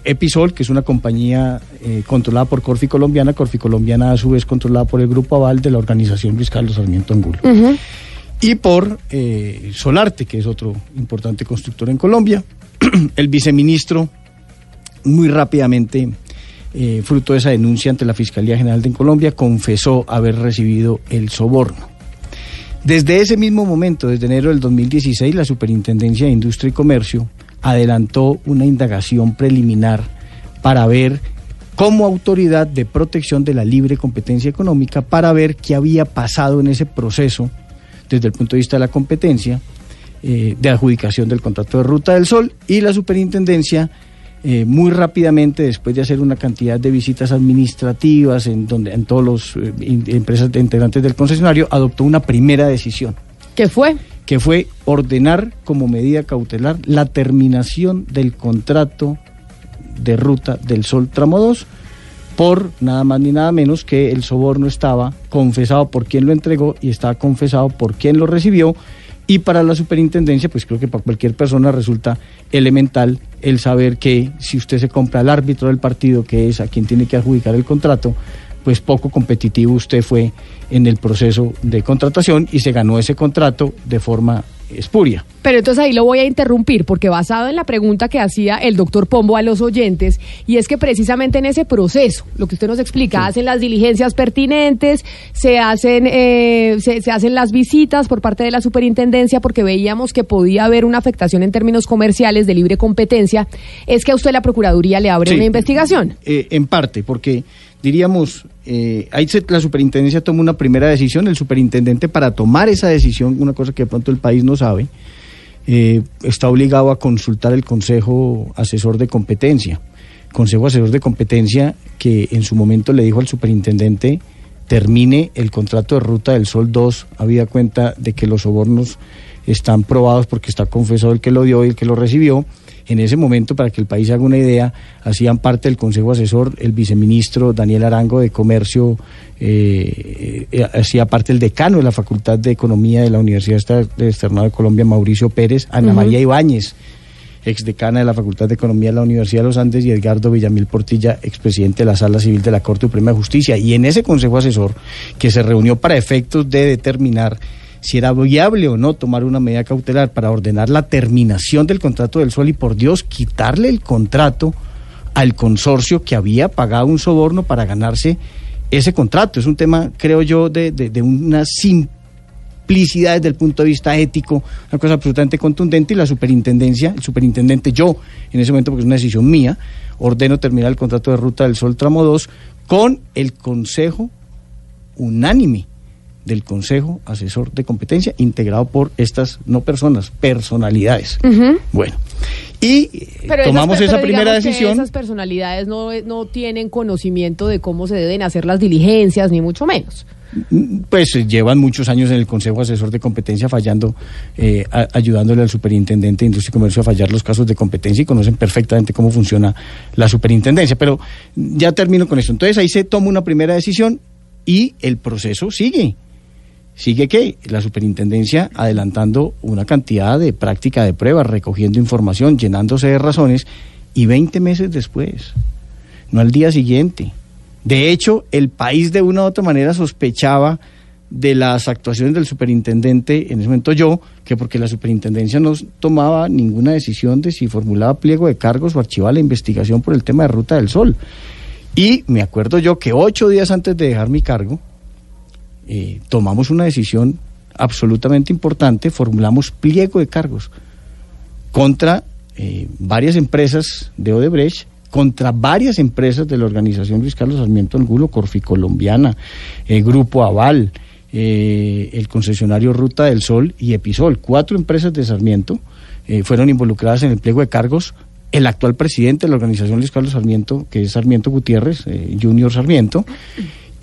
Episol, que es una compañía controlada por Corfi Colombiana, Corfi Colombiana a su vez controlada por el Grupo Aval de la organización Luis Carlos Sarmiento Angulo y por eh, Solarte, que es otro importante constructor en Colombia. el viceministro, muy rápidamente, eh, fruto de esa denuncia ante la Fiscalía General de Colombia, confesó haber recibido el soborno. Desde ese mismo momento, desde enero del 2016, la Superintendencia de Industria y Comercio adelantó una indagación preliminar para ver como autoridad de protección de la libre competencia económica para ver qué había pasado en ese proceso desde el punto de vista de la competencia eh, de adjudicación del contrato de Ruta del Sol y la superintendencia eh, muy rápidamente después de hacer una cantidad de visitas administrativas en donde en todos los eh, in- empresas de integrantes del concesionario adoptó una primera decisión ¿Qué fue? que fue ordenar como medida cautelar la terminación del contrato de ruta del Sol Tramo 2 por nada más ni nada menos que el soborno estaba confesado por quien lo entregó y estaba confesado por quien lo recibió. Y para la superintendencia pues creo que para cualquier persona resulta elemental el saber que si usted se compra al árbitro del partido que es a quien tiene que adjudicar el contrato pues poco competitivo usted fue en el proceso de contratación y se ganó ese contrato de forma espuria. Pero entonces ahí lo voy a interrumpir porque basado en la pregunta que hacía el doctor Pombo a los oyentes, y es que precisamente en ese proceso, lo que usted nos explica, hacen las diligencias pertinentes, se hacen, eh, se, se hacen las visitas por parte de la superintendencia porque veíamos que podía haber una afectación en términos comerciales de libre competencia, es que a usted la Procuraduría le abre Sí. una investigación. Eh, en parte, porque diríamos, eh, ahí la superintendencia toma una primera decisión, el superintendente para tomar esa decisión, una cosa que de pronto el país no sabe, eh, está obligado a consultar el Consejo Asesor de Competencia. Consejo Asesor de Competencia que en su momento le dijo al superintendente termine el contrato de Ruta del Sol 2, había cuenta de que los sobornos están probados porque está confesado el que lo dio y el que lo recibió. En ese momento, para que el país haga una idea, hacían parte del Consejo Asesor el viceministro Daniel Arango de Comercio, eh, eh, hacía parte el decano de la Facultad de Economía de la Universidad de Externado de Colombia, Mauricio Pérez, Ana. María Ibáñez, exdecana de la Facultad de Economía de la Universidad de los Andes, y Edgardo Villamil Portilla, expresidente de la Sala Civil de la Corte Suprema de Justicia. Y en ese Consejo Asesor, que se reunió para efectos de determinar si era viable o no tomar una medida cautelar para ordenar la terminación del contrato del sol y por Dios quitarle el contrato al consorcio que había pagado un soborno para ganarse ese contrato. Es un tema, creo yo, de, de- una sim- multiplicidad desde el punto de vista ético, una cosa absolutamente contundente y la superintendencia, el superintendente, yo en ese momento, porque es una decisión mía, ordeno terminar el contrato de Ruta del Sol Tramo 2 con el consejo unánime del Consejo Asesor de Competencia, integrado por estas, no personas, personalidades. Bueno, y eh, Pero esas- tomamos pero esa primera digamos que decisión. esas personalidades no, no tienen conocimiento de cómo se deben hacer las diligencias, ni mucho menos. pues eh, llevan muchos años en el Consejo Asesor de Competencia fallando, eh, a- ayudándole al superintendente de Industria y Comercio a fallar los casos de competencia y conocen perfectamente cómo funciona la superintendencia. Pero ya termino con esto. Entonces ahí se toma una primera decisión y el proceso sigue. Sigue que la superintendencia adelantando una cantidad de práctica de pruebas, recogiendo información, llenándose de razones y 20 meses después, no al día siguiente. De hecho, el país de una u otra manera sospechaba de las actuaciones del superintendente, en ese momento yo, que porque la superintendencia no tomaba ninguna decisión de si formulaba pliego de cargos o archivaba la investigación por el tema de Ruta del Sol. Y me acuerdo yo que ocho días antes de dejar mi cargo, eh, tomamos una decisión absolutamente importante, formulamos pliego de cargos contra eh, varias empresas de Odebrecht, contra varias empresas de la organización Luis Carlos Sarmiento Angulo, Corfi Colombiana, eh, Grupo Aval, eh, el concesionario Ruta del Sol y Episol. Cuatro empresas de Sarmiento eh, fueron involucradas en el pliego de cargos. El actual presidente de la organización Luis Carlos Sarmiento, que es Sarmiento Gutiérrez, Junior Sarmiento,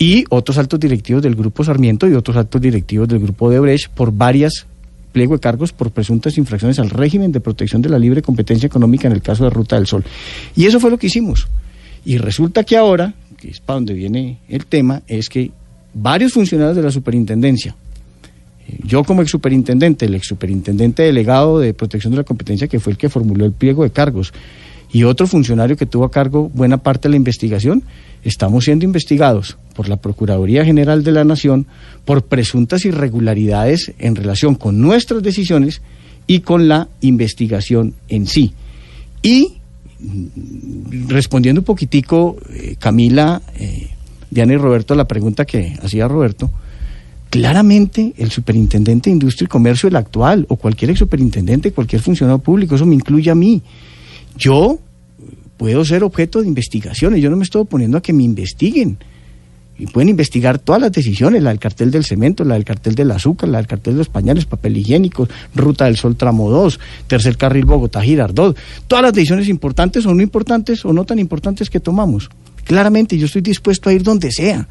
y otros altos directivos del Grupo Sarmiento y otros altos directivos del Grupo Odebrecht por varias pliego de cargos por presuntas infracciones al régimen de protección de la libre competencia económica en el caso de Ruta del Sol. Y eso fue lo que hicimos. Y resulta que ahora, que es para donde viene el tema, es que varios funcionarios de la superintendencia, eh, yo como ex superintendente, el ex superintendente delegado de protección de la competencia, que fue el que formuló el pliego de cargos, y otro funcionario que tuvo a cargo buena parte de la investigación, estamos siendo investigados por la Procuraduría General de la Nación por presuntas irregularidades en relación con nuestras decisiones y con la investigación en sí. Y mm, respondiendo un poquitico, eh, Camila, eh, Diana y Roberto, a la pregunta que hacía Roberto, claramente el superintendente de Industria y Comercio, el actual, o cualquier ex superintendente, cualquier funcionario público, eso me incluye a mí. Yo puedo ser objeto de investigaciones, yo no me estoy oponiendo a que me investiguen. Y pueden investigar todas las decisiones, la del cartel del cemento, la del cartel del azúcar, la del cartel de los pañales, papel higiénico, Ruta del Sol Tramo 2, tercer carril Bogotá Girardot. Todas las decisiones importantes o no importantes o no tan importantes que tomamos. Claramente yo estoy dispuesto a ir donde sea,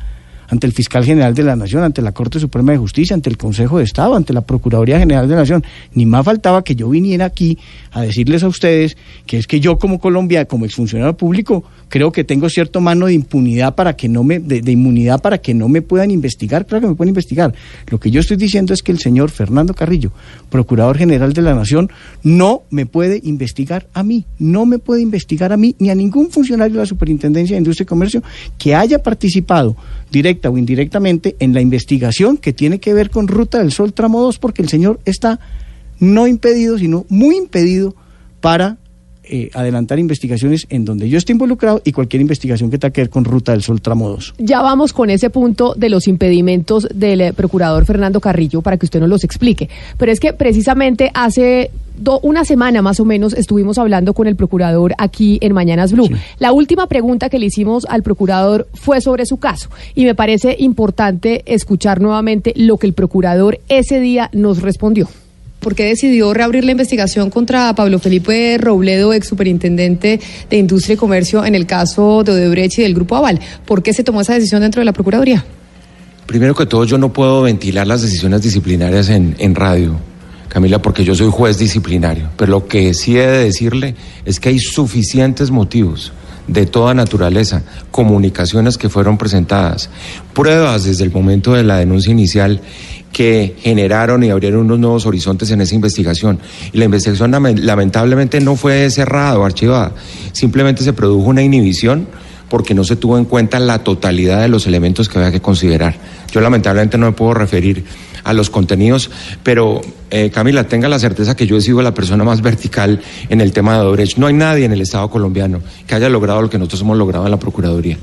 ante el fiscal general de la Nación, ante la Corte Suprema de Justicia, ante el Consejo de Estado, ante la Procuraduría General de la Nación. Ni más faltaba que yo viniera aquí a decirles a ustedes que es que yo como Colombia, como exfuncionario público, creo que tengo cierto mano de impunidad para que no me, de, inmunidad para que no me puedan investigar. Claro que me pueden investigar. Lo que yo estoy diciendo es que el señor Fernando Carrillo, Procurador General de la Nación, no me puede investigar a mí, no me puede investigar a mí ni a ningún funcionario de la Superintendencia de Industria y Comercio que haya participado o indirectamente en la investigación que tiene que ver con Ruta del Sol Tramo 2, porque el señor está no impedido, sino muy impedido para eh, adelantar investigaciones en donde yo esté involucrado y cualquier investigación que tenga que ver con Ruta del Sol Tramo 2. Ya vamos con ese punto de los impedimentos del eh, procurador Fernando Carrillo para que usted nos los explique. Pero es que precisamente hace do- una semana más o menos estuvimos hablando con el procurador aquí en Mañanas Blue. La última pregunta que le hicimos al procurador fue sobre su caso y me parece importante escuchar nuevamente lo que el procurador ese día nos respondió. ¿Por qué decidió reabrir la investigación contra Pablo Felipe Robledo, ex superintendente de Industria y Comercio, en el caso de Odebrecht y del Grupo Aval? ¿Por qué se tomó esa decisión dentro de la Procuraduría? Primero que todo, yo no puedo ventilar las decisiones disciplinarias en, en radio, Camila, porque yo soy juez disciplinario. Pero lo que sí he de decirle es que hay suficientes motivos de toda naturaleza, comunicaciones que fueron presentadas, pruebas desde el momento de la denuncia inicial que generaron y abrieron unos nuevos horizontes en esa investigación. Y la investigación lame- lamentablemente no fue cerrada o archivada, simplemente se produjo una inhibición porque no se tuvo en cuenta la totalidad de los elementos que había que considerar. Yo lamentablemente no me puedo referir a los contenidos, pero eh, Camila, tenga la certeza que yo he sido la persona más vertical en el tema de Odebrecht. No hay nadie en el Estado colombiano que haya logrado lo que nosotros hemos logrado en la Procuraduría.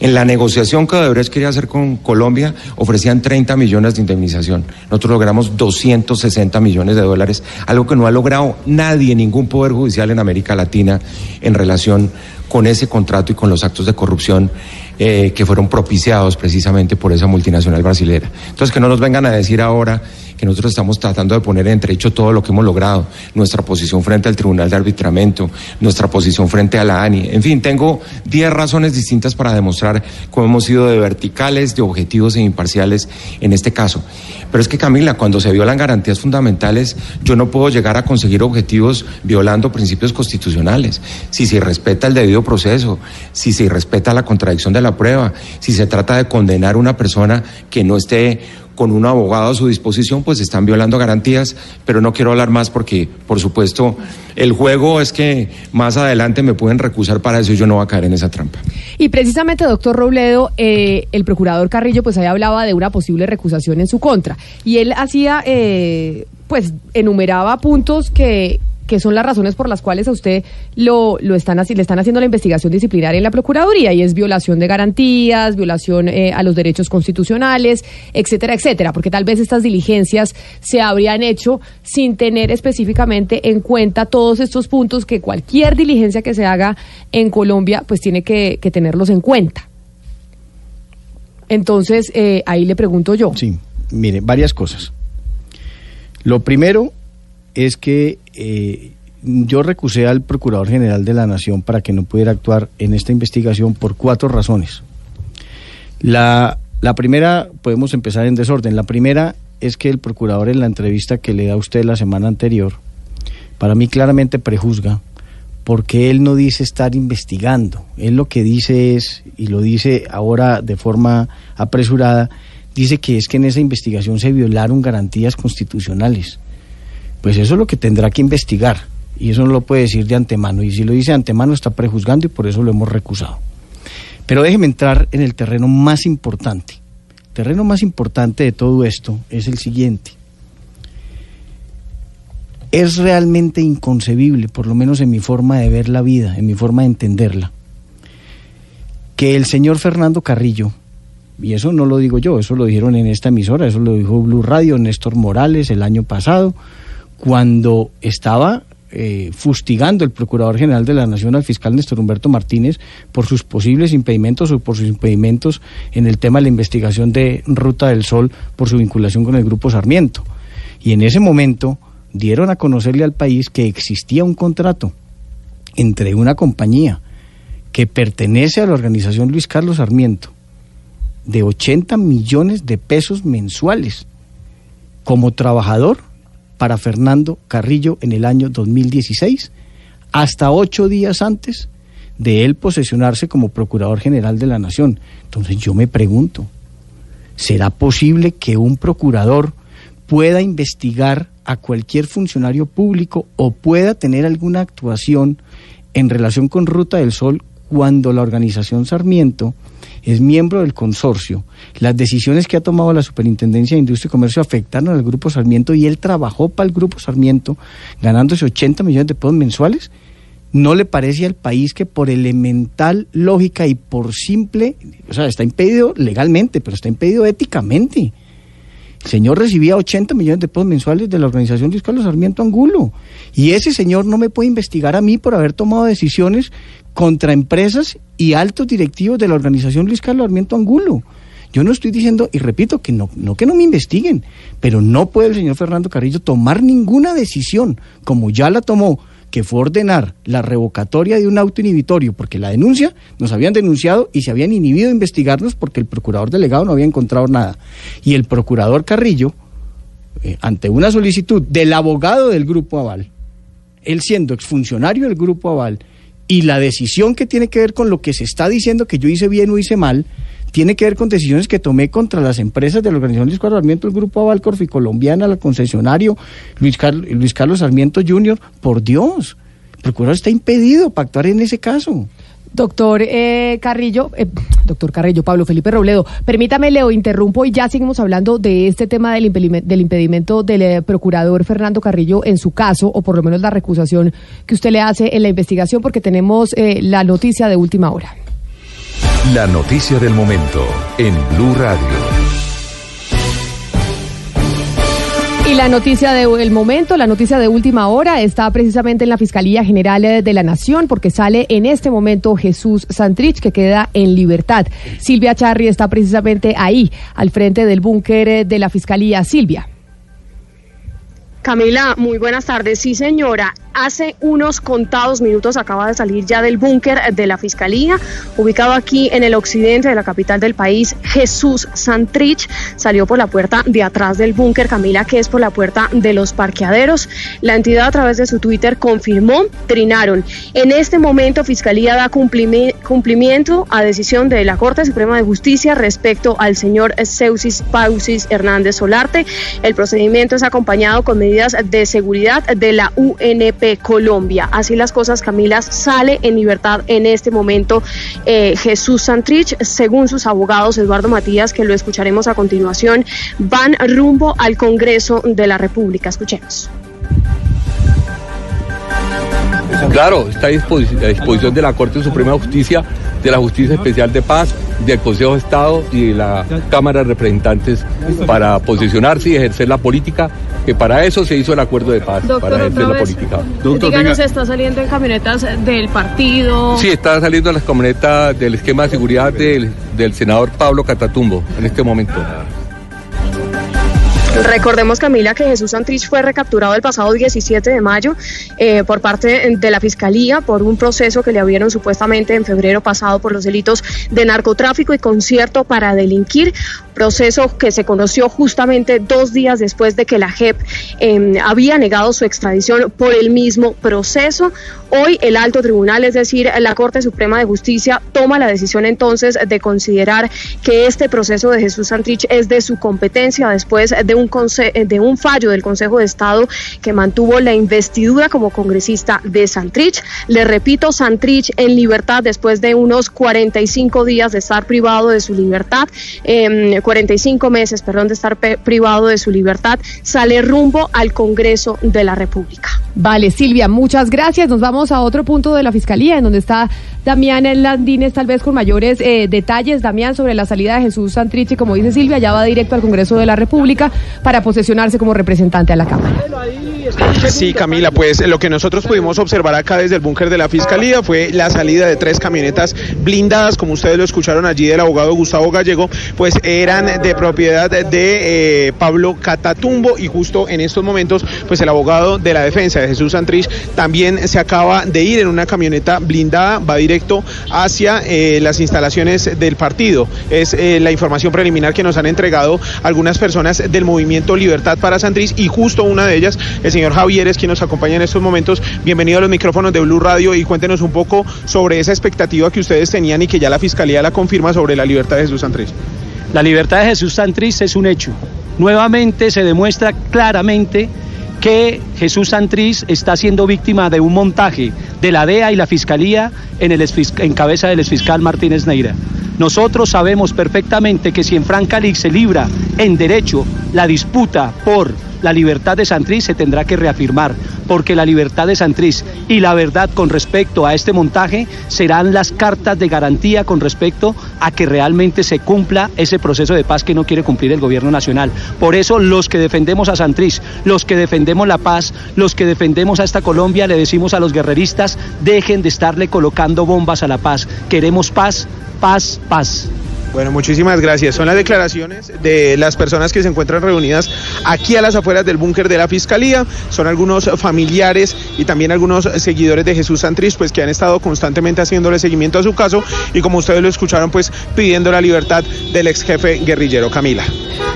En la negociación que Odebrecht quería hacer con Colombia, ofrecían 30 millones de indemnización. Nosotros logramos 260 millones de dólares, algo que no ha logrado nadie, ningún poder judicial en América Latina en relación con ese contrato y con los actos de corrupción eh, que fueron propiciados precisamente por esa multinacional brasilera. Entonces, que no nos vengan a decir ahora que nosotros estamos tratando de poner en entredicho todo lo que hemos logrado, nuestra posición frente al Tribunal de Arbitramiento, nuestra posición frente a la ANI. En fin, tengo 10 razones distintas para demostrar cómo hemos sido de verticales, de objetivos e imparciales en este caso. Pero es que Camila, cuando se violan garantías fundamentales, yo no puedo llegar a conseguir objetivos violando principios constitucionales. Si se respeta el debido proceso, si se respeta la contradicción de la prueba, si se trata de condenar a una persona que no esté con un abogado a su disposición, pues están violando garantías, pero no quiero hablar más porque, por supuesto, el juego es que más adelante me pueden recusar para eso y yo no voy a caer en esa trampa. Y precisamente, doctor Robledo, eh, el procurador Carrillo, pues ahí hablaba de una posible recusación en su contra. Y él hacía, eh, pues, enumeraba puntos que que son las razones por las cuales a usted lo, lo están así, le están haciendo la investigación disciplinaria en la Procuraduría, y es violación de garantías, violación eh, a los derechos constitucionales, etcétera, etcétera, porque tal vez estas diligencias se habrían hecho sin tener específicamente en cuenta todos estos puntos que cualquier diligencia que se haga en Colombia, pues tiene que, tenerlos en cuenta. Entonces, eh, ahí le pregunto yo. Sí, mire, varias cosas. Lo primero es que eh, yo recusé al Procurador General de la Nación para que no pudiera actuar en esta investigación por cuatro razones. La, la primera, podemos empezar en desorden. La primera es que el Procurador en la entrevista que le da a usted la semana anterior, para mí claramente prejuzga, porque él no dice estar investigando. Él lo que dice es, y lo dice ahora de forma apresurada, dice que es que en esa investigación se violaron garantías constitucionales pues eso es lo que tendrá que investigar. Y eso no lo puede decir de antemano. Y si lo dice de antemano está prejuzgando y por eso lo hemos recusado. Pero déjeme entrar en el terreno más importante. El terreno más importante de todo esto es el siguiente. Es realmente inconcebible, por lo menos en mi forma de ver la vida, en mi forma de entenderla, que el señor Fernando Carrillo, y eso no lo digo yo, eso lo dijeron en esta emisora, eso lo dijo Blue Radio, Néstor Morales el año pasado, cuando estaba eh, fustigando el Procurador General de la Nación al fiscal Néstor Humberto Martínez por sus posibles impedimentos o por sus impedimentos en el tema de la investigación de Ruta del Sol por su vinculación con el Grupo Sarmiento. Y en ese momento dieron a conocerle al país que existía un contrato entre una compañía que pertenece a la organización Luis Carlos Sarmiento de 80 millones de pesos mensuales como trabajador para Fernando Carrillo en el año 2016, hasta ocho días antes de él posesionarse como Procurador General de la Nación. Entonces yo me pregunto, ¿será posible que un procurador pueda investigar a cualquier funcionario público o pueda tener alguna actuación en relación con Ruta del Sol cuando la organización Sarmiento es miembro del consorcio. Las decisiones que ha tomado la Superintendencia de Industria y Comercio afectaron al Grupo Sarmiento y él trabajó para el Grupo Sarmiento ganándose 80 millones de pesos mensuales. ¿No le parece al país que por elemental lógica y por simple, o sea, está impedido legalmente, pero está impedido éticamente? Señor recibía 80 millones de pesos mensuales de la organización Luis Carlos Sarmiento Angulo. Y ese señor no me puede investigar a mí por haber tomado decisiones contra empresas y altos directivos de la organización Luis Carlos Sarmiento Angulo. Yo no estoy diciendo, y repito, que no, no que no me investiguen, pero no puede el señor Fernando Carrillo tomar ninguna decisión, como ya la tomó, que fue ordenar la revocatoria de un auto inhibitorio, porque la denuncia nos habían denunciado y se habían inhibido de investigarnos porque el procurador delegado no había encontrado nada. Y el procurador Carrillo, eh, ante una solicitud del abogado del Grupo Aval, él siendo exfuncionario del Grupo Aval, y la decisión que tiene que ver con lo que se está diciendo que yo hice bien o hice mal, tiene que ver con decisiones que tomé contra las empresas de la Organización Luis Carlos Sarmiento, el Grupo y Colombiana, la concesionario Luis, Luis Carlos Sarmiento Jr., por Dios, el procurador está impedido para actuar en ese caso. Doctor eh, Carrillo, eh, doctor Carrillo, Pablo Felipe Robledo, permítame, Leo, interrumpo y ya seguimos hablando de este tema del, impedime- del impedimento del eh, procurador Fernando Carrillo en su caso, o por lo menos la recusación que usted le hace en la investigación, porque tenemos eh, la noticia de última hora. La noticia del momento en Blue Radio. Y la noticia del momento, la noticia de última hora, está precisamente en la Fiscalía General eh, de la Nación, porque sale en este momento Jesús Santrich, que queda en libertad. Silvia Charri está precisamente ahí, al frente del búnker eh, de la Fiscalía. Silvia. Camila, muy buenas tardes. Sí, señora. Hace unos contados minutos acaba de salir ya del búnker de la Fiscalía, ubicado aquí en el occidente de la capital del país. Jesús Santrich salió por la puerta de atrás del búnker, Camila, que es por la puerta de los parqueaderos. La entidad a través de su Twitter confirmó, trinaron. En este momento, Fiscalía da cumplimi- cumplimiento a decisión de la Corte Suprema de Justicia respecto al señor Seusis Pausis Hernández Solarte. El procedimiento es acompañado con medidas de seguridad de la UNP Colombia. Así las cosas, Camila, sale en libertad en este momento eh, Jesús Santrich, según sus abogados, Eduardo Matías, que lo escucharemos a continuación, van rumbo al Congreso de la República. Escuchemos. Claro, está a disposi- a disposición de la Corte Suprema de Justicia, de la Justicia Especial de Paz, del Consejo de Estado y de la Cámara de Representantes para posicionarse y ejercer la política, que para eso se hizo el acuerdo de paz, para ejercer la política. Díganos, ¿está saliendo en camionetas del partido? Sí, está saliendo las camionetas del esquema de seguridad del, del senador Pablo Catatumbo en este momento. Recordemos, Camila, que Jesús Santrich fue recapturado el pasado 17 de mayo eh, por parte de la Fiscalía por un proceso que le abrieron supuestamente en febrero pasado por los delitos de narcotráfico y concierto para delinquir, proceso que se conoció justamente dos días después de que la JEP eh, había negado su extradición por el mismo proceso. Hoy el alto tribunal, es decir, la Corte Suprema de Justicia, toma la decisión entonces de considerar que este proceso de Jesús Santrich es de su competencia después de un, de un fallo del Consejo de Estado que mantuvo la investidura como congresista de Santrich. Le repito, Santrich en libertad después de unos 45 días de estar privado de su libertad, em, 45 meses, perdón, de estar privado de su libertad, sale rumbo al Congreso de la República. Vale, Silvia, muchas gracias. Nos vamos a otro punto de la Fiscalía, en donde está Damián Landines, tal vez con mayores eh, detalles. Damián, sobre la salida de Jesús Santrich, y como dice Silvia, ya va directo al Congreso de la República para posesionarse como representante a la Cámara. Sí, Camila, pues lo que nosotros pudimos observar acá desde el búnker de la Fiscalía fue la salida de tres camionetas blindadas, como ustedes lo escucharon allí del abogado Gustavo Gallego, pues eran de propiedad de eh, Pablo Catatumbo y justo en estos momentos, pues el abogado de la defensa de Jesús Santrich también se acaba de ir en una camioneta blindada, va directo hacia eh, las instalaciones del partido. Es eh, la información preliminar que nos han entregado algunas personas del movimiento Libertad para Santrich y justo una de ellas, el señor Javier, es quien nos acompaña en estos momentos. Bienvenido a los micrófonos de Blue Radio y cuéntenos un poco sobre esa expectativa que ustedes tenían y que ya la Fiscalía la confirma sobre la libertad de Jesús Santrich. La libertad de Jesús Santrich es un hecho. Nuevamente se demuestra claramente que Jesús Santrich está siendo víctima de un montaje de la DEA y la Fiscalía en, el cabeza del exfiscal Martínez Neira. Nosotros sabemos perfectamente que si en Franca League se libra en derecho la disputa por la libertad de Santrich se tendrá que reafirmar, porque la libertad de Santrich y la verdad con respecto a este montaje serán las cartas de garantía con respecto a que realmente se cumpla ese proceso de paz que no quiere cumplir el gobierno nacional. Por eso los que defendemos a Santrich, los que defendemos la paz, los que defendemos a esta Colombia, le decimos a los guerreristas, dejen de estarle colocando bombas a la paz. Queremos paz, paz, paz. Bueno, muchísimas gracias. Son las declaraciones de las personas que se encuentran reunidas aquí a las afueras del búnker de la Fiscalía. Son algunos familiares y también algunos seguidores de Jesús Santrich, pues que han estado constantemente haciéndole seguimiento a su caso y como ustedes lo escucharon, pues pidiendo la libertad del ex jefe guerrillero Camila.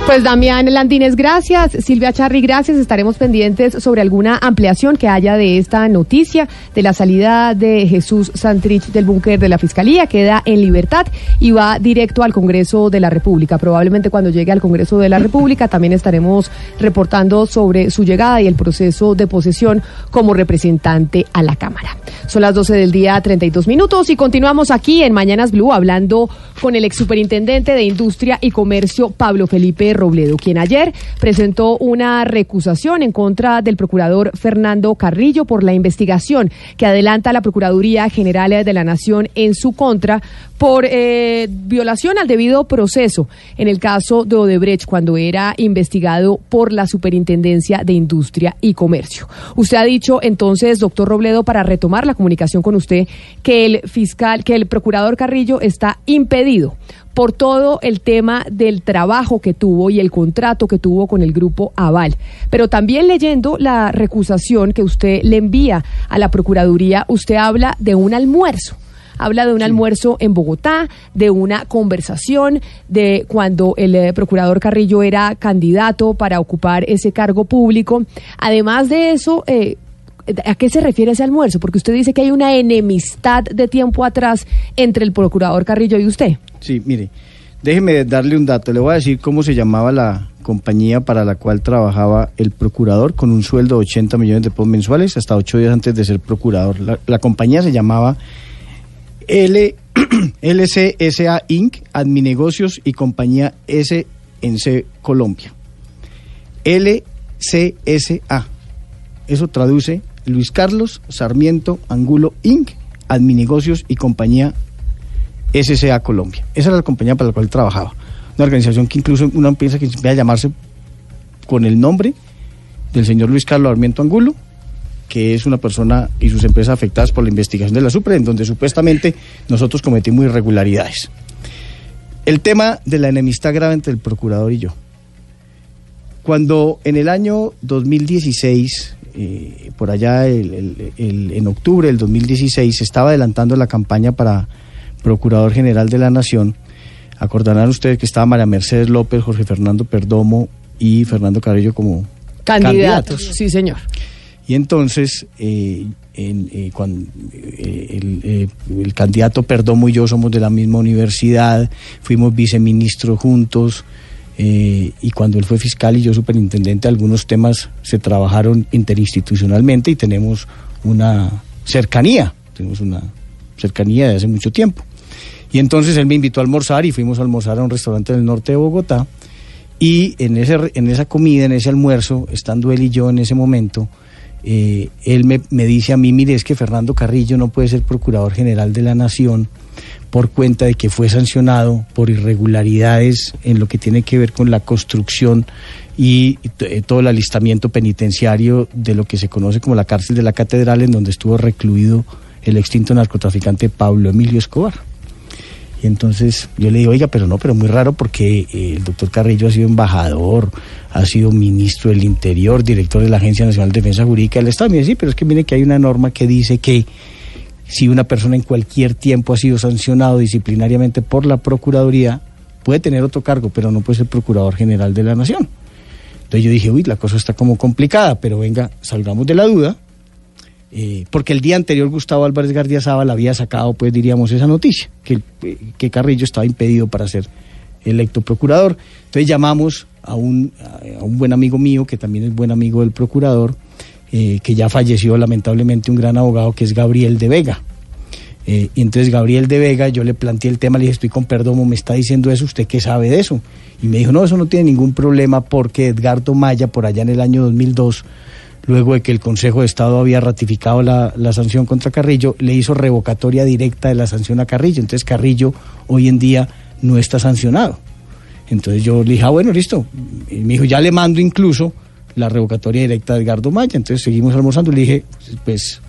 Pues Damián Landines, gracias. Silvia Charri, gracias. Estaremos pendientes sobre alguna ampliación que haya de esta noticia de la salida de Jesús Santrich del búnker de la Fiscalía. Queda en libertad y va directo al Congreso de la República. Probablemente cuando llegue al Congreso de la República también estaremos reportando sobre su llegada y el proceso de posesión como representante a la Cámara. Son las 12 del día, 32 minutos y continuamos aquí en Mañanas Blue hablando con el ex superintendente de Industria y Comercio, Pablo Felipe Robledo, quien ayer presentó una recusación en contra del procurador Fernando Carrillo por la investigación que adelanta la Procuraduría General de la Nación en su contra por eh, violación al debido proceso en el caso de Odebrecht cuando era investigado por la Superintendencia de Industria y Comercio. Usted ha dicho entonces, doctor Robledo, para retomar la comunicación con usted, que el fiscal, que el procurador Carrillo está impedido por todo el tema del trabajo que tuvo y el contrato que tuvo con el grupo Aval. Pero también leyendo la recusación que usted le envía a la Procuraduría, usted habla de un almuerzo habla de un almuerzo en Bogotá, de una conversación, de cuando el eh, procurador Carrillo era candidato para ocupar ese cargo público. Además de eso, eh, ¿a qué se refiere ese almuerzo? Porque usted dice que hay una enemistad de tiempo atrás entre el procurador Carrillo y usted. Sí, mire, déjeme darle un dato. Le voy a decir cómo se llamaba la compañía para la cual trabajaba el procurador con un sueldo de 80 millones de pesos mensuales hasta ocho días antes de ser procurador. La, la compañía se llamaba L, LCSA Inc., Adminegocios y Compañía SNC Colombia. LCSA. Eso traduce Luis Carlos Sarmiento Angulo Inc., Adminegocios y Compañía SCA Colombia. Esa era la compañía para la cual trabajaba. Una organización que incluso uno piensa que va a llamarse con el nombre del señor Luis Carlos Sarmiento Angulo, que es una persona y sus empresas afectadas por la investigación de la SUPRE, en donde supuestamente nosotros cometimos irregularidades. El tema de la enemistad grave entre el procurador y yo. Cuando en el año 2016, eh, por allá el- el- el- en octubre del 2016, se estaba adelantando la campaña para Procurador General de la Nación, acordarán ustedes que estaba María Mercedes López, Jorge Fernando Perdomo y Fernando Carrillo como Candidatos, sí señor. Y entonces, eh, eh, cuando, eh, el, candidato Perdomo y yo somos de la misma universidad, fuimos viceministros juntos, y cuando él fue fiscal y yo superintendente, algunos temas se trabajaron interinstitucionalmente y tenemos una cercanía, tenemos una cercanía de hace mucho tiempo. Y entonces él me invitó a almorzar y fuimos a almorzar a un restaurante en el norte de Bogotá. Y en, ese, en esa comida, en ese almuerzo, estando él y yo en ese momento, eh, él me, me dice a mí, mire, es que Fernando Carrillo no puede ser Procurador General de la Nación por cuenta de que fue sancionado por irregularidades en lo que tiene que ver con la construcción y eh, todo el alistamiento penitenciario de lo que se conoce como la cárcel de la catedral en donde estuvo recluido el extinto narcotraficante Pablo Emilio Escobar. Entonces yo le digo, oiga, pero no, pero muy raro porque eh, el doctor Carrillo ha sido embajador, ha sido ministro del Interior, director de la Agencia Nacional de Defensa Jurídica del Estado. Me dice, sí, pero es que mire que hay una norma que dice que si una persona en cualquier tiempo ha sido sancionado disciplinariamente por la Procuraduría, puede tener otro cargo, pero no puede ser Procurador General de la Nación. Entonces yo dije, uy, la cosa está como complicada, pero venga, salgamos de la duda, eh, porque el día anterior Gustavo Álvarez Gardiazabal había sacado, pues diríamos, esa noticia, que, eh, que Carrillo estaba impedido para ser electo procurador. Entonces llamamos a un, buen amigo mío, que también es buen amigo del procurador, eh, que ya falleció lamentablemente, un gran abogado, que es Gabriel de Vega. Y entonces Gabriel de Vega, yo le planteé el tema, le dije, estoy con Perdomo, me está diciendo eso, ¿usted qué sabe de eso? Y me dijo, no, eso no tiene ningún problema porque Edgardo Maya, por allá en el año 2002, luego de que el Consejo de Estado había ratificado la, la sanción contra Carrillo, le hizo revocatoria directa de la sanción a Carrillo. Entonces Carrillo hoy en día no está sancionado. Entonces yo le dije, ah, bueno, listo. Y me dijo, ya le mando incluso la revocatoria directa de Edgardo Maya. Entonces seguimos almorzando. Le dije, pues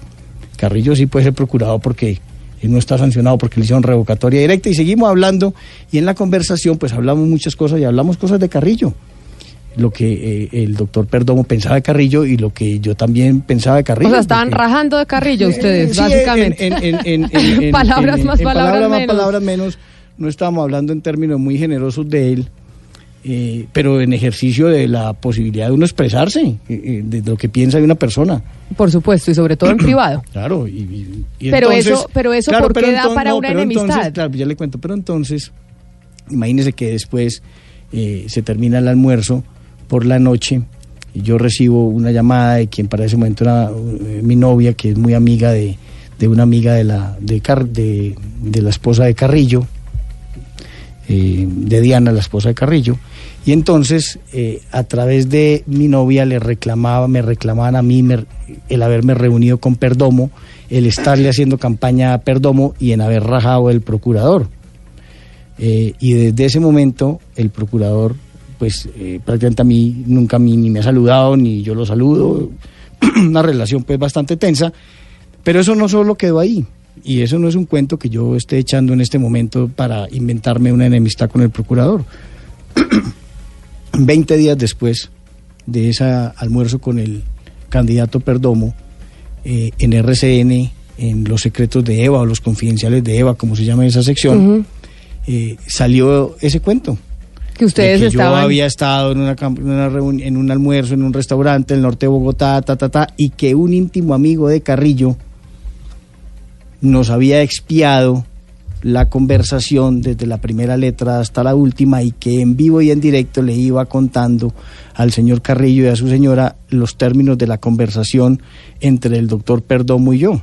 Carrillo sí puede ser procurado porque él no está sancionado porque le hicieron revocatoria directa. Y seguimos hablando. Y en la conversación, pues hablamos muchas cosas y hablamos cosas de Carrillo. Lo que eh, el doctor Perdomo pensaba de Carrillo y lo que yo también pensaba de Carrillo. O sea, estaban porque- rajando de Carrillo ustedes, Sí, básicamente. en- palabras más, palabras, más, menos. palabras menos. No estábamos hablando en términos muy generosos de él. eh, pero en ejercicio de la posibilidad de uno expresarse, eh, eh, de lo que piensa de una persona. Por supuesto, y sobre todo en privado. Claro, y, y- y Pero entonces- eso- pero eso, claro, ¿por qué da para no, una pero enemistad? entonces, claro, ya le cuento, pero entonces, imagínese que después se termina el almuerzo por la noche yo recibo una llamada de quien para ese momento era eh, mi novia, que es muy amiga de, de una amiga de la, de, la esposa de Carrillo, eh, de Diana, la esposa de Carrillo. Y entonces, eh, a través de mi novia, le reclamaba, me reclamaban a mí el haberme reunido con Perdomo, el estarle haciendo campaña a Perdomo y en haber rajado el procurador. Y desde ese momento, el procurador, pues eh, prácticamente a mí nunca a mí ni me ha saludado, ni yo lo saludo. Una relación pues bastante tensa. Pero eso no solo quedó ahí. Y eso no es un cuento que yo esté echando en este momento para inventarme una enemistad con el procurador. 20 días después de ese almuerzo con el candidato Perdomo, eh, en RCN, en los secretos de Eva o los confidenciales de Eva, como se llama esa sección, eh, salió ese cuento. Que ustedes que estaban... Yo había estado en, una, en un almuerzo en un restaurante en el norte de Bogotá, ta, ta, ta, y que un íntimo amigo de Carrillo nos había expiado la conversación desde la primera letra hasta la última y que en vivo y en directo le iba contando al señor Carrillo y a su señora los términos de la conversación entre el doctor Perdomo y yo.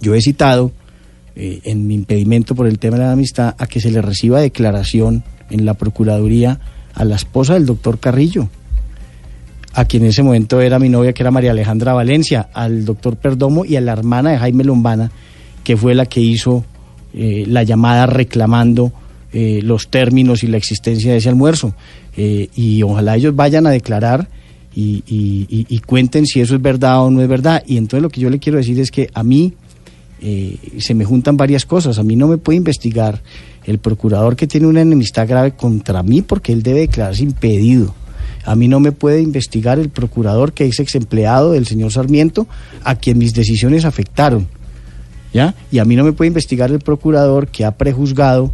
Yo he citado eh, en mi impedimento por el tema de la amistad a que se le reciba declaración en la Procuraduría a la esposa del doctor Carrillo, a quien en ese momento era mi novia, que era María Alejandra Valencia, al doctor Perdomo y a la hermana de Jaime Lombana, que fue la que hizo eh, la llamada reclamando eh, los términos y la existencia de ese almuerzo. Eh, y ojalá ellos vayan a declarar y, y- y- cuenten si eso es verdad o no es verdad. Y entonces lo que yo le quiero decir es que a mí se me juntan varias cosas. A mí no me puede investigar el procurador que tiene una enemistad grave contra mí porque él debe declararse impedido. A mí no me puede investigar el procurador que es ex empleado del señor Sarmiento, a quien mis decisiones afectaron. ¿Ya? Y a mí no me puede investigar el procurador que ha prejuzgado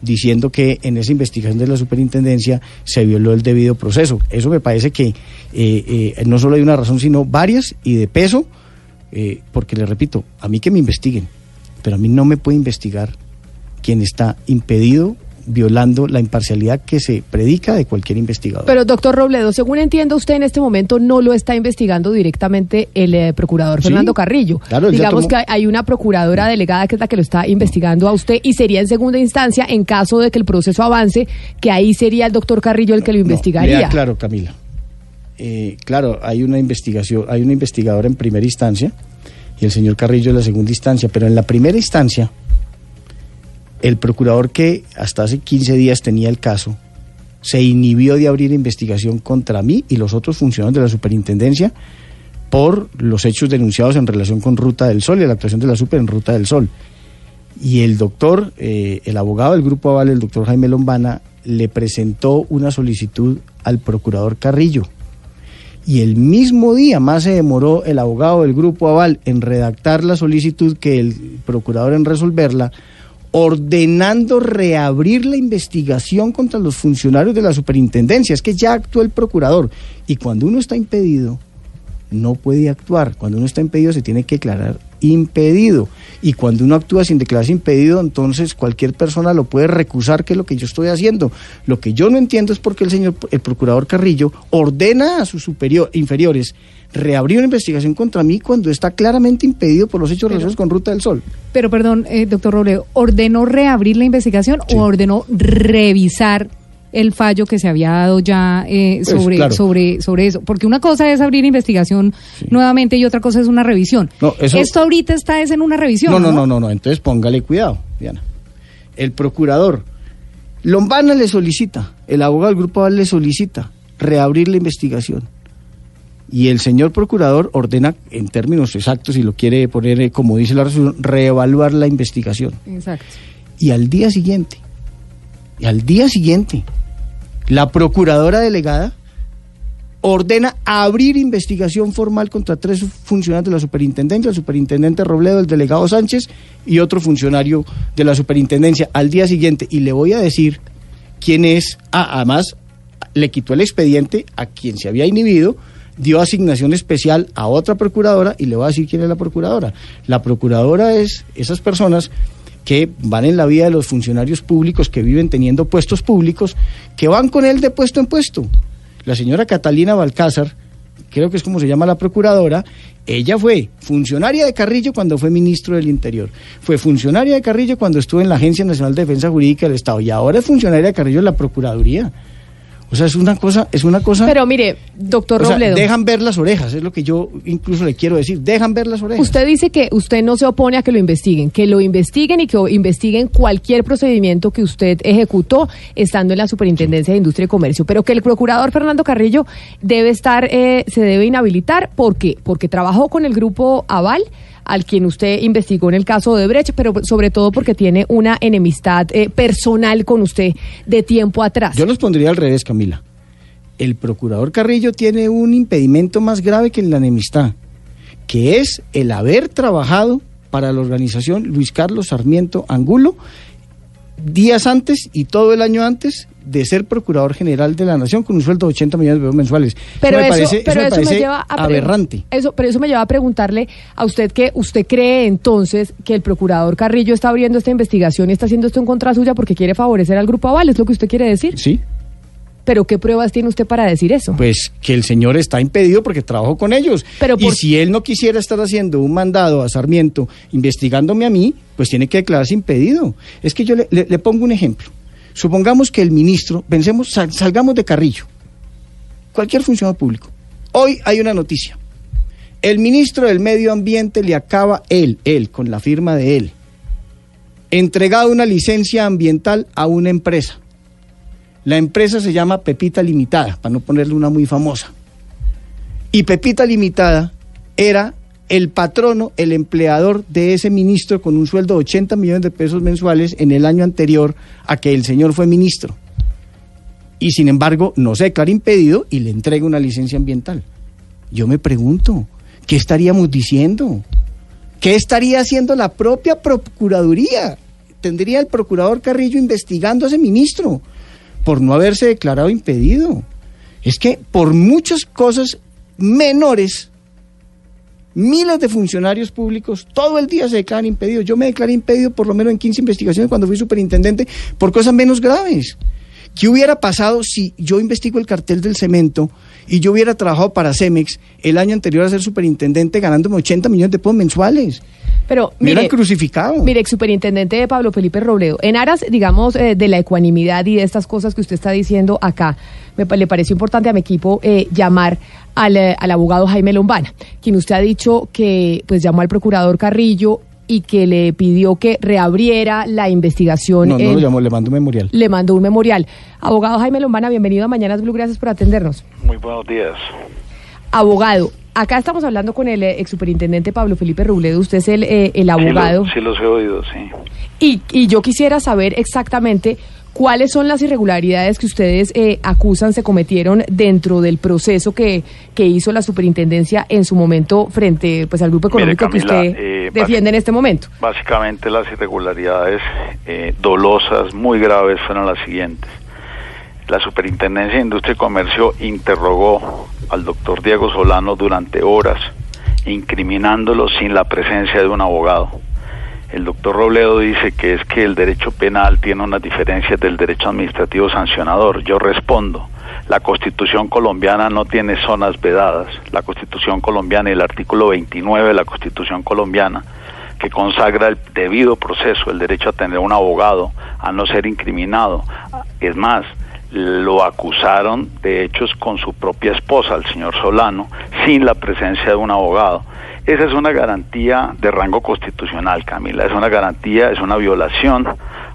diciendo que en esa investigación de la superintendencia se violó el debido proceso. Eso me parece que eh, eh, no solo hay una razón, sino varias y de peso, eh, porque le repito, a mí que me investiguen, pero a mí no me puede investigar quien está impedido violando la imparcialidad que se predica de cualquier investigador. Pero, doctor Robledo, según entiendo, usted en este momento no lo está investigando directamente el eh, procurador Sí, Fernando Carrillo. claro, Digamos tomó- que hay- hay una procuradora delegada que es la que lo está investigando a usted y sería en segunda instancia, en caso de que el proceso avance, que ahí sería el doctor Carrillo el que lo investigaría. claro, Camila. Eh, claro, hay una investigación, hay una investigadora en primera instancia y el señor Carrillo en la segunda instancia, pero en la primera instancia, el procurador que hasta hace 15 días tenía el caso se inhibió de abrir investigación contra mí y los otros funcionarios de la superintendencia por los hechos denunciados en relación con Ruta del Sol y la actuación de la super en Ruta del Sol. Y el doctor, eh, el abogado del Grupo Aval, el doctor Jaime Lombana, le presentó una solicitud al procurador Carrillo. Y el mismo día más se demoró el abogado del Grupo Aval en redactar la solicitud que el procurador en resolverla, ordenando reabrir la investigación contra los funcionarios de la superintendencia. Es que ya actuó el procurador. Y cuando uno está impedido, no puede actuar. Cuando uno está impedido se tiene que declarar impedido. Y cuando uno actúa sin declararse impedido, entonces cualquier persona lo puede recusar, que es lo que yo estoy haciendo. Lo que yo no entiendo es por qué el señor, el procurador Carrillo, ordena a sus superior, inferiores reabrir una investigación contra mí cuando está claramente impedido por los hechos relacionados con Ruta del Sol. Pero perdón, eh, doctor Robledo, ¿ordenó reabrir la investigación o ordenó revisar el fallo que se había dado ya eh, Pues, sobre, claro. sobre, sobre eso? Porque una cosa es abrir investigación nuevamente y otra cosa es una revisión. No, eso- Esto ahorita está es en una revisión. No, no, no, no, no. Entonces póngale cuidado, Diana. El procurador Lombana le solicita, el abogado del Grupo Aval le solicita reabrir la investigación. Y el señor procurador ordena, en términos exactos, si lo quiere poner eh, como dice la resolución, reevaluar la investigación. Exacto. Y al día siguiente, y al día siguiente, la procuradora delegada ordena abrir investigación formal contra tres funcionarios de la superintendencia, el superintendente Robledo, el delegado Sánchez y otro funcionario de la superintendencia al día siguiente. Y le voy a decir quién es, ah, además, le quitó el expediente a quien se había inhibido, dio asignación especial a otra procuradora y le voy a decir quién es la procuradora. La procuradora es esas personas que van en la vida de los funcionarios públicos que viven teniendo puestos públicos, que van con él de puesto en puesto. La señora Catalina Balcázar, creo que es como se llama la procuradora, ella fue funcionaria de Carrillo cuando fue ministro del Interior, fue funcionaria de Carrillo cuando estuvo en la Agencia Nacional de Defensa Jurídica del Estado y ahora es funcionaria de Carrillo en la Procuraduría. O sea, es una cosa, es una cosa. Pero mire, doctor o sea, Robledo. dejan ver las orejas, es lo que yo incluso le quiero decir. Dejan ver las orejas. Usted dice que usted no se opone a que lo investiguen, que lo investiguen y que investiguen cualquier procedimiento que usted ejecutó estando en la Superintendencia de Industria y Comercio, pero que el procurador Fernando Carrillo debe estar, eh, se debe inhabilitar. ¿Por qué? Porque trabajó con el grupo Aval al quien usted investigó en el caso de Brecht, pero sobre todo porque tiene una enemistad eh, personal con usted de tiempo atrás. Yo los pondría al revés, Camila. El procurador Carrillo tiene un impedimento más grave que la enemistad, que es el haber trabajado para la organización Luis Carlos Sarmiento Angulo días antes y todo el año antes de ser procurador general de la nación con un sueldo de 80 millones de pesos mensuales. Pero eso me eso, parece, pero eso me eso me parece lleva a aberrante. Eso, pero eso me lleva a preguntarle a usted que usted cree entonces que el procurador Carrillo está abriendo esta investigación y está haciendo esto en contra suya porque quiere favorecer al grupo Aval, ¿es lo que usted quiere decir? Sí. Pero ¿qué pruebas tiene usted para decir eso? Pues que el señor está impedido porque trabajó con ellos. Pero y si él no quisiera estar haciendo un mandado a Sarmiento investigándome a mí, pues tiene que declararse impedido. Es que yo le, le- le pongo un ejemplo. Supongamos que el ministro, pensemos, sal- salgamos de Carrillo, cualquier funcionario público. Hoy hay una noticia. El ministro del Medio Ambiente le acaba él, él, con la firma de él, entregado una licencia ambiental a una empresa. La empresa se llama Pepita Limitada, para no ponerle una muy famosa. Y Pepita Limitada era el patrono, el empleador de ese ministro con un sueldo de 80 millones de pesos mensuales en el año anterior a que el señor fue ministro. Y sin embargo, no se declara impedido y le entrega una licencia ambiental. Yo me pregunto, ¿qué estaríamos diciendo? ¿Qué estaría haciendo la propia Procuraduría? Tendría el procurador Carrillo investigando a ese ministro por no haberse declarado impedido. Es que por muchas cosas menores, miles de funcionarios públicos todo el día se declaran impedidos. Yo me declaré impedido por lo menos en 15 investigaciones cuando fui superintendente por cosas menos graves. ¿Qué hubiera pasado si yo investigo el cartel del cemento y yo hubiera trabajado para Cemex el año anterior a ser superintendente ganándome 80 millones de pesos mensuales? Pero Me hubieran mire, crucificado. Mire, ex superintendente de Pablo Felipe Robledo, en aras, digamos, eh, de la ecuanimidad y de estas cosas que usted está diciendo acá, me le pareció importante a mi equipo eh, llamar al, eh, al abogado Jaime Lombana, quien usted ha dicho que pues llamó al procurador Carrillo y que le pidió que reabriera la investigación. No, no en- lo llamó, le mando un memorial. le mandó un memorial. Abogado Jaime Lombana, bienvenido a Mañanas Blue, gracias por atendernos. Muy buenos días. Abogado, acá estamos hablando con el eh, ex superintendente Pablo Felipe Robledo, usted es el, eh, el abogado. Sí, lo- sí los he oído, sí. Y, y yo quisiera saber exactamente cuáles son las irregularidades que ustedes eh, acusan se cometieron dentro del proceso que, que hizo la superintendencia en su momento frente pues, al grupo Mire, económico que usted eh, defiende en este momento. Básicamente las irregularidades eh, dolosas, muy graves, fueron las siguientes. La Superintendencia de Industria y Comercio interrogó al doctor Diego Solano durante horas, incriminándolo sin la presencia de un abogado. El doctor Robledo dice que es que el derecho penal tiene unas diferencias del derecho administrativo sancionador. Yo respondo, la constitución colombiana no tiene zonas vedadas. La constitución colombiana y el artículo 29 de la constitución colombiana que consagra el debido proceso, el derecho a tener un abogado, a no ser incriminado. Es más, lo acusaron de hechos con su propia esposa, el señor Solano, sin la presencia de un abogado. Esa es una garantía de rango constitucional, Camila, es una garantía, es una violación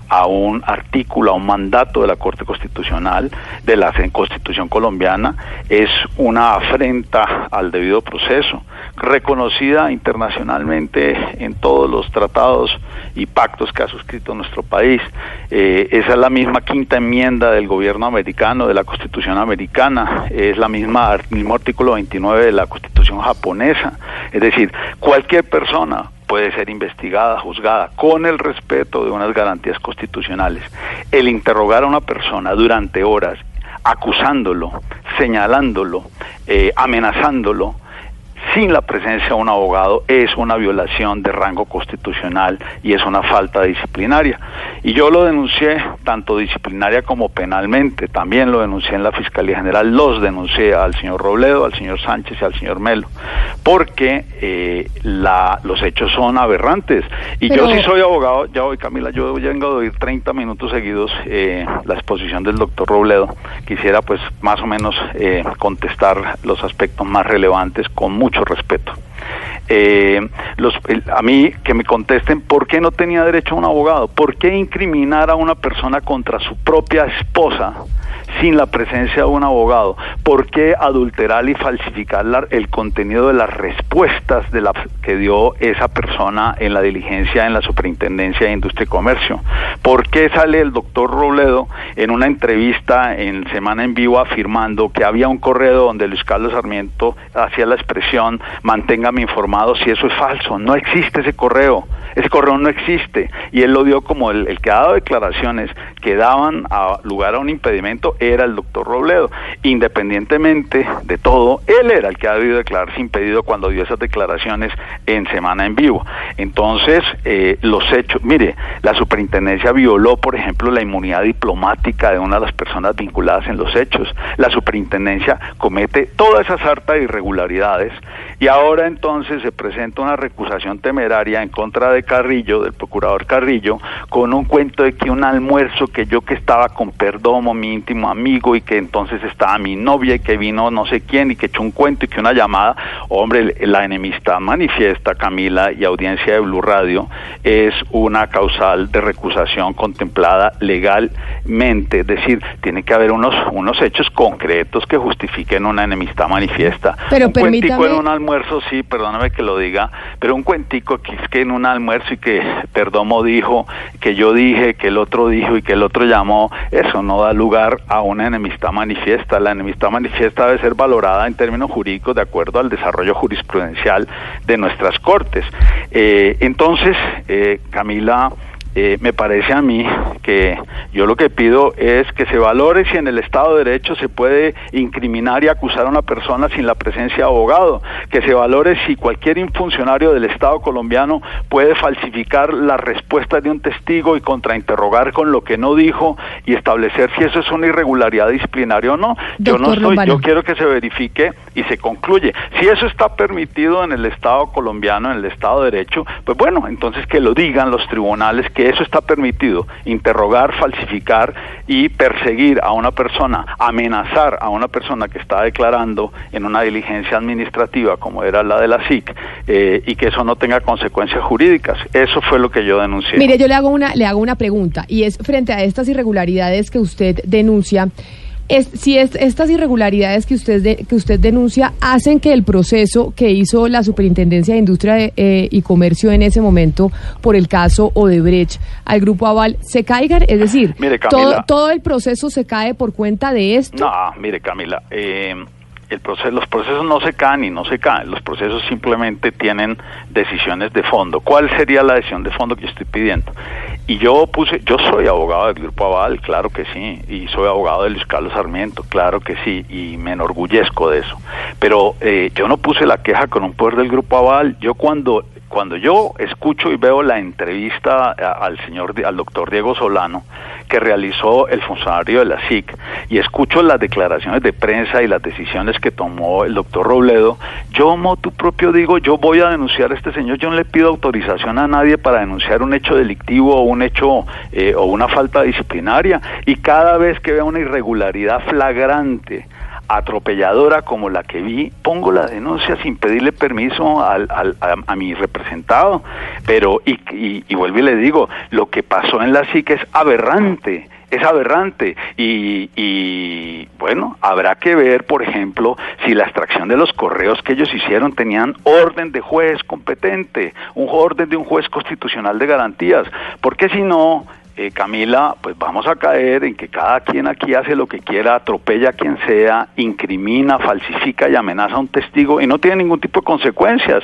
a un artículo, a un mandato de la Corte Constitucional, de la Constitución colombiana, es una afrenta al debido proceso, reconocida internacionalmente en todos los tratados y pactos que ha suscrito nuestro país. Eh, esa es la misma quinta enmienda del gobierno americano, de la Constitución americana, es la misma el mismo artículo 29 de la Constitución japonesa. Es decir, cualquier persona puede ser investigada, juzgada, con el respeto de unas garantías constitucionales. El interrogar a una persona durante horas acusándolo, señalándolo, eh, amenazándolo, sin la presencia de un abogado es una violación de rango constitucional y es una falta disciplinaria. Y yo lo denuncié tanto disciplinaria como penalmente, también lo denuncié en la Fiscalía General, los denuncié al señor Robledo, al señor Sánchez y al señor Melo, porque eh, la, los hechos son aberrantes. Y yo sí soy abogado, ya hoy Camila, yo vengo de oír 30 minutos seguidos eh, la exposición del doctor Robledo. Quisiera pues más o menos eh, contestar los aspectos más relevantes con mucho respeto. Eh, los, a mí que me contesten por qué no tenía derecho a un abogado, por qué incriminar a una persona contra su propia esposa sin la presencia de un abogado, por qué adulterar y falsificar el contenido de las respuestas de la, que dio esa persona en la diligencia en la Superintendencia de Industria y Comercio, por qué sale el doctor Robledo en una entrevista en Semana en Vivo afirmando que había un correo donde Luis Carlos Sarmiento hacía la expresión manténgame informado si eso es falso, no existe ese correo, ese correo no existe y él lo dio como el, que ha dado declaraciones que daban lugar a un impedimento era el doctor Robledo, independientemente de todo, él era el que ha debido declararse impedido cuando dio esas declaraciones en Semana en Vivo. Entonces, eh, los hechos, mire, la superintendencia violó, por ejemplo, la inmunidad diplomática de una de las personas vinculadas en los hechos. La superintendencia comete toda esa sarta de irregularidades y ahora entonces se presenta una recusación temeraria en contra de Carrillo, del procurador Carrillo, con un cuento de que un almuerzo que yo que estaba con Perdomo, mi íntimo amigo, y que entonces estaba mi novia y que vino no sé quién y que echó un cuento y que una llamada, hombre, la enemistad manifiesta, Camila, y audiencia de Blue Radio, es una causal de recusación contemplada legalmente, es decir, tiene que haber unos, unos hechos concretos que justifiquen una enemistad manifiesta. Pero un cuentico permítame- en un almuerzo, sí, perdóname que lo diga, pero un cuentico que es que en un almuerzo y que Perdomo dijo, que yo dije, que el otro dijo y que el otro llamó, eso no da lugar a una enemistad manifiesta. La enemistad manifiesta debe ser valorada en términos jurídicos de acuerdo al desarrollo jurisprudencial de nuestras cortes. Eh, entonces, eh, Camila, eh, me parece a mí que yo lo que pido es que se valore si en el Estado de Derecho se puede incriminar y acusar a una persona sin la presencia de abogado, que se valore si cualquier funcionario del Estado colombiano puede falsificar las respuestas de un testigo y contrainterrogar con lo que no dijo y establecer si eso es una irregularidad disciplinaria o no. yo no estoy, Lombana. yo quiero que se verifique y se concluye. Si eso está permitido en el Estado colombiano, en el Estado de Derecho, pues bueno, entonces que lo digan los tribunales que eso está permitido, interrogar, falsificar y perseguir a una persona, amenazar a una persona que está declarando en una diligencia administrativa como era la de la SIC eh, y que eso no tenga consecuencias jurídicas. Eso fue lo que yo denuncié. Mire, yo le hago una le hago una pregunta y es frente a estas irregularidades que usted denuncia. Es, si es- estas irregularidades que usted de- que usted denuncia hacen que el proceso que hizo la Superintendencia de Industria eh, y Comercio en ese momento por el caso Odebrecht al grupo Aval se caigan, es decir, Mire, todo, todo el proceso se cae por cuenta de esto. No, mire Camila, eh, el proceso, los procesos no se caen y no se caen, los procesos simplemente tienen decisiones de fondo. ¿Cuál sería la decisión de fondo que yo estoy pidiendo? Y yo puse, yo soy abogado del Grupo Aval, claro que sí, y soy abogado de Luis Carlos Sarmiento, claro que sí, y me enorgullezco de eso. Pero eh, yo no puse la queja con un poder del Grupo Aval, yo cuando cuando yo escucho y veo la entrevista al señor, al doctor Diego Solano, que realizó el funcionario de la SIC, y escucho las declaraciones de prensa y las decisiones que tomó el doctor Robledo, yo motu propio digo, yo voy a denunciar a este señor, yo no le pido autorización a nadie para denunciar un hecho delictivo o un hecho eh, o una falta disciplinaria, y cada vez que vea una irregularidad flagrante, atropelladora como la que vi, pongo la denuncia sin pedirle permiso al, al- a, a mi representado. Pero, y, y, y vuelvo y le digo, lo que pasó en la SIC es aberrante. Es aberrante y, y bueno, habrá que ver, por ejemplo, si la extracción de los correos que ellos hicieron tenían orden de juez competente, un orden de un juez constitucional de garantías, porque si no, eh, Camila, pues vamos a caer en que cada quien aquí hace lo que quiera, atropella a quien sea, incrimina, falsifica y amenaza a un testigo y no tiene ningún tipo de consecuencias.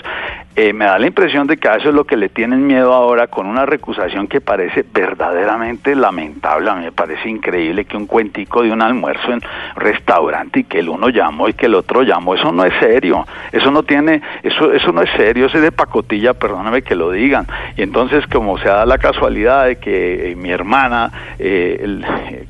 Eh, me da la impresión de que a eso es lo que le tienen miedo ahora con una recusación que parece verdaderamente lamentable. A mí me parece increíble que un cuentico de un almuerzo en restaurante y que el uno llamó y que el otro llamó, eso no es serio, eso no tiene, eso, eso no es serio, eso es de pacotilla, perdóname que lo digan. Y entonces como se da la casualidad de que eh, mi hermana, eh,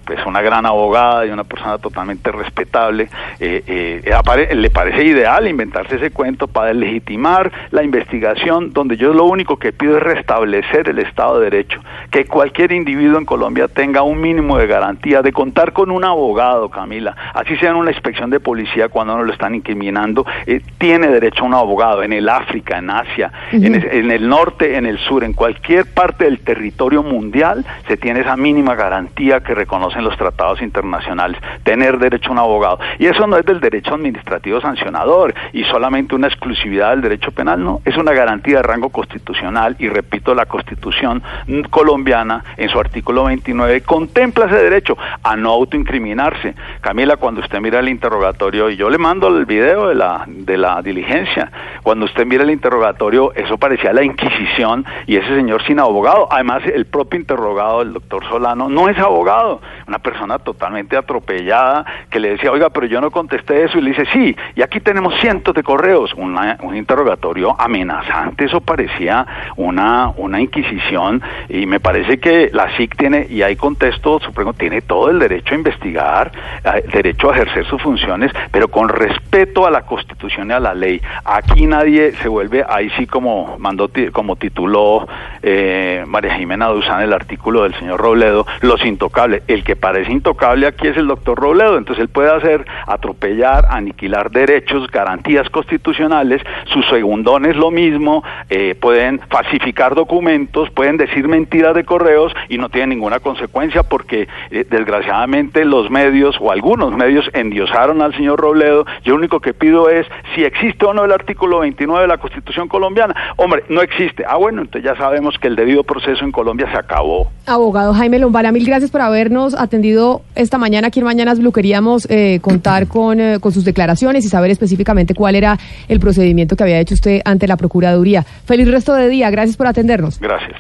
pues una gran abogada y una persona totalmente respetable, eh, eh, le parece ideal inventarse ese cuento para legitimar la investigación, donde yo lo único que pido es restablecer el Estado de Derecho, que cualquier individuo en Colombia tenga un mínimo de garantía de contar con un abogado, Camila, así sea en una inspección de policía cuando no lo están incriminando, eh, tiene derecho a un abogado en el África, en Asia, en, el norte, en el sur, en cualquier parte del territorio mundial se tiene esa mínima garantía que reconocen los tratados internacionales, tener derecho a un abogado. Y eso no es del derecho administrativo sancionador y solamente una exclusividad del derecho penal, no, es una garantía de rango constitucional y repito, la constitución colombiana en su artículo 29 contempla ese derecho a no autoincriminarse. Camila, cuando usted mira el interrogatorio, y yo le mando el video de la, de la diligencia, cuando usted mira el interrogatorio, eso parecía la Inquisición y ese señor sin abogado. Además, el propio interrogado, el doctor Solano, no es abogado, una persona totalmente atropellada que le decía, oiga, pero yo no contesté eso, y le dice, sí, y aquí tenemos cientos de correos, Una- un interrogatorio amenazante, eso parecía una, una inquisición, y me parece que la SIC tiene, y hay contexto supremo, tiene todo el derecho a investigar, eh, derecho a ejercer sus funciones, pero con respeto a la Constitución y a la ley. Aquí nadie se vuelve, ahí sí como mandó, como tituló eh, María Jimena Duzán el artículo del señor Robledo, los intocables. El que parece intocable aquí es el doctor Robledo, entonces él puede hacer atropellar, aniquilar derechos, garantías constitucionales, sus segundones lo mismo, eh, pueden falsificar documentos, pueden decir mentiras de correos y no tienen ninguna consecuencia porque eh, desgraciadamente los medios o algunos medios endiosaron al señor Robledo. Yo único que pido es si existe o no el artículo 29 de la Constitución colombiana. Hombre, no existe. Ah, bueno, entonces ya sabemos que el debido proceso en Colombia se acabó. Abogado Jaime Lombana, mil gracias por habernos atendido esta mañana aquí en Mañanas Blue. Queríamos eh, contar con, eh, con sus declaraciones y saber específicamente cuál era el procedimiento que había hecho usted ante la Procuraduría. Feliz resto de día. Gracias por atendernos. Gracias.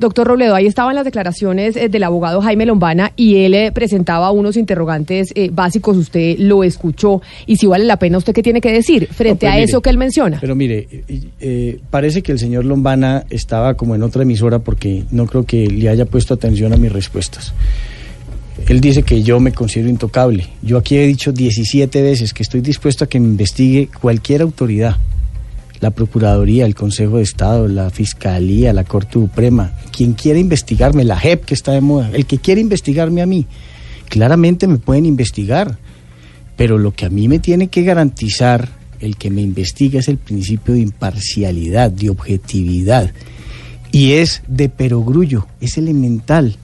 Doctor Robledo, ahí estaban las declaraciones eh, del abogado Jaime Lombana y él eh, presentaba unos interrogantes eh, básicos. Usted lo escuchó y si vale la pena, ¿usted qué tiene que decir frente No, pues a mire, eso que él menciona? Pero mire, eh, parece que el señor Lombana estaba como en otra emisora porque no creo que le haya puesto atención a mis respuestas. Él dice que yo me considero intocable. Yo aquí he dicho 17 veces que estoy dispuesto a que me investigue cualquier autoridad. La Procuraduría, el Consejo de Estado, la Fiscalía, la Corte Suprema, quien quiera investigarme, la JEP que está de moda, el que quiera investigarme a mí, claramente me pueden investigar. Pero lo que a mí me tiene que garantizar el que me investiga es el principio de imparcialidad, de objetividad. Y es de perogrullo, es elemental.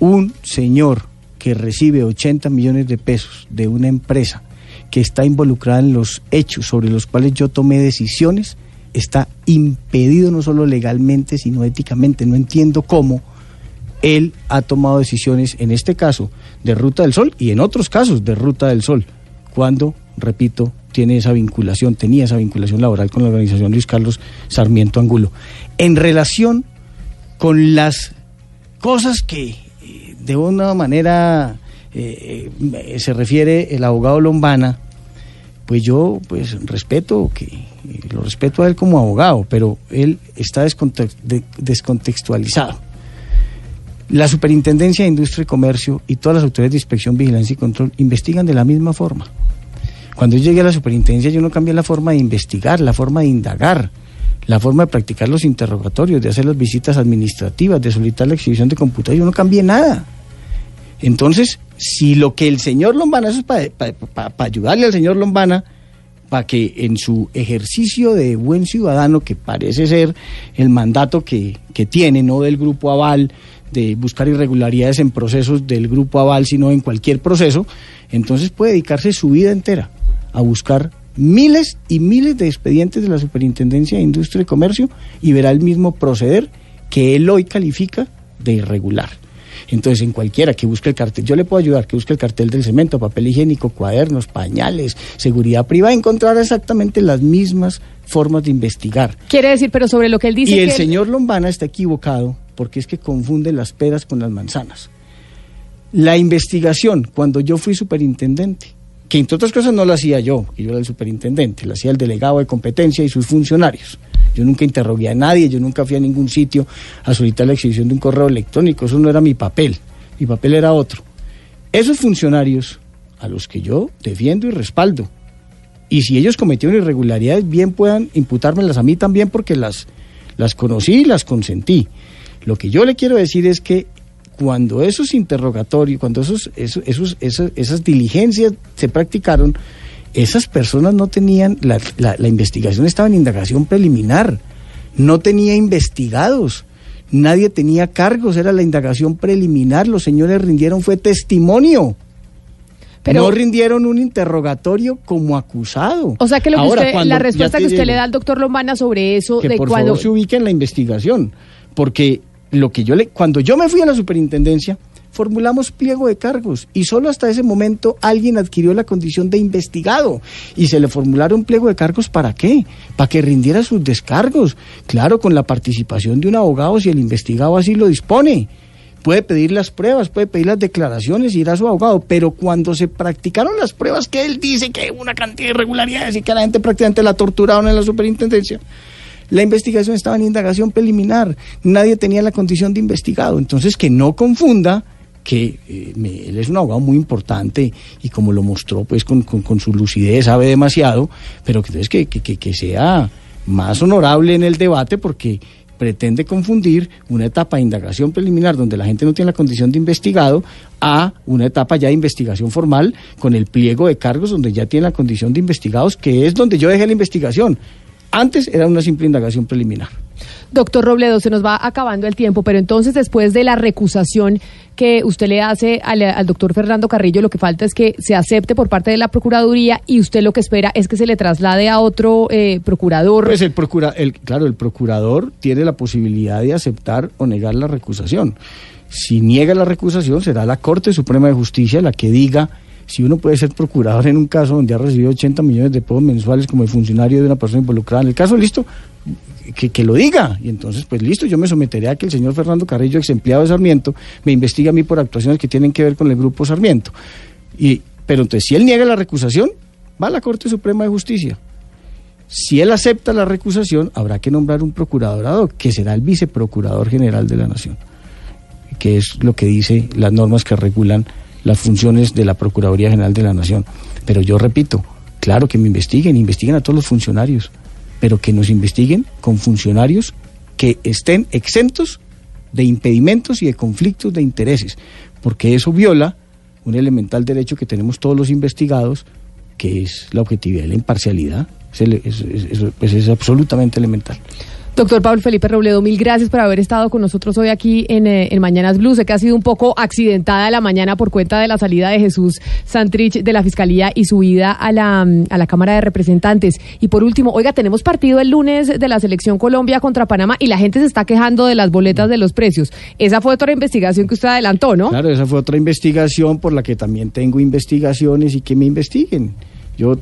Un señor que recibe 80 millones de pesos de una empresa que está involucrada en los hechos sobre los cuales yo tomé decisiones, está impedido no solo legalmente, sino éticamente. No entiendo cómo él ha tomado decisiones, en este caso, de Ruta del Sol y en otros casos de Ruta del Sol, cuando, repito, tiene esa vinculación, tenía esa vinculación laboral con la organización Luis Carlos Sarmiento Angulo. En relación con las cosas que eh, de una manera eh, eh, se refiere el abogado Lombana, pues yo pues respeto que eh, lo respeto a él como abogado, pero él está descontext- de- descontextualizado. La Superintendencia de Industria y Comercio y todas las autoridades de inspección, vigilancia y control investigan de la misma forma. Cuando yo llegué a la superintendencia yo no cambié la forma de investigar, la forma de indagar, la forma de practicar los interrogatorios, de hacer las visitas administrativas, de solicitar la exhibición de computadores, yo no cambié nada. Entonces, si lo que el señor Lombana, eso es para ayudarle al señor Lombana, para que en su ejercicio de buen ciudadano, que parece ser el mandato que, que tiene, no del grupo aval, de buscar irregularidades en procesos del grupo aval, sino en cualquier proceso, entonces puede dedicarse su vida entera a buscar miles y miles de expedientes de la Superintendencia de Industria y Comercio y verá el mismo proceder que él hoy califica de irregular. Entonces, en cualquiera que busque el cartel, yo le puedo ayudar, que busque el cartel del cemento, papel higiénico, cuadernos, pañales, seguridad privada, encontrar exactamente las mismas formas de investigar. Quiere decir, pero sobre lo que él dice y el que señor Lombana está equivocado porque es que confunde las peras con las manzanas. La investigación, cuando yo fui superintendente, que entre otras cosas no la hacía yo, que yo era el superintendente, la hacía el delegado de competencia y sus funcionarios. Yo nunca interrogué a nadie, yo nunca fui a ningún sitio a solicitar la exhibición de un correo electrónico, eso no era mi papel, mi papel era otro. Esos funcionarios a los que yo defiendo y respaldo, y si ellos cometieron irregularidades, bien puedan imputármelas a mí también porque las, las conocí y las consentí. Lo que yo le quiero decir es que cuando esos interrogatorios, cuando esos, esos, esos- esas, esas diligencias se practicaron, esas personas no tenían, la, la- la investigación estaba en indagación preliminar, no tenía investigados, nadie tenía cargos, era la indagación preliminar, los señores rindieron fue testimonio. Pero- no rindieron un interrogatorio como acusado. O sea que, lo que Ahora, usted- cuando- la respuesta que usted le da al doctor Lombana sobre eso que de por cuando favor se ubique en la investigación, porque lo que yo le, cuando yo me fui a la superintendencia, formulamos pliego de cargos y solo hasta ese momento alguien adquirió la condición de investigado y se le formularon pliego de cargos para qué? Para que rindiera sus descargos, claro, con la participación de un abogado si el investigado así lo dispone. Puede pedir las pruebas, puede pedir las declaraciones ir a su abogado, pero cuando se practicaron las pruebas que él dice que una cantidad de irregularidades y que la gente prácticamente la torturaron en la superintendencia, la investigación estaba en indagación preliminar, nadie tenía la condición de investigado. Entonces, que no confunda que eh, me- él es un abogado muy importante y como lo mostró pues con, con- su lucidez sabe demasiado, pero que, entonces que, que- que- que sea más honorable en el debate porque pretende confundir una etapa de indagación preliminar donde la gente no tiene la condición de investigado a una etapa ya de investigación formal con el pliego de cargos donde ya tiene la condición de investigados, que es donde yo dejé la investigación. Antes era una simple indagación preliminar. Doctor Robledo, se nos va acabando el tiempo, pero entonces después de la recusación que usted le hace al, al doctor Fernando Carrillo, lo que falta es que se acepte por parte de la Procuraduría y usted lo que espera es que se le traslade a otro eh, procurador. Pues el procura, el, claro, el procurador tiene la posibilidad de aceptar o negar la recusación. Si niega la recusación, será la Corte Suprema de Justicia la que diga si uno puede ser procurador en un caso donde ha recibido 80 millones de pesos mensuales como el funcionario de una persona involucrada en el caso, listo, que, que lo diga. Y entonces, pues listo, yo me someteré a que el señor Fernando Carrillo, ex empleado de Sarmiento, me investigue a mí por actuaciones que tienen que ver con el grupo Sarmiento. Y, pero entonces, si él niega la recusación, va a la Corte Suprema de Justicia. Si él acepta la recusación, habrá que nombrar un procurador ad hoc, que será el viceprocurador general de la Nación, que es lo que dice las normas que regulan las funciones de la Procuraduría General de la Nación. Pero yo repito, claro que me investiguen, investiguen a todos los funcionarios, pero que nos investiguen con funcionarios que estén exentos de impedimentos y de conflictos de intereses, porque eso viola un elemental derecho que tenemos todos los investigados, que es la objetividad y la imparcialidad. Es, pues es absolutamente elemental. Doctor Pablo Felipe Robledo, mil gracias por haber estado con nosotros hoy aquí en, eh, en Mañanas Blue. Sé que ha sido un poco accidentada la mañana por cuenta de la salida de Jesús Santrich de la Fiscalía y su ida a la, mm, a la Cámara de Representantes. Y por último, oiga, tenemos partido el lunes de la Selección Colombia contra Panamá y la gente se está quejando de las boletas de los precios. Esa fue otra investigación que usted adelantó, ¿no? Claro, esa fue otra investigación por la que también tengo investigaciones y que me investiguen. Yo,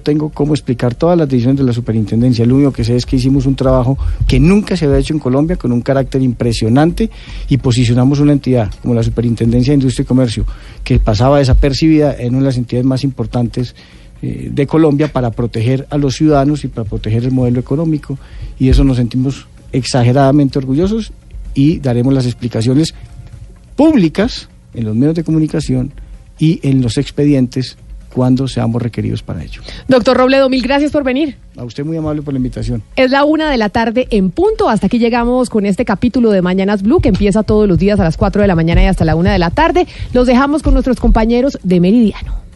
tengo cómo explicar todas las decisiones de la superintendencia. Lo único que sé es que hicimos un trabajo que nunca se había hecho en Colombia con un carácter impresionante y posicionamos una entidad como la Superintendencia de Industria y Comercio que pasaba desapercibida en una de las entidades más importantes eh, de Colombia para proteger a los ciudadanos y para proteger el modelo económico. Y eso nos sentimos exageradamente orgullosos y daremos las explicaciones públicas en los medios de comunicación y en los expedientes cuando seamos requeridos para ello. Doctor Robledo, mil gracias por venir. A usted muy amable por la invitación. Es la una de la tarde en punto. Hasta aquí llegamos con este capítulo de Mañanas Blue que empieza todos los días a las 4 de la mañana y hasta la una de la tarde. Los dejamos con nuestros compañeros de Meridiano.